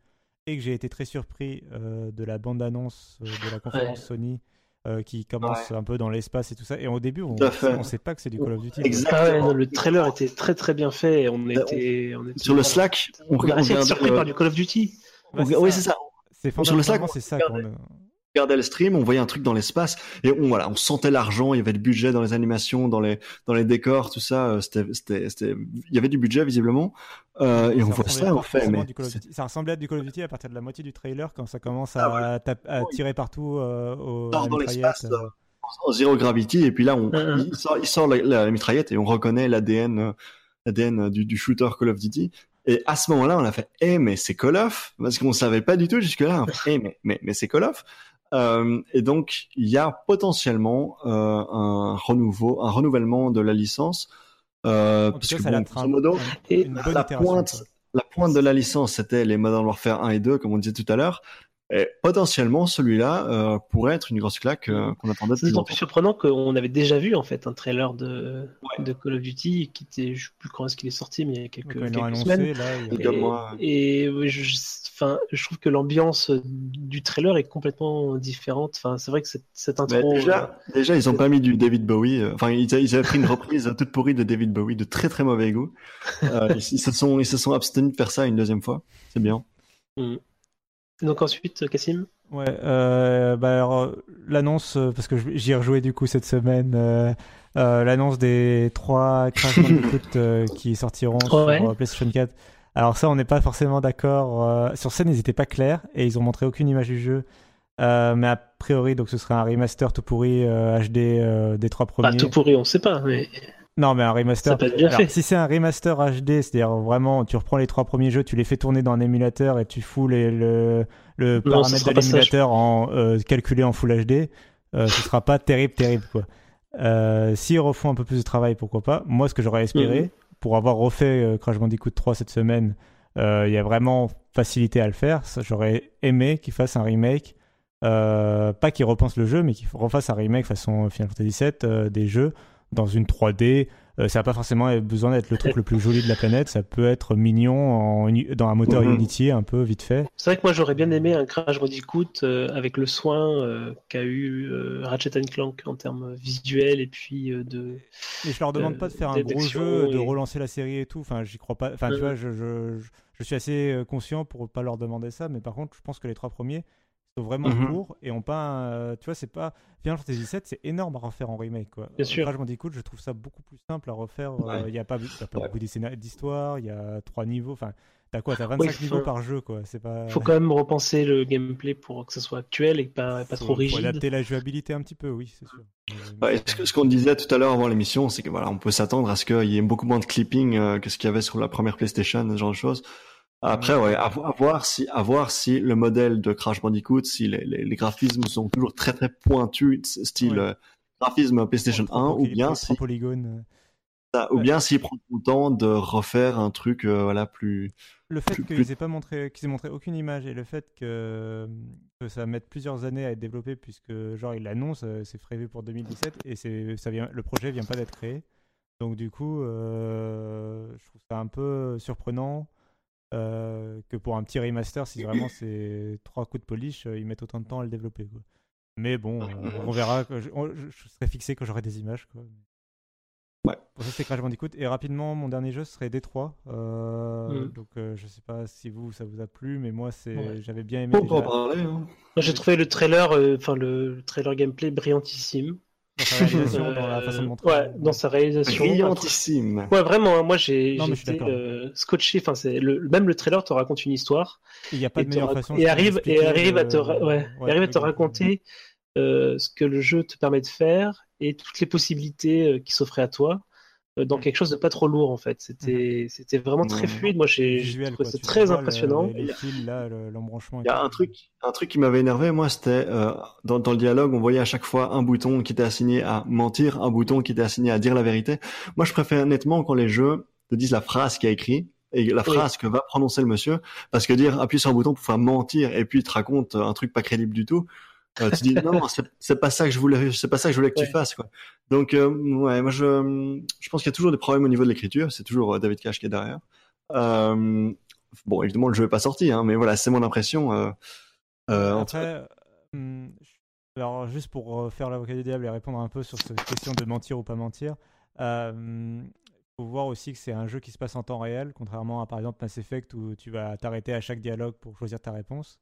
Et que j'ai été très surpris euh, de la bande-annonce euh, de la conférence Ouais. Sony, euh, qui commence un peu dans l'espace et tout ça. Et au début, on ne sait pas que c'est du Call of Duty. quoi. Exact. Ah ouais, le trailer était très très bien fait. et On Bah, était, on était Sur le Slack, on on on surpris regardait, par du Call of Duty. Bah, oui, ça. c'est ça. C'est Sur le Slack, c'est ça regardait- qu'on... On regardait le stream, on voyait un truc dans l'espace et on voilà, on sentait l'argent, il y avait du budget dans les animations, dans les dans les décors, tout ça. euh, C'était c'était c'était, il y avait du budget visiblement. Euh, et on voit ça, on fait, mais du Call of c'est- Duty. ça ressemblait à du Call of Duty à partir de la moitié du trailer quand ça commence à, Ah à tirer partout euh, au, dans mitraillette, l'espace, euh. en zéro gravity et puis là on Mhm. il sort, il sort la, la mitraillette et on reconnaît l'ADN euh, l'ADN du, du shooter Call of Duty et à ce moment-là on a fait eh mais c'est Call of? Parce qu'on savait pas du tout jusque là eh mais mais mais c'est Call of? Euh, et donc il y a potentiellement euh, un renouveau un renouvellement de la licence euh, parce que bon, l'air grosso modo Et la pointe, la pointe de la licence, c'était les Modern Warfare 1 et 2, comme on disait tout à l'heure. Et potentiellement, celui-là euh, pourrait être une grosse claque euh, qu'on attendait c'est d'autant plus surprenant qu'on avait déjà vu en fait un trailer de, de Call of Duty qui était, je sais plus quand est-ce qu'il est sorti, mais il y a quelques, Quand ils l'ont quelques annoncé, semaines. là, il y a- Et- Comme moi. Et oui, je, enfin, je trouve que l'ambiance du trailer est complètement différente. Enfin, c'est vrai que cette, cette Mais intro. déjà, déjà, ils ont pas mis du David Bowie. euh, Enfin, ils, a- ils avaient pris une reprise toute pourrie de David Bowie, de très très mauvais goût. Euh, ils, ils se sont, ils se sont abstenus de faire ça une deuxième fois. C'est bien. euh, Donc ensuite, Cassim. Ouais, euh, bah alors, euh, l'annonce, euh, parce que j'y ai rejoué du coup cette semaine, euh, euh, l'annonce des trois Crash Bandicoot euh, qui sortiront Ouais. sur euh, PlayStation 4. Alors ça, on n'est pas forcément d'accord. euh, sur scène, ils n'étaient pas clairs et ils ont montré aucune image du jeu. Euh, mais a priori, donc ce serait un remaster tout pourri euh, HD euh, des trois Pas premiers. tout pourri, on sait pas, mais Non, mais un remaster. ça peut être bien Alors, fait. si c'est un remaster HD, c'est-à-dire vraiment, tu reprends les trois premiers jeux, tu les fais tourner dans un émulateur et tu fous les- le, le Non, paramètre de l'émulateur en euh, calculé en Full HD, euh, ce sera pas terrible, terrible quoi. Euh, S'ils refont un peu plus de travail, pourquoi pas. Moi, ce que j'aurais espéré, Mhm. pour avoir refait euh, Crash Bandicoot 3 cette semaine, Euh, Il y a vraiment facilité à le faire. J'aurais aimé qu'ils fassent un remake, pas qu'ils repensent le jeu, mais qu'ils refassent un remake façon Final Fantasy VII des jeux dans une 3D. Euh, ça n'a pas forcément besoin d'être le truc le plus joli de la planète. Ça peut être mignon en, dans un moteur Mhm. Unity, un peu vite fait. C'est vrai que moi j'aurais bien aimé un Crash Bandicoot euh, avec le soin euh, qu'a eu euh, Ratchet Clank en termes visuels et puis euh, de. Mais je leur demande Euh, pas de faire un gros jeu, de et- relancer la série et tout. Enfin, j'y crois pas. Enfin, tu Mhm. vois, je, je, je, je suis assez conscient pour pas leur demander ça. Mais par contre, je pense que les trois premiers sont vraiment Mhm. courts et ont pas. un- euh, tu vois, c'est pas. Final Fantasy VII, c'est énorme à refaire en remake, quoi. Bien sûr. Crash Bandicoot, je trouve ça beaucoup plus simple à refaire. Il Ouais. y a pas, y a pas Ouais. beaucoup d'histoires, d'histoire, il y a trois niveaux. Enfin, t'as quoi T'as 25 faut- niveaux par jeu, quoi. C'est pas. Faut quand même repenser le gameplay pour que ça soit actuel et pas, pas Faut- trop faut rigide. adapter la jouabilité un petit peu, oui, c'est sûr. Mais- Ouais, ce que- ce qu'on disait tout à l'heure avant l'émission, c'est que voilà, on peut s'attendre à ce qu'il y ait beaucoup moins de clipping euh, que ce qu'il y avait sur la première PlayStation, ce genre de choses. Après, ouais, à, vo- à voir si, à voir si le modèle de Crash Bandicoot, si les, les, les graphismes sont toujours très très pointus, style Ouais. euh, graphisme PlayStation Trop- 1, trop ou bien si, polygones. ça- ou ouais. bien s'ils prennent le temps de refaire un truc, euh, voilà, plus. Le fait qu'ils plus- aient pas montré, qu'ils aient montré aucune image et le fait que, que ça mette plusieurs années à être développé puisque genre ils l'annoncent, euh, c'est prévu pour 2017 et c'est ça vient, le projet vient pas d'être créé. Donc du coup, euh, je trouve ça un peu surprenant euh, que pour un petit remaster, si vraiment c'est trois coups de polish, euh, ils mettent autant de temps à le développer. Quoi. Mais bon, euh, on verra. Je, on- je- je serai fixé quand j'aurai des images. Quoi. Ouais. Pour ça, c'est Crash Bandicoot. Et rapidement, mon dernier jeu serait Détroit. Euh, Mm. Donc, euh, je sais pas si vous, ça vous a plu, mais moi, c'est, Ouais. j'avais bien aimé. On peut en parler. Hein. J'ai trouvé le trailer, enfin le trailer gameplay brillantissime. Dans sa réalisation, dans la façon de Euh, montrer. Ouais, dans sa réalisation. Brillantissime. Ouais, vraiment, hein, moi j'ai d'accord. euh, scotché. Enfin, c'est le, même le trailer te raconte une histoire Il n'y a pas et, de meilleure façon. et arrive et arrive à te ra- ouais, et ouais, arrive à te raconter euh, ce que le jeu te permet de faire et toutes les possibilités euh, qui s'offraient à toi euh, dans quelque chose de pas trop lourd en fait. C'était c'était vraiment très fluide. Moi j'ai trouvé ça très vois impressionnant. Les, les fils, là, le- l'embranchement. et Il y a un truc, un truc qui m'avait énervé, moi, c'était euh, dans, dans le dialogue, on voyait à chaque fois un bouton qui était assigné à mentir, un bouton qui était assigné à dire la vérité. Moi, je préfère nettement quand les jeux te disent la phrase qu'il y a écrit et la Oui. phrase que va prononcer le monsieur, parce que dire appuie sur un bouton pour faire mentir et puis il te raconte un truc pas crédible du tout. Euh, tu dis non, non c'est- pas ça que je voulais, c'est pas ça que je voulais que Ouais. tu fasses quoi. Donc euh, ouais, moi je, je pense qu'il y a toujours des problèmes au niveau de l'écriture. C'est toujours euh, David Cage qui est derrière. Euh, bon, évidemment le jeu est pas sorti, hein, mais voilà, c'est mon impression. Euh, euh. Après, hum, je- alors juste pour euh, faire l'avocat du diable et répondre un peu sur cette question de mentir ou pas mentir, il faut voir aussi que c'est un jeu qui se passe en temps réel, contrairement à par exemple Mass Effect où tu vas t'arrêter à chaque dialogue pour choisir ta réponse.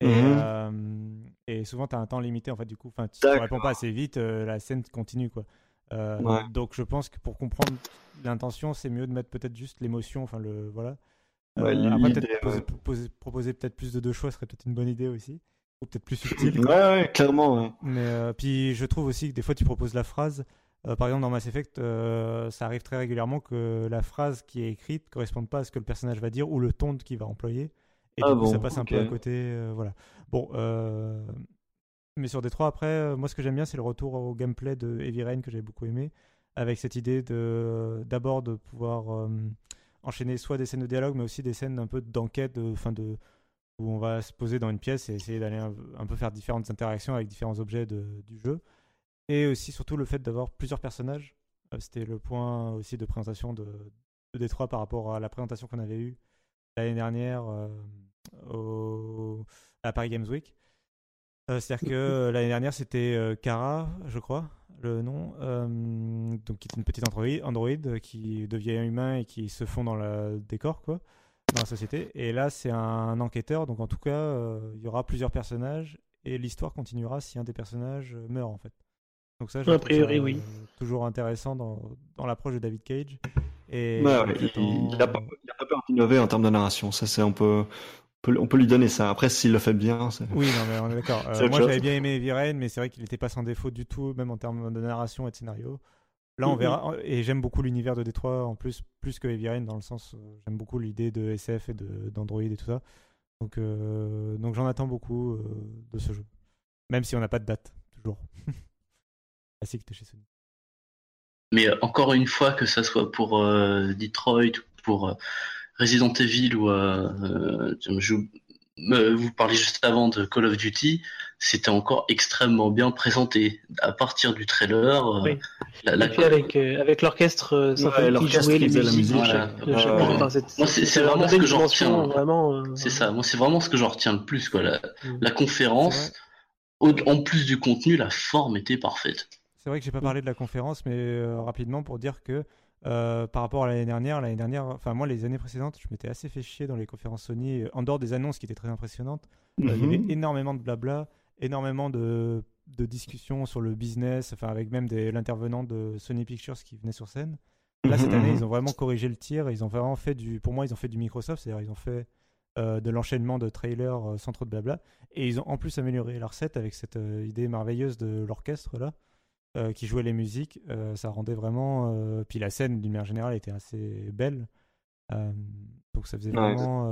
Et, Mhm. euh, et souvent, tu as un temps limité, en fait, du coup, enfin, si tu réponds pas assez vite, euh, la scène continue, quoi. Euh, Ouais. Donc, je pense que pour comprendre l'intention, c'est mieux de mettre peut-être juste l'émotion, enfin, le, voilà. Ouais, Euh, après, l'idée, peut-être poser, ouais. poser- proposer peut-être plus de deux choix serait peut-être une bonne idée aussi, ou peut-être plus subtil. Ouais, ouais, clairement. Mais puis je trouve aussi que des fois tu proposes la phrase. euh, par exemple dans Mass Effect, euh, ça arrive très régulièrement que la phrase qui est écrite corresponde pas à ce que le personnage va dire ou le ton qu'il va employer. Et Ah du coup ça passe un peu à côté. euh, voilà. Bon, euh, mais sur Détroit après, euh, moi ce que j'aime bien c'est le retour au gameplay de Heavy Rain que j'ai beaucoup aimé, avec cette idée de d'abord de pouvoir enchaîner soit des scènes de dialogue, mais aussi des scènes un peu d'enquête, de, de où on va se poser dans une pièce et essayer d'aller un, un peu faire différentes interactions avec différents objets de- du jeu. Et aussi, surtout, le fait d'avoir plusieurs personnages. C'était le point aussi de présentation de, de Détroit par rapport à la présentation qu'on avait eue l'année dernière euh, au, à Paris Games Week. Euh, C'est-à-dire que euh, l'année dernière, c'était euh, Kara, je crois, le nom, euh, donc qui est une petite androïde, qui devient humain et qui se fond dans le décor, quoi, dans la société. Et là, c'est un enquêteur, donc en tout cas, euh, il y aura plusieurs personnages et l'histoire continuera si un des personnages euh, meurt, en fait. Donc ça, je A trouve priori, ça, oui. euh, toujours intéressant dans, dans l'approche de David Cage. Et Ouais, ouais, il, j'attends- il a pas, pas peur d'innover en termes de narration. Ça, c'est on peut, on peut, on peut lui donner ça. Après, s'il le fait bien, c'est. Oui, non, mais on est d'accord. Euh, moi, j'avais bien aimé Rain, mais c'est vrai qu'il n'était pas sans défaut du tout, même en termes de narration et de scénario. Là, on verra. Et j'aime beaucoup l'univers de Détroit, en plus, plus que Heavy Rain, dans le sens, euh, j'aime beaucoup l'idée de SF et d'Android et tout ça. Donc, euh, donc j'en attends beaucoup euh, de ce jeu. Même si on n'a pas de date, toujours. Classique de chez Sony. Mais encore une fois, que ça soit pour euh, Detroit ou pour euh, Resident Evil ou je, vous parliez juste avant de Call of Duty, c'était encore extrêmement bien présenté à partir du trailer. Oui. La, Et puis avec avec l'orchestre symphonique qui jouait les musiques. Moi c'est vraiment ce que j'en retiens. C'est ça. Moi c'est vraiment ce que j'en retiens le plus quoi. La, mm. la conférence, en plus du contenu, la forme était parfaite. C'est vrai que j'ai pas parlé de la conférence, mais euh, rapidement pour dire que euh, par rapport à l'année dernière, l'année dernière, enfin moi les années précédentes, je m'étais assez fait chier dans les conférences Sony, en dehors des annonces qui étaient très impressionnantes. Euh, il y avait mhm. énormément de blabla, énormément de, de, discussions sur le business, enfin avec même l'intervenant de Sony Pictures qui venait sur scène. Là cette année, ils ont vraiment corrigé le tir, ils ont vraiment fait du, pour moi ils ont fait du Microsoft, c'est-à-dire ils ont fait de l'enchaînement de trailers sans trop de blabla, et ils ont en plus amélioré leur set avec cette idée merveilleuse de l'orchestre là. Euh, qui jouait les musiques, euh, ça rendait vraiment. Euh, puis la scène, d'une manière générale, était assez belle. donc ça faisait vraiment.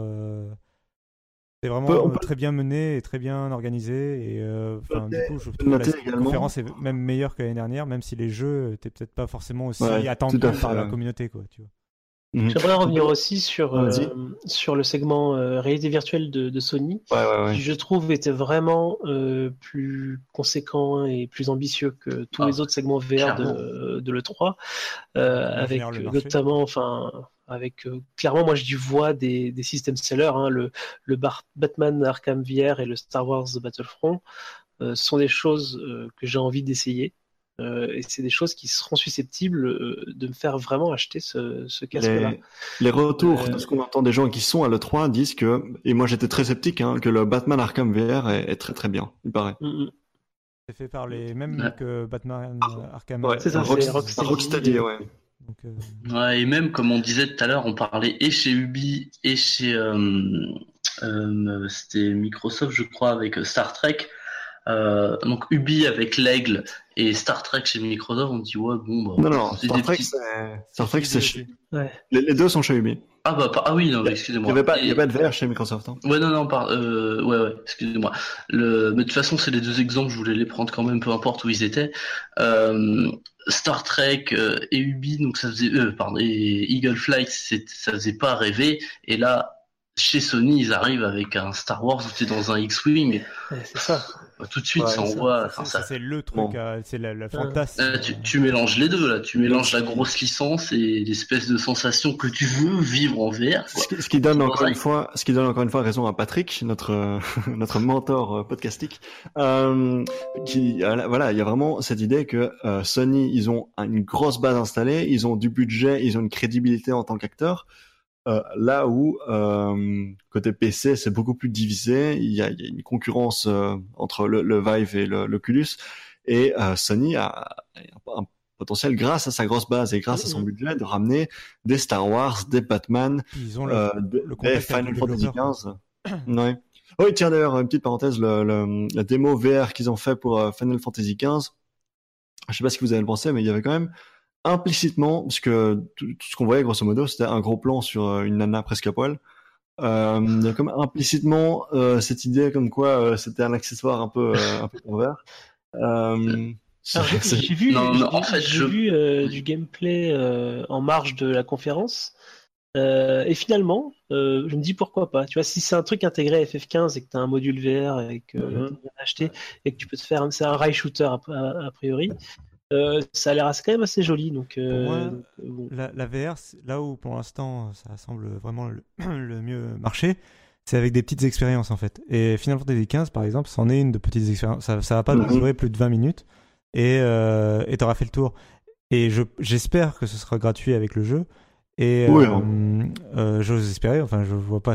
C'est vraiment très bien mené et très bien organisé. Et du coup, je trouve que la conférence est même meilleure que l'année dernière, même si les jeux n'étaient peut-être pas forcément aussi attendus par la communauté. Quoi, tu vois. Mhm. J'aimerais revenir aussi sur, euh, sur le segment euh, réalité virtuelle de, de Sony, qui je trouve était vraiment euh, plus conséquent et plus ambitieux que tous les ah, autres segments VR de, de l'E3, avec notamment, enfin, avec clairement, moi je vois des, des systèmes sellers, hein, le, le Batman Arkham VR et le Star Wars Battlefront sont des choses que j'ai envie d'essayer. Euh, et c'est des choses qui seront susceptibles euh, de me faire vraiment acheter ce, ce casque-là. Les, retours euh, de ce qu'on entend des gens qui sont à l'E3 disent que, et moi j'étais très sceptique, hein, que le Batman Arkham VR est, très très bien, il paraît. Mm, mm. C'est fait par les mêmes que Batman Arkham. Ouais, c'est ça, c'est Rocksteady. ouais. ouais. Et même, comme on disait tout à l'heure, on parlait et chez Ubi et chez. C'était Microsoft, je crois, avec Star Trek. Euh, donc Ubi avec l'aigle et Star Trek chez Microsoft, on dit ouais bon bah. Non non, Star Trek, Star Trek c'est chez. Ouais. Les, deux sont chez Ubi. Ah bah ah oui non excusez-moi. Il n'y a, pas, y a pas de VR chez Microsoft. Hein. Ouais non non par... euh, ouais ouais excusez-moi. Le mais de toute façon c'est les deux exemples je voulais les prendre quand même peu importe où ils étaient. Euh, Star Trek euh, et Ubi donc ça faisait euh, pardon et Eagle Flight ça faisait pas rêver et là chez Sony, ils arrivent avec un Star Wars où tu es dans un X-Wing. c'est ça. Bah, tout de suite, ça envoie. Ça, c'est le truc, euh, c'est la, fantasme. Euh, tu, mélanges les deux, là. Tu mélanges la grosse licence et l'espèce de sensation que tu veux vivre en VR. Ce, qui, donne encore une fois, ce qui donne encore une fois raison à Patrick, notre notre mentor euh, podcastique, qui voilà, il y a vraiment cette idée que Sony, ils ont une grosse base installée, ils ont du budget, ils ont une crédibilité en tant qu'acteur. Euh, là où euh, côté PC c'est beaucoup plus divisé, il y a, il y a une concurrence euh, entre le, le, Vive et l'Oculus, et Sony a un, potentiel grâce à sa grosse base et grâce à son budget de ramener des Star Wars, des Batman, Ils ont le, des Final Fantasy XV. ouais. Oui, tiens d'ailleurs une petite parenthèse, le, le, la démo VR qu'ils ont fait pour Final Fantasy XV. Je sais pas ce que vous avez pensé, mais il y avait quand même implicitement, parce que tout, ce qu'on voyait grosso modo, c'était un gros plan sur euh, une nana presque à poil. Euh, il y a comme implicitement euh, cette idée comme quoi euh, c'était un accessoire un peu euh, un peu pervers. j'ai vu, en fait, j'ai vu du gameplay en marge de la conférence. et finalement, je me dis pourquoi pas. Tu vois, si c'est un truc intégré à FF15 et que tu as un module VR et que mm-hmm. tu acheté et que tu peux te faire, c'est un rail shooter a priori, euh, ça a l'air quand même assez joli. Donc, euh, la, VR, là où pour l'instant ça semble vraiment le, mieux marcher, c'est avec des petites expériences en fait. Et Final Fantasy XV par exemple, c'en est une de petites expériences. Ça, ça va pas mhm. durer plus de 20 minutes et euh, tu auras fait le tour. Et j'espère que ce sera gratuit avec le jeu. Et hein. j'ose espérer, enfin je vois pas,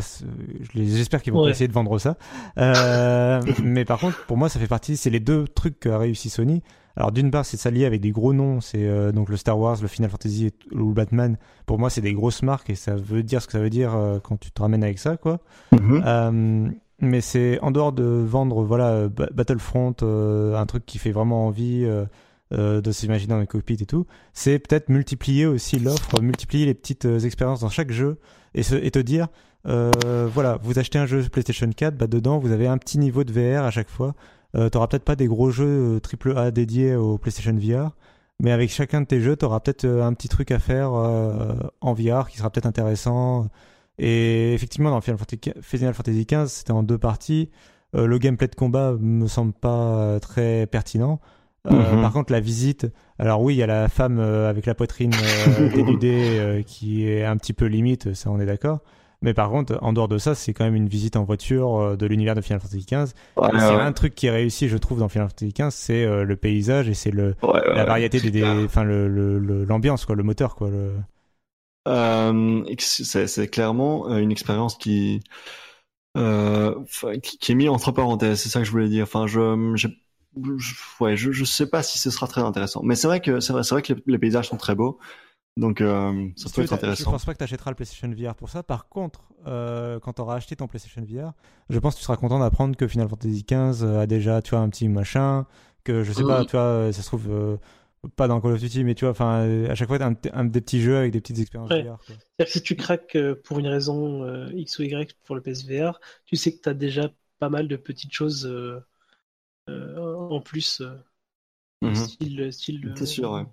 j'espère qu'ils vont essayer de vendre ça. mais par contre, pour moi, ça fait partie, c'est les deux trucs qu'a réussi Sony. Alors d'une part, c'est s'allier avec des gros noms, c'est euh, donc le Star Wars, le Final Fantasy ou le Batman. Pour moi, c'est des grosses marques et ça veut dire ce que ça veut dire euh, quand tu te ramènes avec ça, quoi. Mhm. Euh, mais c'est en dehors de vendre, voilà, Battlefront, un truc qui fait vraiment envie de s'imaginer dans les cockpits et tout. C'est peut-être multiplier aussi l'offre, multiplier les petites expériences dans chaque jeu et, et te dire. voilà, vous achetez un jeu PlayStation 4, bah dedans vous avez un petit niveau de VR à chaque fois euh, t'auras peut-être pas des gros jeux euh, AAA dédiés au PlayStation VR, mais avec chacun de tes jeux, t'auras peut-être euh, un petit truc à faire euh, en VR qui sera peut-être intéressant. Et effectivement, dans Final Fantasy XV, c'était en deux parties. Euh, le gameplay de combat me semble pas euh, très pertinent. Euh, Mhm. Par contre, la visite, alors oui, il y a la femme euh, avec la poitrine euh, dénudée euh, qui est un petit peu limite, ça on est d'accord. Mais par contre, en dehors de ça, c'est quand même une visite en voiture euh, de l'univers de Final Fantasy XV. Ouais, C'est ouais, un truc qui est réussi, je trouve, dans Final Fantasy XV, c'est euh, le paysage et c'est le ouais, ouais, la variété des, enfin le le- le- l'ambiance quoi, le moteur quoi. Le... Euh, c'est clairement une expérience qui, euh, enfin, qui, qui est mise entre parenthèses. C'est ça que je voulais dire. Enfin, je, je, ouais, je, je sais pas si ce sera très intéressant. Mais c'est vrai que c'est vrai, que les, les paysages sont très beaux. Donc, euh, ça Si tu peut veux, être t'as- Je intéressant. pense pas que tu achèteras le PlayStation VR pour ça. Par contre, euh, quand tu auras acheté ton PlayStation VR, je pense que tu seras content d'apprendre que Final Fantasy XV a déjà, tu vois, un petit machin, que je sais pas, tu vois, ça se trouve euh, pas dans Call of Duty, mais tu vois, enfin, euh, à chaque fois, t'as un, un- des petits jeux avec des petites expériences Ouais. VR. quoi. C'est-à-dire que si tu craques euh, pour une raison euh, X ou Y pour le PSVR, tu sais que tu as déjà pas mal de petites choses euh, euh, en plus, euh, Mhm. style, style C'est euh, sûr, ouais.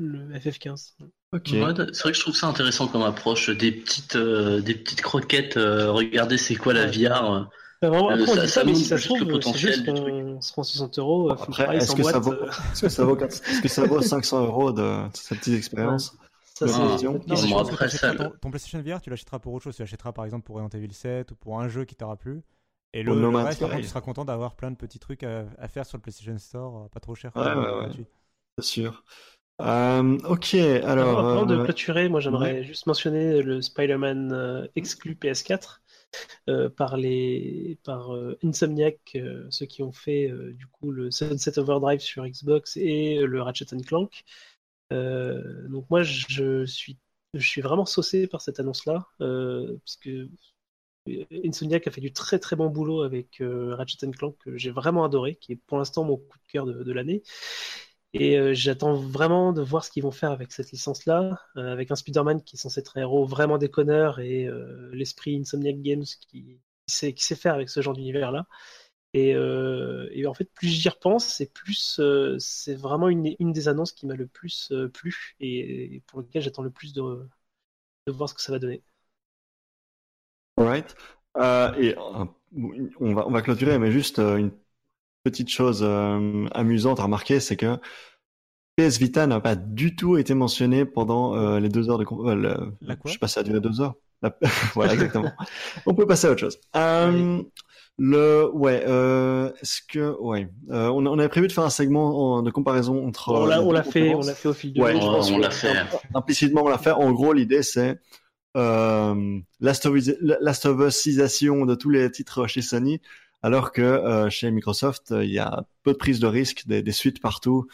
Le FF15. Ok. Ouais, c'est vrai que je trouve ça intéressant comme approche, des petites, euh, des petites croquettes. euh, regardez, c'est quoi la. VR euh. Enfin, vraiment, Euh, après, on ça- dit ça ça, mais si ça se juste le trouve, c'est potentiel juste qu'on se prend 60 euros, Après, est-ce que ça boîte. vaut, est-ce que ça vaut, est-ce que ça vaut 500 euros de cette petite expérience? ça, c'est non, Non, après ça, ton, PlayStation VR, tu l'achèteras pour autre chose. Tu l'achèteras par exemple pour Resident Evil 7 ou pour un jeu qui t'aura plu. Et le, le reste, par contre, Sky. tu seras content d'avoir plein de petits trucs à, à faire sur le PlayStation Store, pas trop cher. Ouais, ouais, ouais. gratuit. C'est sûr. Euh, ok, Alors, avant de euh, clôturer, moi j'aimerais juste mentionner le Spider-Man euh, exclu PS4 euh, par les par euh, Insomniac, ceux qui ont fait du coup le Sunset Overdrive sur Xbox et le Ratchet Clank. Donc moi je suis je suis vraiment saucé par cette annonce-là parce que Insomniac a fait du très très bon boulot avec Ratchet Clank que j'ai vraiment adoré, qui est pour l'instant mon coup de cœur de, de l'année. Et euh, j'attends vraiment de voir ce qu'ils vont faire avec cette licence-là, euh, avec un Spider-Man qui est censé être un héros vraiment déconneur et euh, l'esprit Insomniac Games qui, sait, faire avec ce genre d'univers-là. Et, et en fait, plus j'y repense, c'est plus, c'est vraiment une, des annonces qui m'a le plus plu et, et pour lequel j'attends le plus de, voir ce que ça va donner. Alright. Et on va on va clôturer, mais juste une petite chose euh, amusante à remarquer, c'est que PS Vita n'a pas du tout été mentionné pendant euh, les deux heures de euh, le- La quoi? je sais pas, ça a duré deux heures. La- voilà, exactement. on peut passer à autre chose. Euh, Le ouais, euh, est-ce que ouais, euh, on, on avait prévu de faire un segment en- de comparaison entre. on l'a on fait, on l'a fait au fil de Ouais, on- l'a fait. Implicitement, on l'a fait. En gros, l'idée, c'est euh, de tous les titres chez Sony, alors que euh, chez Microsoft, euh, il y a peu de prise de risque, des, des suites partout,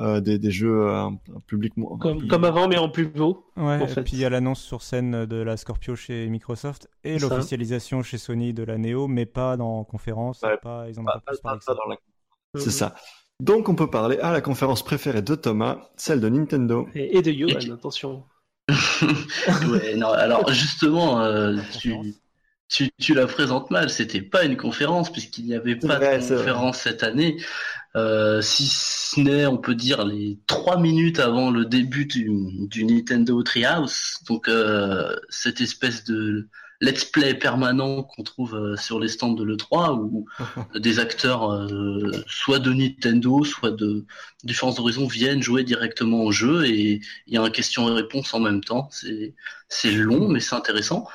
euh, des, des jeux euh, public mo- Comme, comme avant, mais en plus beau. Ouais, en et puis il y a l'annonce sur scène de la Scorpio chez Microsoft et l'officialisation chez Sony de la Neo, mais pas dans conférence. Ouais, pas, ils en ont pas- pas, plus ça. dans la- Mhm. C'est ça. Donc, on peut parler à la conférence préférée de Thomas, celle de Nintendo. Et, et de Johan, Et- attention. ouais, non, alors justement, euh, tu, Conférence. Tu, tu la présentes mal. C'était pas une conférence puisqu'il n'y avait pas de conférence cette année. Euh, si ce n'est, on peut dire, les trois minutes avant le début du, du Nintendo Treehouse. Donc euh, cette espèce de let's play permanent qu'on trouve euh, sur les stands de l'E3 où des acteurs euh, soit de Nintendo, soit de différents horizons viennent jouer directement au jeu et il y a un question et réponse en même temps. C'est long mais c'est intéressant.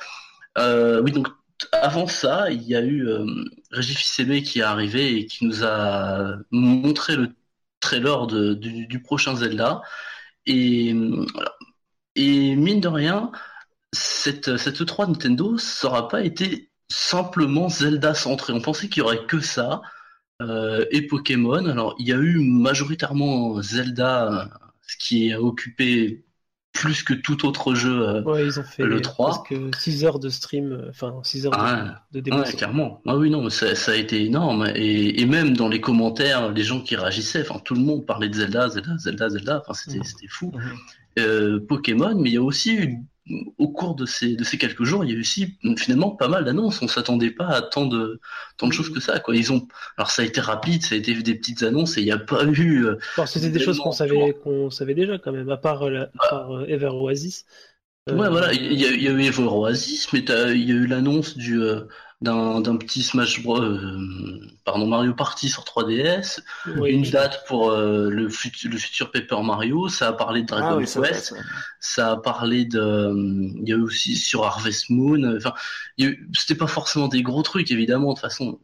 Euh, oui donc avant ça il y a eu euh, Régis Fils-Aimé qui est arrivé et qui nous a montré le trailer du, prochain Zelda et euh, et mine de rien cette cette E3 Nintendo ça aura pas été simplement Zelda centré. On pensait qu'il y aurait que ça euh, et Pokémon. Alors il y a eu majoritairement Zelda, ce qui a occupé plus que tout autre jeu. euh, Ouais, ils ont fait Le 3. presque 6 heures de stream, euh, enfin 6 heures de- Ah, de, démo. Ouais, clairement. Ah oui, non, ça, ça a été énorme. Et, et même dans les commentaires, les gens qui réagissaient, enfin, tout le monde parlait de Zelda, Zelda, Zelda, Zelda. Enfin, c'était, Mhm. c'était fou. Mhm. Euh, Pokémon, mais il y a aussi eu, au cours de ces, de ces quelques jours, il y a eu aussi finalement pas mal d'annonces. On s'attendait pas à tant de, tant de choses que ça, quoi. Ils ont, alors ça a été rapide, ça a été des petites annonces et il n'y a pas eu, euh, Alors, c'était des choses qu'on savait, qu'on savait déjà quand même, à part, euh, la- à part euh, Ever Oasis. Ouais, voilà, il y, y a eu Evo Oasis, mais il y a eu l'annonce du euh, d'un d'un petit Smash Bros, euh, pardon Mario Party sur 3DS, Oui, une date pour euh, le, fut- le futur Paper Mario, ça a parlé de Dragon Ah oui, Quest, ça. ça a parlé de, euh, il y a eu aussi sur Harvest Moon, enfin, c'était pas forcément des gros trucs évidemment, de toute façon,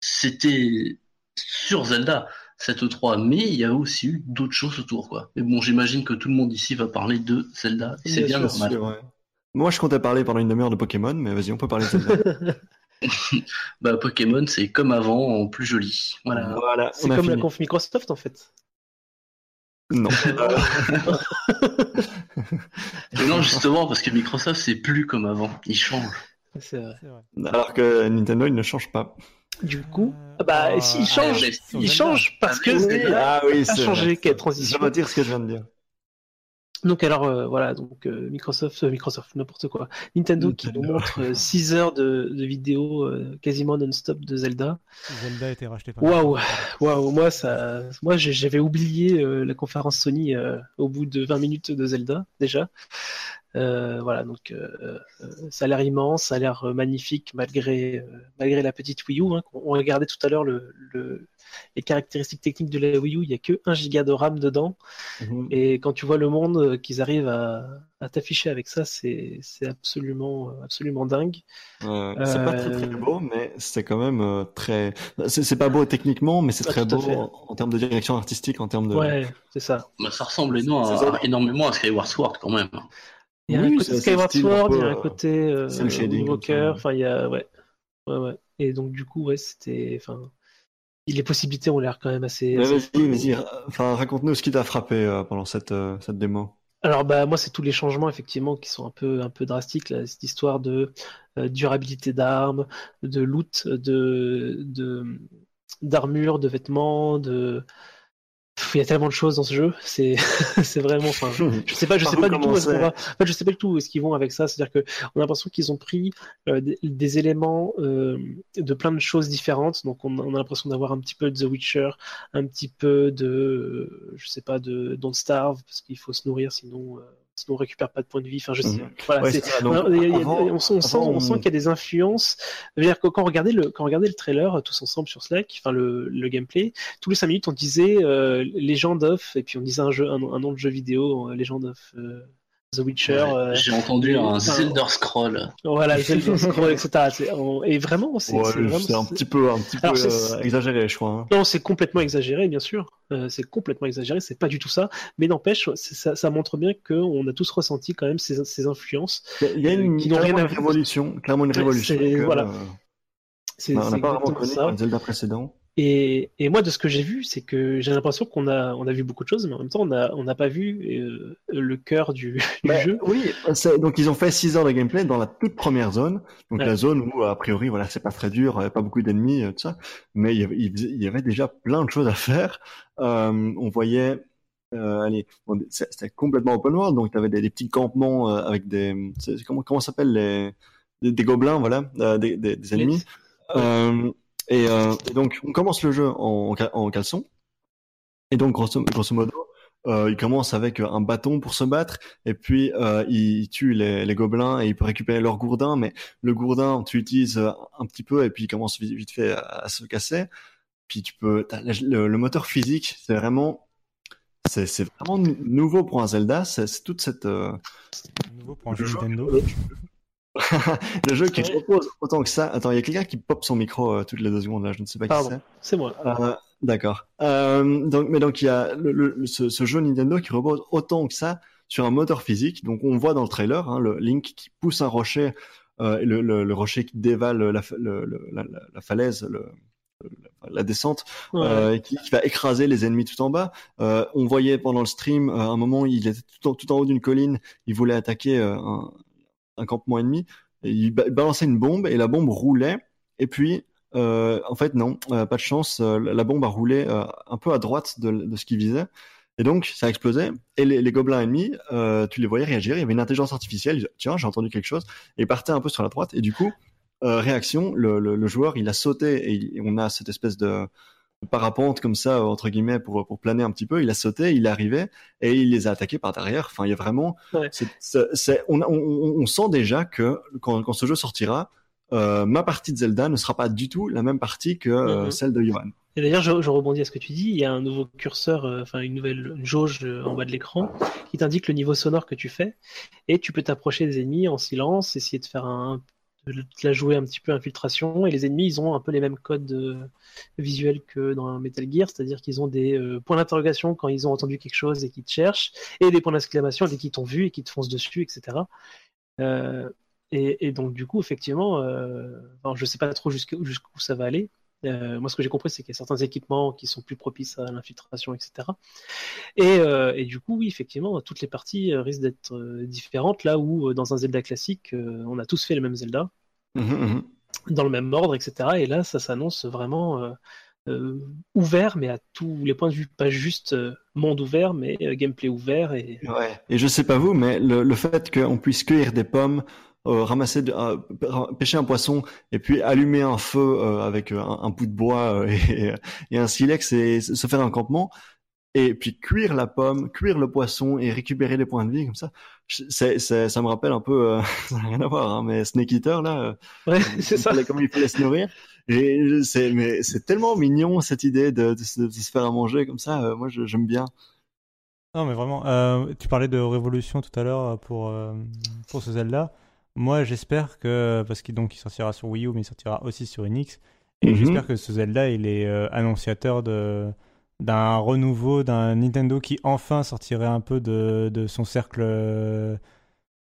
c'était sur Zelda cette E3, mais il y a aussi eu d'autres choses autour quoi. Mais bon, j'imagine que tout le monde ici va parler de Zelda, et c'est Bien bien sûr, normal. sûr, ouais. Moi, je comptais parler pendant une demi-heure de Pokémon, mais vas-y, on peut parler de Zelda. Bah Pokémon, c'est comme avant en plus joli. Voilà. voilà, C'est comme la conf Microsoft en fait. Non. Mais non, justement, parce que Microsoft, c'est plus comme avant. Ils changent. C'est vrai. Alors que Nintendo, il ne change pas. Du coup, Euh, ah bah ah, si, il ah, change, sur il change parce que Ah, oui, ah oui, a c'est changé, quelle Je transition. retire ce que je viens de dire. Donc alors euh, voilà, donc euh, Microsoft, euh, Microsoft, n'importe quoi. Nintendo qui nous montre 6 heures de, de vidéos euh, quasiment non-stop de Zelda. Zelda a été racheté par. Waouh, waouh, moi ça, moi j'avais oublié euh, la conférence Sony euh, au bout de 20 minutes de Zelda déjà. Euh, voilà, donc euh, euh, ça a l'air immense, ça a l'air euh, magnifique malgré euh, malgré la petite Wii U. Hein, on regardait tout à l'heure le, le- les caractéristiques techniques de la Wii U, il y a que 1 giga de RAM dedans. Mhm. Et quand tu vois le monde euh, qu'ils arrivent à, à t'afficher avec ça, c'est c'est absolument euh, absolument dingue. Euh, C'est pas très très Euh, beau, mais c'est quand même euh, très. C'est c'est pas beau techniquement, mais c'est Ah, très beau en, en termes de direction artistique, en termes de. Ouais, c'est ça. Bah, ça ressemble énormément à, énormément à Skyward Sword quand même. Il y a Oui, un côté Skyward Sword, il y a un euh, côté euh, shading, Walker, ça. enfin il y a ouais. Ouais ouais. Et donc du coup ouais, c'était enfin les possibilités ont l'air quand même assez, vas-y, vas-y, ra- enfin, raconte-nous ce qui t'a frappé euh, pendant cette, euh, cette démo. Alors bah moi c'est tous les changements effectivement qui sont un peu un peu drastiques là, cette histoire de euh, durabilité d'armes, de loot, de de d'armure, de vêtements, de il y a tellement de choses dans ce jeu, c'est c'est vraiment enfin je sais pas je sais pas du tout où est-ce qu'on commencer va. En fait je sais pas du tout où est-ce qu'ils vont avec ça, c'est-à-dire que on a l'impression qu'ils ont pris euh, des, des éléments euh, de plein de choses différentes donc on, on a l'impression d'avoir un petit peu de The Witcher, un petit peu de je sais pas de Don't Starve parce qu'il faut se nourrir sinon euh, sinon on récupère pas de points de vie, enfin je sais voilà, on, sent, on sent, qu'il y a des influences. Que quand on regardait le, quand on regardait le trailer euh, tous ensemble sur Slack, enfin le, le gameplay, tous les 5 minutes on disait euh, Legend of, et puis on disait un jeu, un, un nom de jeu vidéo, euh, Legend of euh, The Witcher. Ouais, euh, J'ai entendu un enfin, Zelda Scroll. voilà, Zelda Scroll, etc. Et vraiment, c'est Ouais, vraiment. un petit peu, un petit peu Alors, euh, exagéré, je crois. hein. Non, c'est complètement exagéré, bien sûr. Euh, c'est complètement exagéré, c'est pas du tout ça. Mais n'empêche, ça, ça montre bien qu'on a tous ressenti quand même ces, ces influences. Il y a une, qui n'ont rien clairement à une voir. révolution, clairement une révolution. c'est- que, voilà. euh, C'est on n'a c'est pas vraiment connu ça. le Zelda précédent. Et, et moi, de ce que j'ai vu, c'est que j'ai l'impression qu'on a, on a vu beaucoup de choses, mais en même temps, on n'a on n'a pas vu euh, le cœur du, du Bah, jeu. Oui, donc ils ont fait 6 heures de gameplay dans la toute première zone, donc Ouais. la zone où a priori voilà c'est pas très dur, avait pas beaucoup d'ennemis, euh, tout ça, mais il y, avait, il y avait déjà plein de choses à faire. Euh, on voyait, euh, allez, bon, c'était complètement open world, donc tu avais des, des petits campements euh, avec des, comment comment ça s'appelle les, des, des gobelins, voilà, euh, des, des, ennemis. Euh, et, euh, et donc on commence le jeu en, en, ca- en caleçon, et donc grosso, grosso modo. Euh, il commence avec un bâton pour se battre. Et puis euh, il tue les, les gobelins et il peut récupérer leur gourdin mais le gourdin tu l'utilises euh, un petit peu et puis il commence vite, vite fait à, à se casser. Puis tu peux le, moteur physique c'est vraiment c'est vraiment nou- nouveau pour un Zelda. C'est toute cette euh, Nouveau pour un jeu- Nintendo. Le jeu qui propose autant que ça attends il y a quelqu'un qui pop son micro euh, toutes les deux secondes là je ne sais pas qui c'est c'est moi. Euh, D'accord. Euh, donc, mais donc il y a le, le- ce, ce jeu Nintendo qui repose autant que ça sur un moteur physique. Donc on voit dans le trailer hein, le Link qui pousse un rocher euh, le, le, le rocher qui dévale la, la, la- la falaise, le, la, descente, Ouais. euh, qui, qui va écraser les ennemis tout en bas. Euh, on voyait pendant le stream euh, un moment il était tout en, tout en haut d'une colline, il voulait attaquer un, un campement ennemi. Il ba- balançait une bombe et la bombe roulait. Et puis euh, en fait, non, euh, pas de chance. euh, la bombe a roulé un peu à droite de, ce qu'il visait. Et donc, ça a explosé. Et les, gobelins ennemis, tu les voyais réagir. Il y avait une intelligence artificielle. Tiens, j'ai entendu quelque chose. Et ils partaient un peu sur la droite. Et du coup, réaction, le, joueur, il a sauté et on a cette espèce de, parapente comme ça entre guillemets pour pour planer un petit peu. Il a sauté, il est arrivé et il les a attaqués par derrière. Enfin, il y a vraiment, c'est, on, on, on, sent déjà que quand, quand ce jeu sortira, euh, ma partie de Zelda ne sera pas du tout la même partie que euh, mhm. celle de Johan. Et d'ailleurs, je, je, rebondis à ce que tu dis. Il y a un nouveau curseur, euh, enfin une nouvelle jauge en bas de l'écran qui t'indique le niveau sonore que tu fais, et tu peux t'approcher des ennemis en silence, essayer de faire un, de la jouer un petit peu infiltration. Et les ennemis, ils ont un peu les mêmes codes visuels que dans Metal Gear, c'est-à-dire qu'ils ont des points d'interrogation quand ils ont entendu quelque chose et qu'ils te cherchent, et des points d'exclamation dès qu'ils t'ont vu et qu'ils te foncent dessus, etc. Euh, et, donc, du coup, effectivement, euh, je sais pas trop jusqu'où ça va aller. Euh, moi, ce que j'ai compris, c'est qu'il y a certains équipements qui sont plus propices à l'infiltration, etc. Euh, et, du coup, oui, effectivement, toutes les parties risquent d'être différentes. Là où, dans un Zelda classique, on a tous fait le même Zelda, mmh mmh dans le même ordre, etc. Et là, ça s'annonce vraiment ouvert, mais à tous les points de vue, pas juste monde ouvert, mais gameplay ouvert. Et... Ouais. Et je sais pas vous, mais le, le fait qu'on puisse cueillir des pommes euh, ramasser, de, euh, pêcher un poisson et puis allumer un feu euh, avec un, un, bout de bois et, et, un silex et se faire un campement et puis cuire la pomme, cuire le poisson et récupérer les points de vie comme ça. C'est, ça me rappelle un peu, ça n'a rien à voir, hein, mais Snake Eater là, ouais, c'est ça. Comme il fallait se nourrir. Et c'est, mais c'est tellement mignon cette idée de, de, se faire à manger comme ça. moi, j'aime bien. Non, mais vraiment, euh, tu parlais de révolution tout à l'heure pour pour ce Zelda. Moi, j'espère que parce qu'il donc il sortira sur Wii U, mais il sortira aussi sur NX. Et mhm. j'espère que ce Zelda, il est euh, annonciateur de d'un renouveau d'un Nintendo qui enfin sortirait un peu de, de son cercle euh,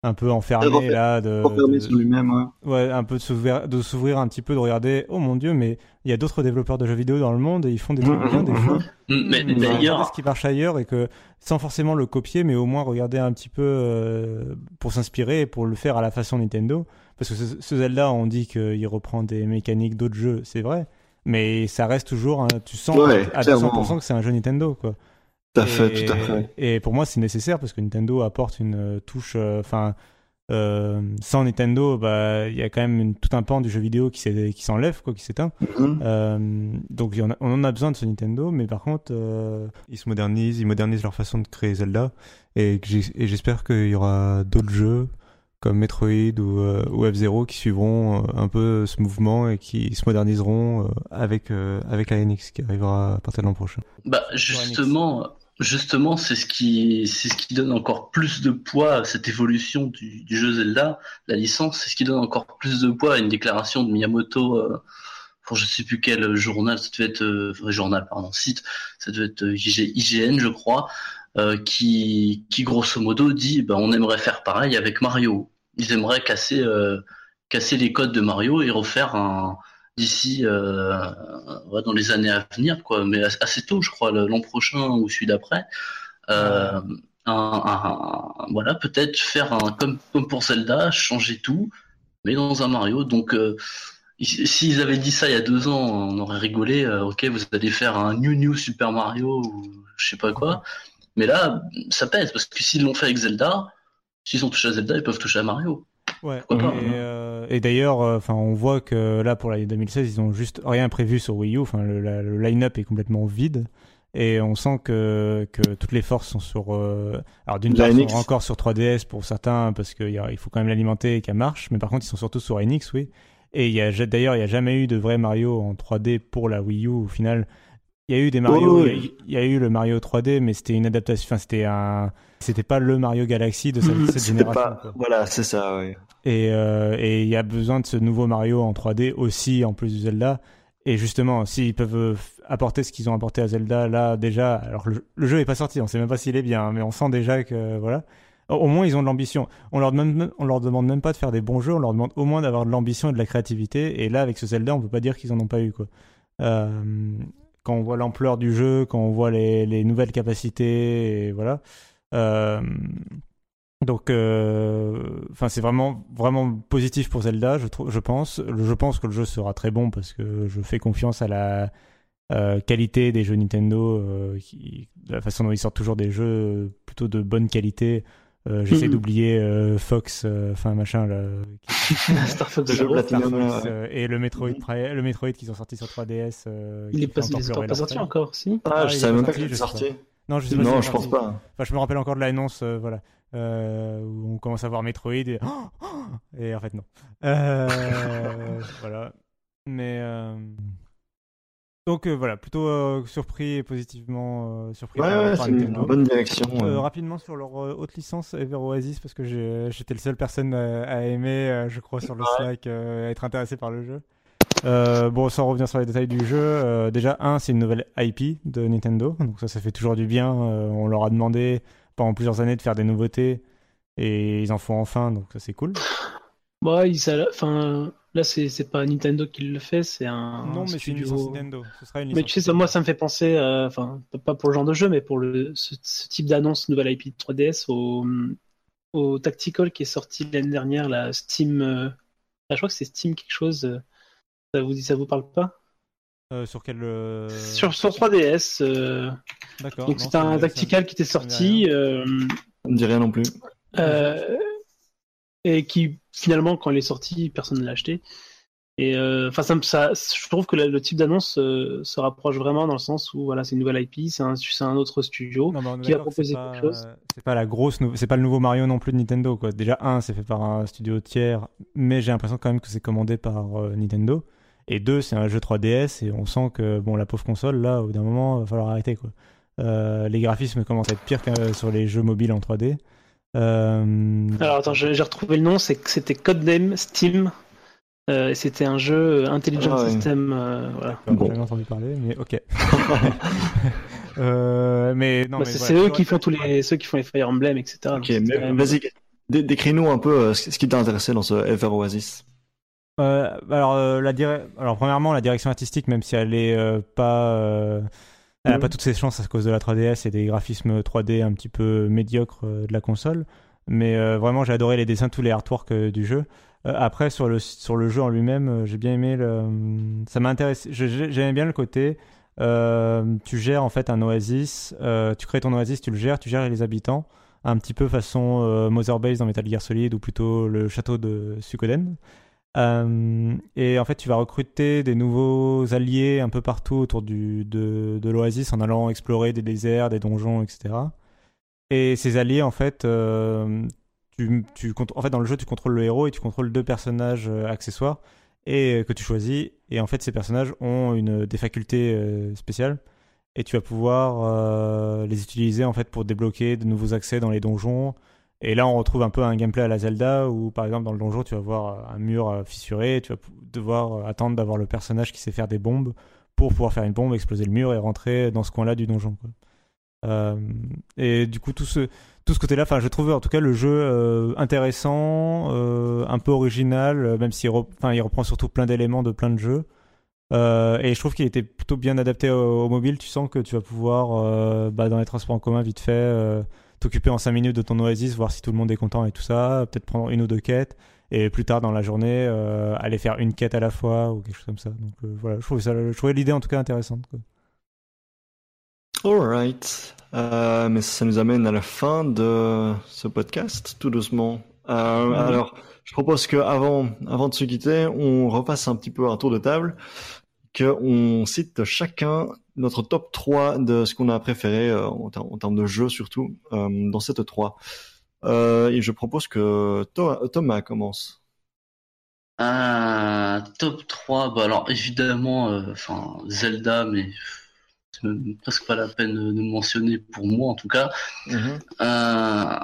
un peu enfermé là de, sur lui-même ouais. un peu de s'ouvrir de s'ouvrir un petit peu de regarder oh mon dieu mais il y a d'autres développeurs de jeux vidéo dans le monde et ils font des trucs bien des fois. Mm, mais, d'ailleurs ce qui marche ailleurs et que sans forcément le copier mais au moins regarder un petit peu euh, pour s'inspirer et pour le faire à la façon Nintendo. Parce que ce, Zelda on dit qu'il reprend des mécaniques d'autres jeux c'est vrai. Mais ça reste toujours tu sens à 200% que c'est un jeu Nintendo quoi tout à fait, tout à fait. Et pour moi, c'est nécessaire parce que Nintendo apporte une euh, touche. Euh, enfin, euh, sans Nintendo, bah, il y a quand même une, tout un pan du jeu vidéo qui s'enlève, quoi, qui s'éteint. Mm-hmm. donc, on, on, en a besoin de ce Nintendo, mais par contre, ils se modernisent, ils modernisent leur façon de créer Zelda, et, et j'espère qu'il y aura d'autres jeux comme Metroid ou, ou F-Zero qui suivront un peu ce mouvement et qui se moderniseront avec avec la NX qui arrivera à partir de l'an prochain. Bah justement, Justement, c'est ce qui, c'est ce qui donne encore plus de poids à cette évolution du, jeu Zelda, la licence, c'est ce qui donne encore plus de poids à une déclaration de Miyamoto euh, pour je sais plus quel journal, ça devait être euh, journal, pardon, site, ça devait être IGN, je crois, euh, qui, qui grosso modo dit, bah, on aimerait faire pareil avec Mario. Ils aimeraient casser, euh, casser les codes de Mario et refaire un, d'ici euh, dans les années à venir, quoi, mais assez tôt, je crois, l'an prochain ou celui d'après. Euh, voilà, peut-être faire un comme, comme pour Zelda, changer tout, mais dans un Mario. Donc, euh, s'ils avaient dit ça il y a deux ans, on aurait rigolé. ok, vous allez faire un New New Super Mario ou je sais pas quoi. Mais là, ça pèse parce que s'ils l'ont fait avec Zelda, s'ils ont touché à Zelda, ils peuvent toucher à Mario. Ouais. Et, euh, et d'ailleurs, euh, enfin, on voit que là pour l'année 2016, ils ont juste rien prévu sur Wii U. Enfin, le, le line-up est complètement vide. Et on sent que, que toutes les forces sont sur. Euh... Alors d'une part, ils sont encore sur 3DS pour certains parce qu'il faut quand même l'alimenter et qu'elle marche. Mais par contre, ils sont surtout sur NX, oui. Et il y a d'ailleurs, il n'y a jamais eu de vrai Mario en 3D pour la Wii U. Au final, il y a eu des Mario. Il y, a eu le Mario 3D, mais c'était une adaptation. Enfin, c'était un. C'était pas le Mario Galaxy de cette, cette génération. Voilà, c'est ça. Oui. Euh, et il y a besoin de ce nouveau Mario en 3D aussi, en plus du Zelda. Et justement, s'ils peuvent euh, apporter ce qu'ils ont apporté à Zelda là déjà, alors le, jeu est pas sorti, on sait même pas s'il est bien, hein, mais on sent déjà que voilà. Au moins ils ont de l'ambition. On leur demande, on leur demande même pas de faire des bons jeux, on leur demande au moins d'avoir de l'ambition et de la créativité. Et là, avec ce Zelda, on peut pas dire qu'ils en ont pas eu quoi. Euh, quand on voit l'ampleur du jeu, quand on voit les, les nouvelles capacités, et voilà. Donc, euh, enfin, c'est vraiment vraiment positif pour Zelda, je, je pense. Je pense que le jeu sera très bon parce que je fais confiance à la euh, qualité des jeux Nintendo, euh, qui, de la façon dont ils sortent toujours des jeux plutôt de bonne qualité. Euh, J'essaie Mhm. d'oublier euh, Fox, euh, enfin machin là, qui- Star Fox. Platinum. Star Fox, ouais. euh, et le Metroid, Mhm. Le Metroid qu'ils ont sorti sur 3DS. euh, Il qui est pas, fait il encore est pas leur sorti encore, si? Ah, Ah, je savais pas même pas sorti, qu'il était sorti. Non, je sais pas Non, je pense sorti. pas. Enfin, je me rappelle encore de l'annonce, euh, voilà, euh, où on commence à voir Metroid et, et en fait non. Euh, voilà. Mais euh, donc voilà, plutôt surpris et positivement surpris Ouais, par, ouais, par c'est une Nintendo. bonne direction. Ouais. rapidement sur leur haute licence Ever Oasis parce que j'ai- j'étais le seul personne à, à aimer, je crois, sur le Slack, à être intéressé par le jeu. Euh, bon, sans revenir sur les détails du jeu, euh, déjà un, c'est une nouvelle IP de Nintendo, donc ça, ça fait toujours du bien. Euh, on leur a demandé pendant plusieurs années de faire des nouveautés et ils en font enfin, donc ça c'est cool. Enfin, là, c'est pas Nintendo qui le fait, c'est un. non, un mais c'est une studio- licence Nintendo. Ce sera une Mais tu sais, ça, moi, ça me fait penser, euh, enfin, pas pour le genre de jeu, mais pour le, ce, ce type d'annonce nouvelle IP de 3DS au, au Tactical qui est sorti l'année dernière, la Steam. euh, ah, je crois que c'est Steam quelque chose. euh, ça vous dit, ça vous parle pas? Euh, sur quel euh, sur, sur 3DS. euh, D'accord. donc me- un Tactical qui était sorti. euh, Ça me dit rien non plus. Euh, et qui finalement quand il est sorti personne ne l'a acheté et euh, enfin ça, je trouve que le, type d'annonce euh, se rapproche vraiment dans le sens où voilà c'est une nouvelle IP c'est un, c'est un autre studio Non, qui va c'est proposer pas- quelque chose. C'est pas la grosse, c'est pas le nouveau Mario non plus de Nintendo quoi. Déjà un, c'est fait par un studio tiers, mais j'ai l'impression quand même que c'est commandé par euh, Nintendo. Et deux, c'est un jeu 3DS et on sent que bon la pauvre console là, au bout d'un moment, va falloir arrêter quoi. Euh, les graphismes commencent à être pires que sur les jeux mobiles en 3D. Euh, alors attends j'ai retrouvé le nom c'est que c'était Codename Steam euh, et c'était un jeu euh, Intelligent Ah ouais. System euh, voilà Bon. J'avais entendu parler, mais ok. Euh, mais non, Bah, c'est voilà, eux qui font tous les ceux qui font les Fire Emblem etc Ok, mais vas-y, dé- décris-nous un peu ce ce qui t'a intéressé dans ce Ever Oasis. Euh, alors, euh, la dire- alors, premièrement, la direction artistique, même si elle est euh, pas, euh, elle a Mhm. pas toutes ses chances à cause de la 3DS et des graphismes 3D un petit peu médiocres de la console, mais vraiment, j'ai adoré les dessins, tous les artworks du jeu. Après, sur le sur le jeu en lui-même, j'ai bien aimé le, ça m'a intéressé. J'aimais bien le côté. tu gères en fait un oasis, tu crées ton oasis, tu le gères, tu gères les habitants, un petit peu façon Mother Base dans Metal Gear Solid ou plutôt le château de Suikoden. Euh, et en fait, tu vas recruter des nouveaux alliés un peu partout autour de, l'Oasis en allant explorer des déserts, des donjons, etc. Et ces alliés, en fait, euh, tu, dans le jeu, tu contrôles le héros et tu contrôles deux personnages euh, accessoires et que tu choisis. Et en fait, ces personnages ont une, des facultés spéciales et tu vas pouvoir les utiliser en fait pour débloquer de nouveaux accès dans les donjons. Et là, on retrouve un peu un gameplay à la Zelda où, par exemple, dans le donjon, tu vas voir un mur euh, fissuré, tu vas devoir euh, attendre d'avoir le personnage qui sait faire des bombes pour pouvoir faire une bombe, exploser le mur et rentrer dans ce coin-là du donjon. Euh, et du coup, tout ce, tout ce côté-là, je trouve en tout cas le jeu euh, intéressant, euh, un peu original, euh, même s'il il reprend surtout plein d'éléments de plein de jeux. Euh, et je trouve qu'il était plutôt bien adapté au, mobile. Tu sens que tu vas pouvoir, euh, bah, dans les transports en commun, vite fait, euh, t'occuper en 5 minutes de ton oasis, voir si tout le monde est content et tout ça, peut-être prendre une ou deux quêtes, et plus tard dans la journée, euh, aller faire une quête à la fois ou quelque chose comme ça. Donc euh, voilà, je trouvais, ça, je trouvais l'idée en tout cas intéressante. Quoi. Alright. Euh, mais ça nous amène à la fin de ce podcast, tout doucement. Euh. Alors, je propose que avant, avant de se quitter, on refasse un petit peu un tour de table, qu'on cite chacun notre top 3 de ce qu'on a préféré euh, en, ter- en termes de jeu surtout euh, dans cette 3. Euh, et je propose que Thomas, Thomas commence. Un top 3, bah alors évidemment, enfin Zelda, mais c'est même presque pas la peine de le mentionner pour moi en tout cas. Mhm. Euh,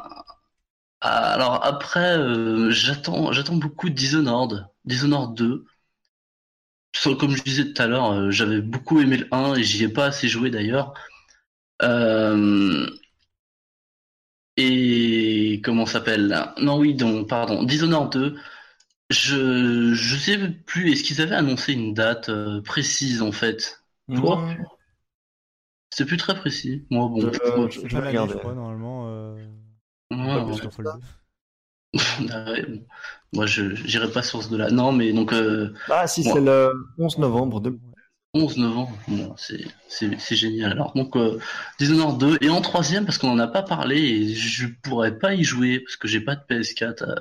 alors après, euh, j'attends, j'attends beaucoup de Dishonored, Dishonored 2. So- Comme je disais tout à l'heure, euh, j'avais beaucoup aimé le 1 et j'y ai pas assez joué d'ailleurs. Euh, et comment s'appelle Non, oui, donc pardon, Dishonored 2. Je je sais plus. Est-ce qu'ils avaient annoncé une date euh, précise en fait? Toi? Ouais. C'était plus très précis. Moi, bon. Euh, je- je je crois, normalement. Euh... Ouais, pas ouais. Moi, je j'irai pas sur ce de là. Non, mais donc euh, Ah si, c'est le 11 novembre. De... 11-9 ans. Bon, c'est génial. Alors, donc, euh, Dishonored 2. Et en troisième, parce qu'on n'en a pas parlé, et je pourrais pas y jouer, parce que j'ai pas de PS4. Euh,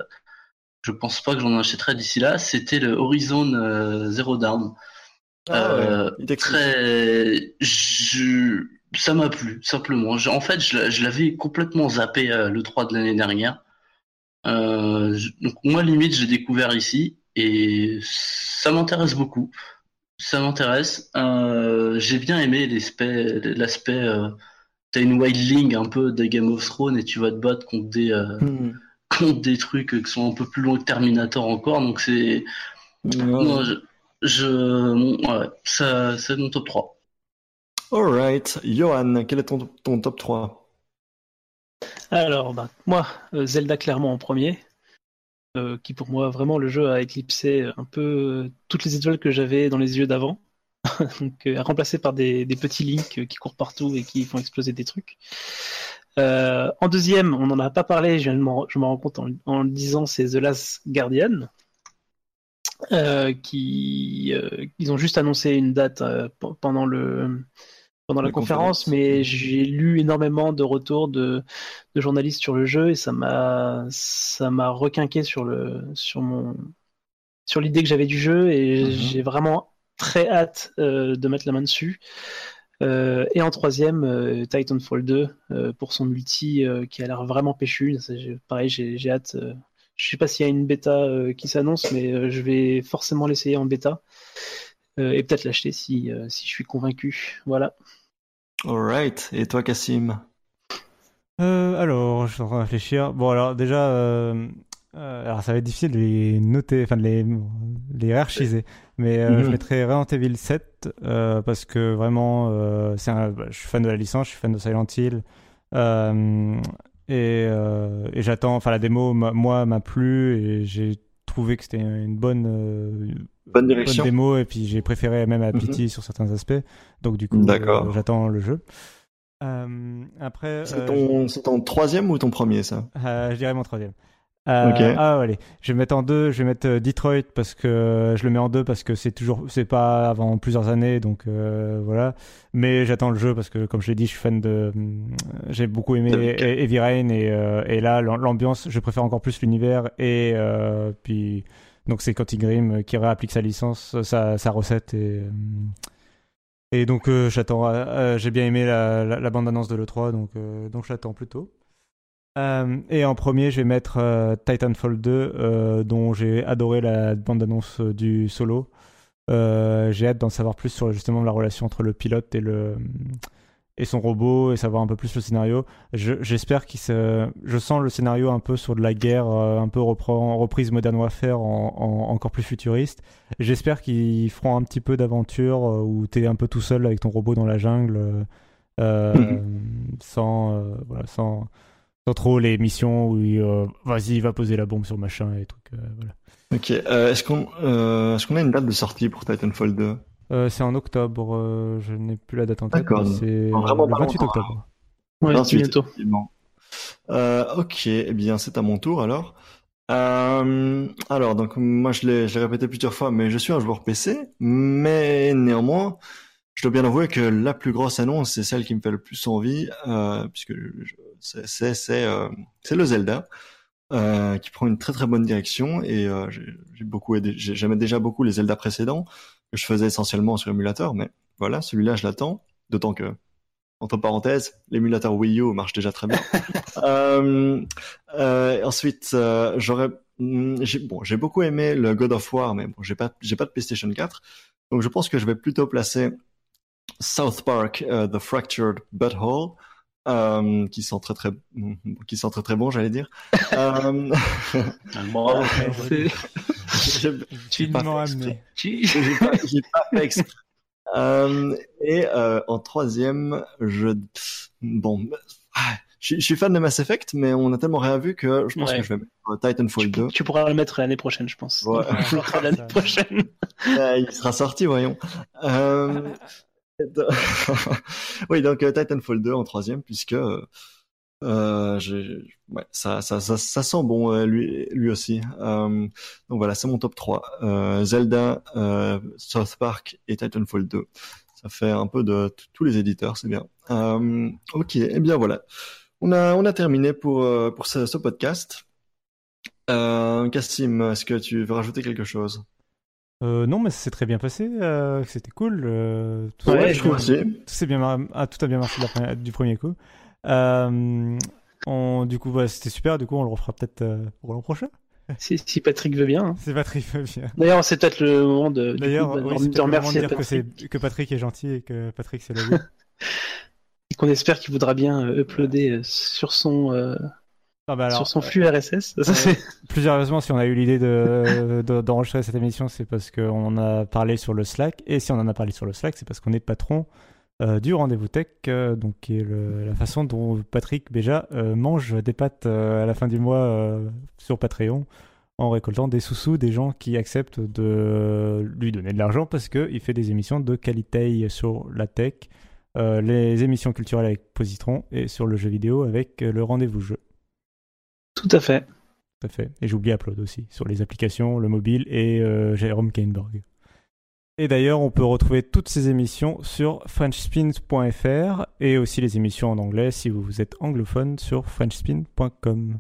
je pense pas que j'en achèterai d'ici là. C'était le Horizon euh, Zero Dawn. Ah Euh, ouais, très, je, ça m'a plu simplement. Je- en fait, je, je l'avais complètement zappé le 3 de l'année dernière. Euh, donc moi, limite, j'ai découvert ici et ça m'intéresse beaucoup. Ça m'intéresse. Euh, j'ai bien aimé l'aspect, l'aspect. Euh, T'as une wildling un peu des Game of Thrones et tu vas te battre contre des euh, Hmm. contre des trucs qui sont un peu plus longs que Terminator encore. Donc c'est non, je, je ouais, ça c'est mon top 3. Alright. Johan, quel est ton, ton top 3 Alors, bah, moi, euh, Zelda clairement en premier, euh, qui pour moi vraiment le jeu a éclipsé un peu euh, toutes les étoiles que j'avais dans les yeux d'avant, donc remplacé par des, petits links qui courent partout et qui font exploser des trucs. En deuxième, on n'en a pas parlé, je, m'en rends compte en, le disant, c'est The Last Guardian. Qui ont juste annoncé une date pendant le pendant la, La conférence, conférence. mais j'ai lu énormément de retours de, de journalistes sur le jeu et ça m'a ça m'a requinqué sur le sur mon sur l'idée que j'avais du jeu et Mhm. j'ai vraiment très hâte euh, de mettre la main dessus. Euh, et en troisième, euh, Titanfall 2 euh, pour son multi euh, qui a l'air vraiment péchu. Pareil, j'ai j'ai hâte. euh, je sais pas s'il y a une bêta euh, qui s'annonce, mais euh, je vais forcément l'essayer en bêta et peut-être l'acheter si euh, si je suis convaincu. Voilà. Alright. Et toi, Cassim Euh, alors, je suis en train de réfléchir. Bon, alors déjà, euh, euh, alors ça va être difficile de les noter, enfin de les, les hiérarchiser. Mais euh, Mhm. je mettrais Resident Evil 7 euh, parce que vraiment, euh, c'est un, bah, je suis fan de la licence, je suis fan de Silent Hill. Euh, et euh, et j'attends, enfin la démo, moi, m'a plu et j'ai trouvé que c'était une bonne, euh, Bonne direction. bonne démo et puis j'ai préféré même à Mhm. Pity sur certains aspects. Donc du coup, euh, j'attends le jeu. Euh, après, C'est euh, ton, c'est ton troisième ou ton premier, ça? Je dirais mon troisième. Euh, Ok. Ah allez, je vais mettre en deux. Je vais mettre Detroit parce que je le mets en deux parce que c'est toujours, c'est pas avant plusieurs années, donc voilà. Mais j'attends le jeu parce que comme je l'ai dit, je suis fan de, j'ai beaucoup aimé Heavy Rain et, et là l'am- l'ambiance, je préfère encore plus l'univers et puis donc c'est Quantic Dream qui réapplique sa licence, sa, sa recette et hum, et donc euh, j'attends. euh, euh, j'ai bien aimé la, la, la bande annonce de le 3, donc euh, donc j'attends plutôt. Euh, et en premier, je vais mettre euh, Titanfall 2, euh, dont j'ai adoré la bande-annonce euh, du solo. Euh, j'ai hâte d'en savoir plus sur justement la relation entre le pilote et le et son robot et savoir un peu plus le scénario. Je- J'espère qu'il se, je sens le scénario un peu sur de la guerre, euh, un peu reprise Modern Warfare en, en- encore plus futuriste. J'espère qu'ils feront un petit peu d'aventure euh, où t'es un peu tout seul avec ton robot dans la jungle, euh, euh, sans voilà, sans sans trop les missions où il, vas-y, va poser la bombe sur machin et trucs. voilà. Ok. Est-ce qu'on, est-ce qu'on a une date de sortie pour Titanfall 2 Euh, c'est en octobre, euh, je n'ai plus la date en tête. D'accord. C'est vraiment le pas 28 longtemps, octobre. Ouais, Ensuite, bientôt. effectivement. Euh, ok, eh bien c'est à mon tour alors. Euh, alors donc moi je l'ai, je l'ai répété plusieurs fois, mais je suis un joueur PC, mais néanmoins, je dois bien avouer que la plus grosse annonce, c'est celle qui me fait le plus envie, euh, puisque je- c'est c'est c'est euh, c'est le Zelda. Euh, qui prend une très très bonne direction et euh, j'ai j'ai beaucoup aidé- j'ai- j'aimais déjà beaucoup les Zelda précédents que je faisais essentiellement sur émulateur, mais voilà celui-là je l'attends, d'autant que entre parenthèses, l'émulateur Wii U marche déjà très bien. euh, euh, ensuite, euh, j'aurais, hmm, j'ai bon, j'ai beaucoup aimé le God of War, mais bon, j'ai pas, j'ai pas de PlayStation 4, donc je pense que je vais plutôt placer South Park, The Fractured Butthole, euh, qui sent très très, qui sent très très bon, j'allais dire. euh, amené. tu- j'ai pas, j'ai pas fait exprès. Euh, et euh, en troisième, je bon, ah, je, je suis fan de Mass Effect, mais on a tellement rien vu que je pense Ouais. que je vais mettre Titanfall 2. tu, tu pourras le mettre l'année prochaine, je pense. Ouais. L'année prochaine. Il sera sorti, voyons. Euh, oui, donc euh, Titanfall 2 en troisième, puisque euh, Euh, ça, ça, ça, sent bon lui, lui aussi. Donc voilà, c'est mon top 3. Euh, Zelda, South Park et Titanfall 2. Ça fait un peu de tous les éditeurs, c'est bien. ok, et eh bien voilà. On a, on a terminé pour, pour ce, ce podcast. Cassim, est-ce que tu veux rajouter quelque chose? Euh, non, mais ça s'est très bien passé. Euh, C'était cool. Euh, tout, ouais, je tout, bien, ah, tout a bien marché du premier coup. On, du coup, voilà, c'était super. Du coup, on le refera peut-être pour l'an prochain. Si, si, Patrick veut bien. Hein. Si Patrick veut bien. D'ailleurs, c'est peut-être le moment de, D'ailleurs, oui, de remercier dire que, que, Patrick est gentil et que Patrick c'est le Et qu'on espère qu'il voudra bien uploader sur son bah sur son flux RSS. plus sérieusement, si on a eu l'idée d'enregistrer cette émission, c'est parce qu'on en a parlé sur le Slack. Et si on en a parlé sur le Slack, c'est parce qu'on est patron euh, du rendez-vous tech, euh, donc qui est la façon dont Patrick Béja euh, mange des pâtes à la fin du mois sur Patreon en récoltant des sous-sous des gens qui acceptent de lui donner de l'argent parce qu'il fait des émissions de qualité sur la tech, les émissions culturelles avec Positron et sur le jeu vidéo avec le rendez-vous jeu. Tout à fait. Tout à fait. Et j'oublie Upload aussi, sur les applications, le mobile et euh, Jérôme Kainborg. Et d'ailleurs, on peut retrouver toutes ces émissions sur frenchspin.fr et aussi les émissions en anglais si vous êtes anglophone sur frenchspin.com.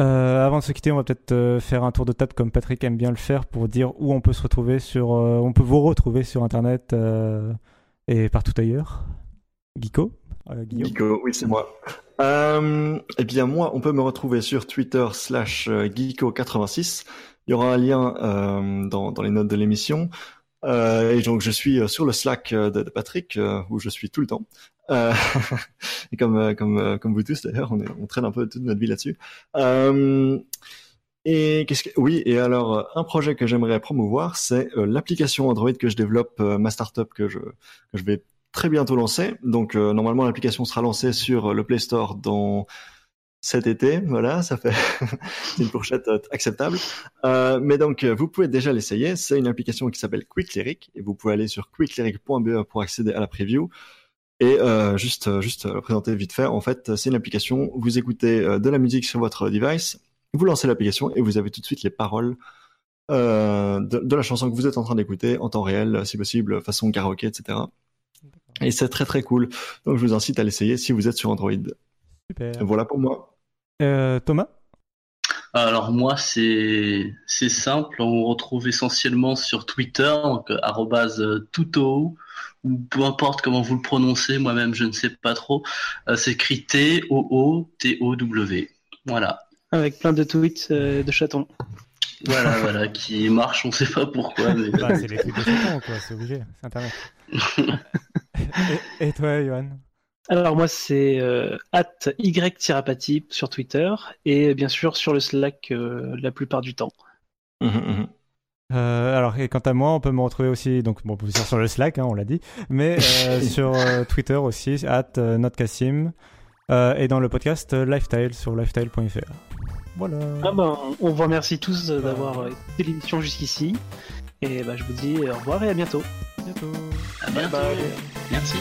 Euh, avant de se quitter, on va peut-être euh, faire un tour de table comme Patrick aime bien le faire pour dire où on peut se retrouver sur, on peut vous retrouver sur Internet et partout ailleurs. Geeko, Geeko, oui c'est moi. Euh, eh bien moi, on peut me retrouver sur Twitter slash euh, Geeko86. Il y aura un lien euh, dans, dans les notes de l'émission. Euh, et donc je suis sur le Slack de, de Patrick où je suis tout le temps. et comme comme comme vous tous d'ailleurs, on, on traîne un peu toute notre vie là-dessus. et qu'est-ce que oui et alors un projet que j'aimerais promouvoir, c'est l'application Android que je développe, ma startup que je que je vais très bientôt lancé. Donc euh, normalement l'application sera lancée sur le Play Store dans cet été. Voilà, ça fait une fourchette euh, acceptable. Euh, mais donc vous pouvez déjà l'essayer. C'est une application qui s'appelle Quick Lyric et vous pouvez aller sur quicklyric.be pour accéder à la preview. Et juste, juste présenter vite fait. En fait, c'est une application. Vous écoutez de la musique sur votre device, vous lancez l'application et vous avez tout de suite les paroles de, de, la chanson que vous êtes en train d'écouter en temps réel, si possible, façon karaoké, etc. Et c'est très très cool. Donc je vous incite à l'essayer si vous êtes sur Android. Super. Voilà pour moi. Euh, Thomas? Alors moi c'est c'est simple, on retrouve essentiellement sur Twitter donc euh, @tuto ou peu importe comment vous le prononcez, moi-même je ne sais pas trop. Euh, c'est écrit T O O T O W. Voilà. Avec plein de tweets de chatons. Voilà, voilà, qui marche, on sait pas pourquoi. Mais... Bah, c'est les tweets de chatons, quoi, c'est obligé, c'est internet. et, toi, Johan alors moi c'est euh, y sur Twitter et bien sûr sur le Slack euh, la plupart du temps. Mmh, mmh, mmh. Euh, alors et quant à moi, on peut me retrouver aussi donc bon sur le Slack, hein, on l'a dit, mais euh, sur Twitter aussi at notcassim et dans le podcast Lifestyle sur lifestyle.fr. Voilà. Ah ben, on vous remercie tous d'avoir écouté l'émission jusqu'ici. Et bah, je vous dis au revoir et à bientôt. Bientôt. À bientôt. Merci.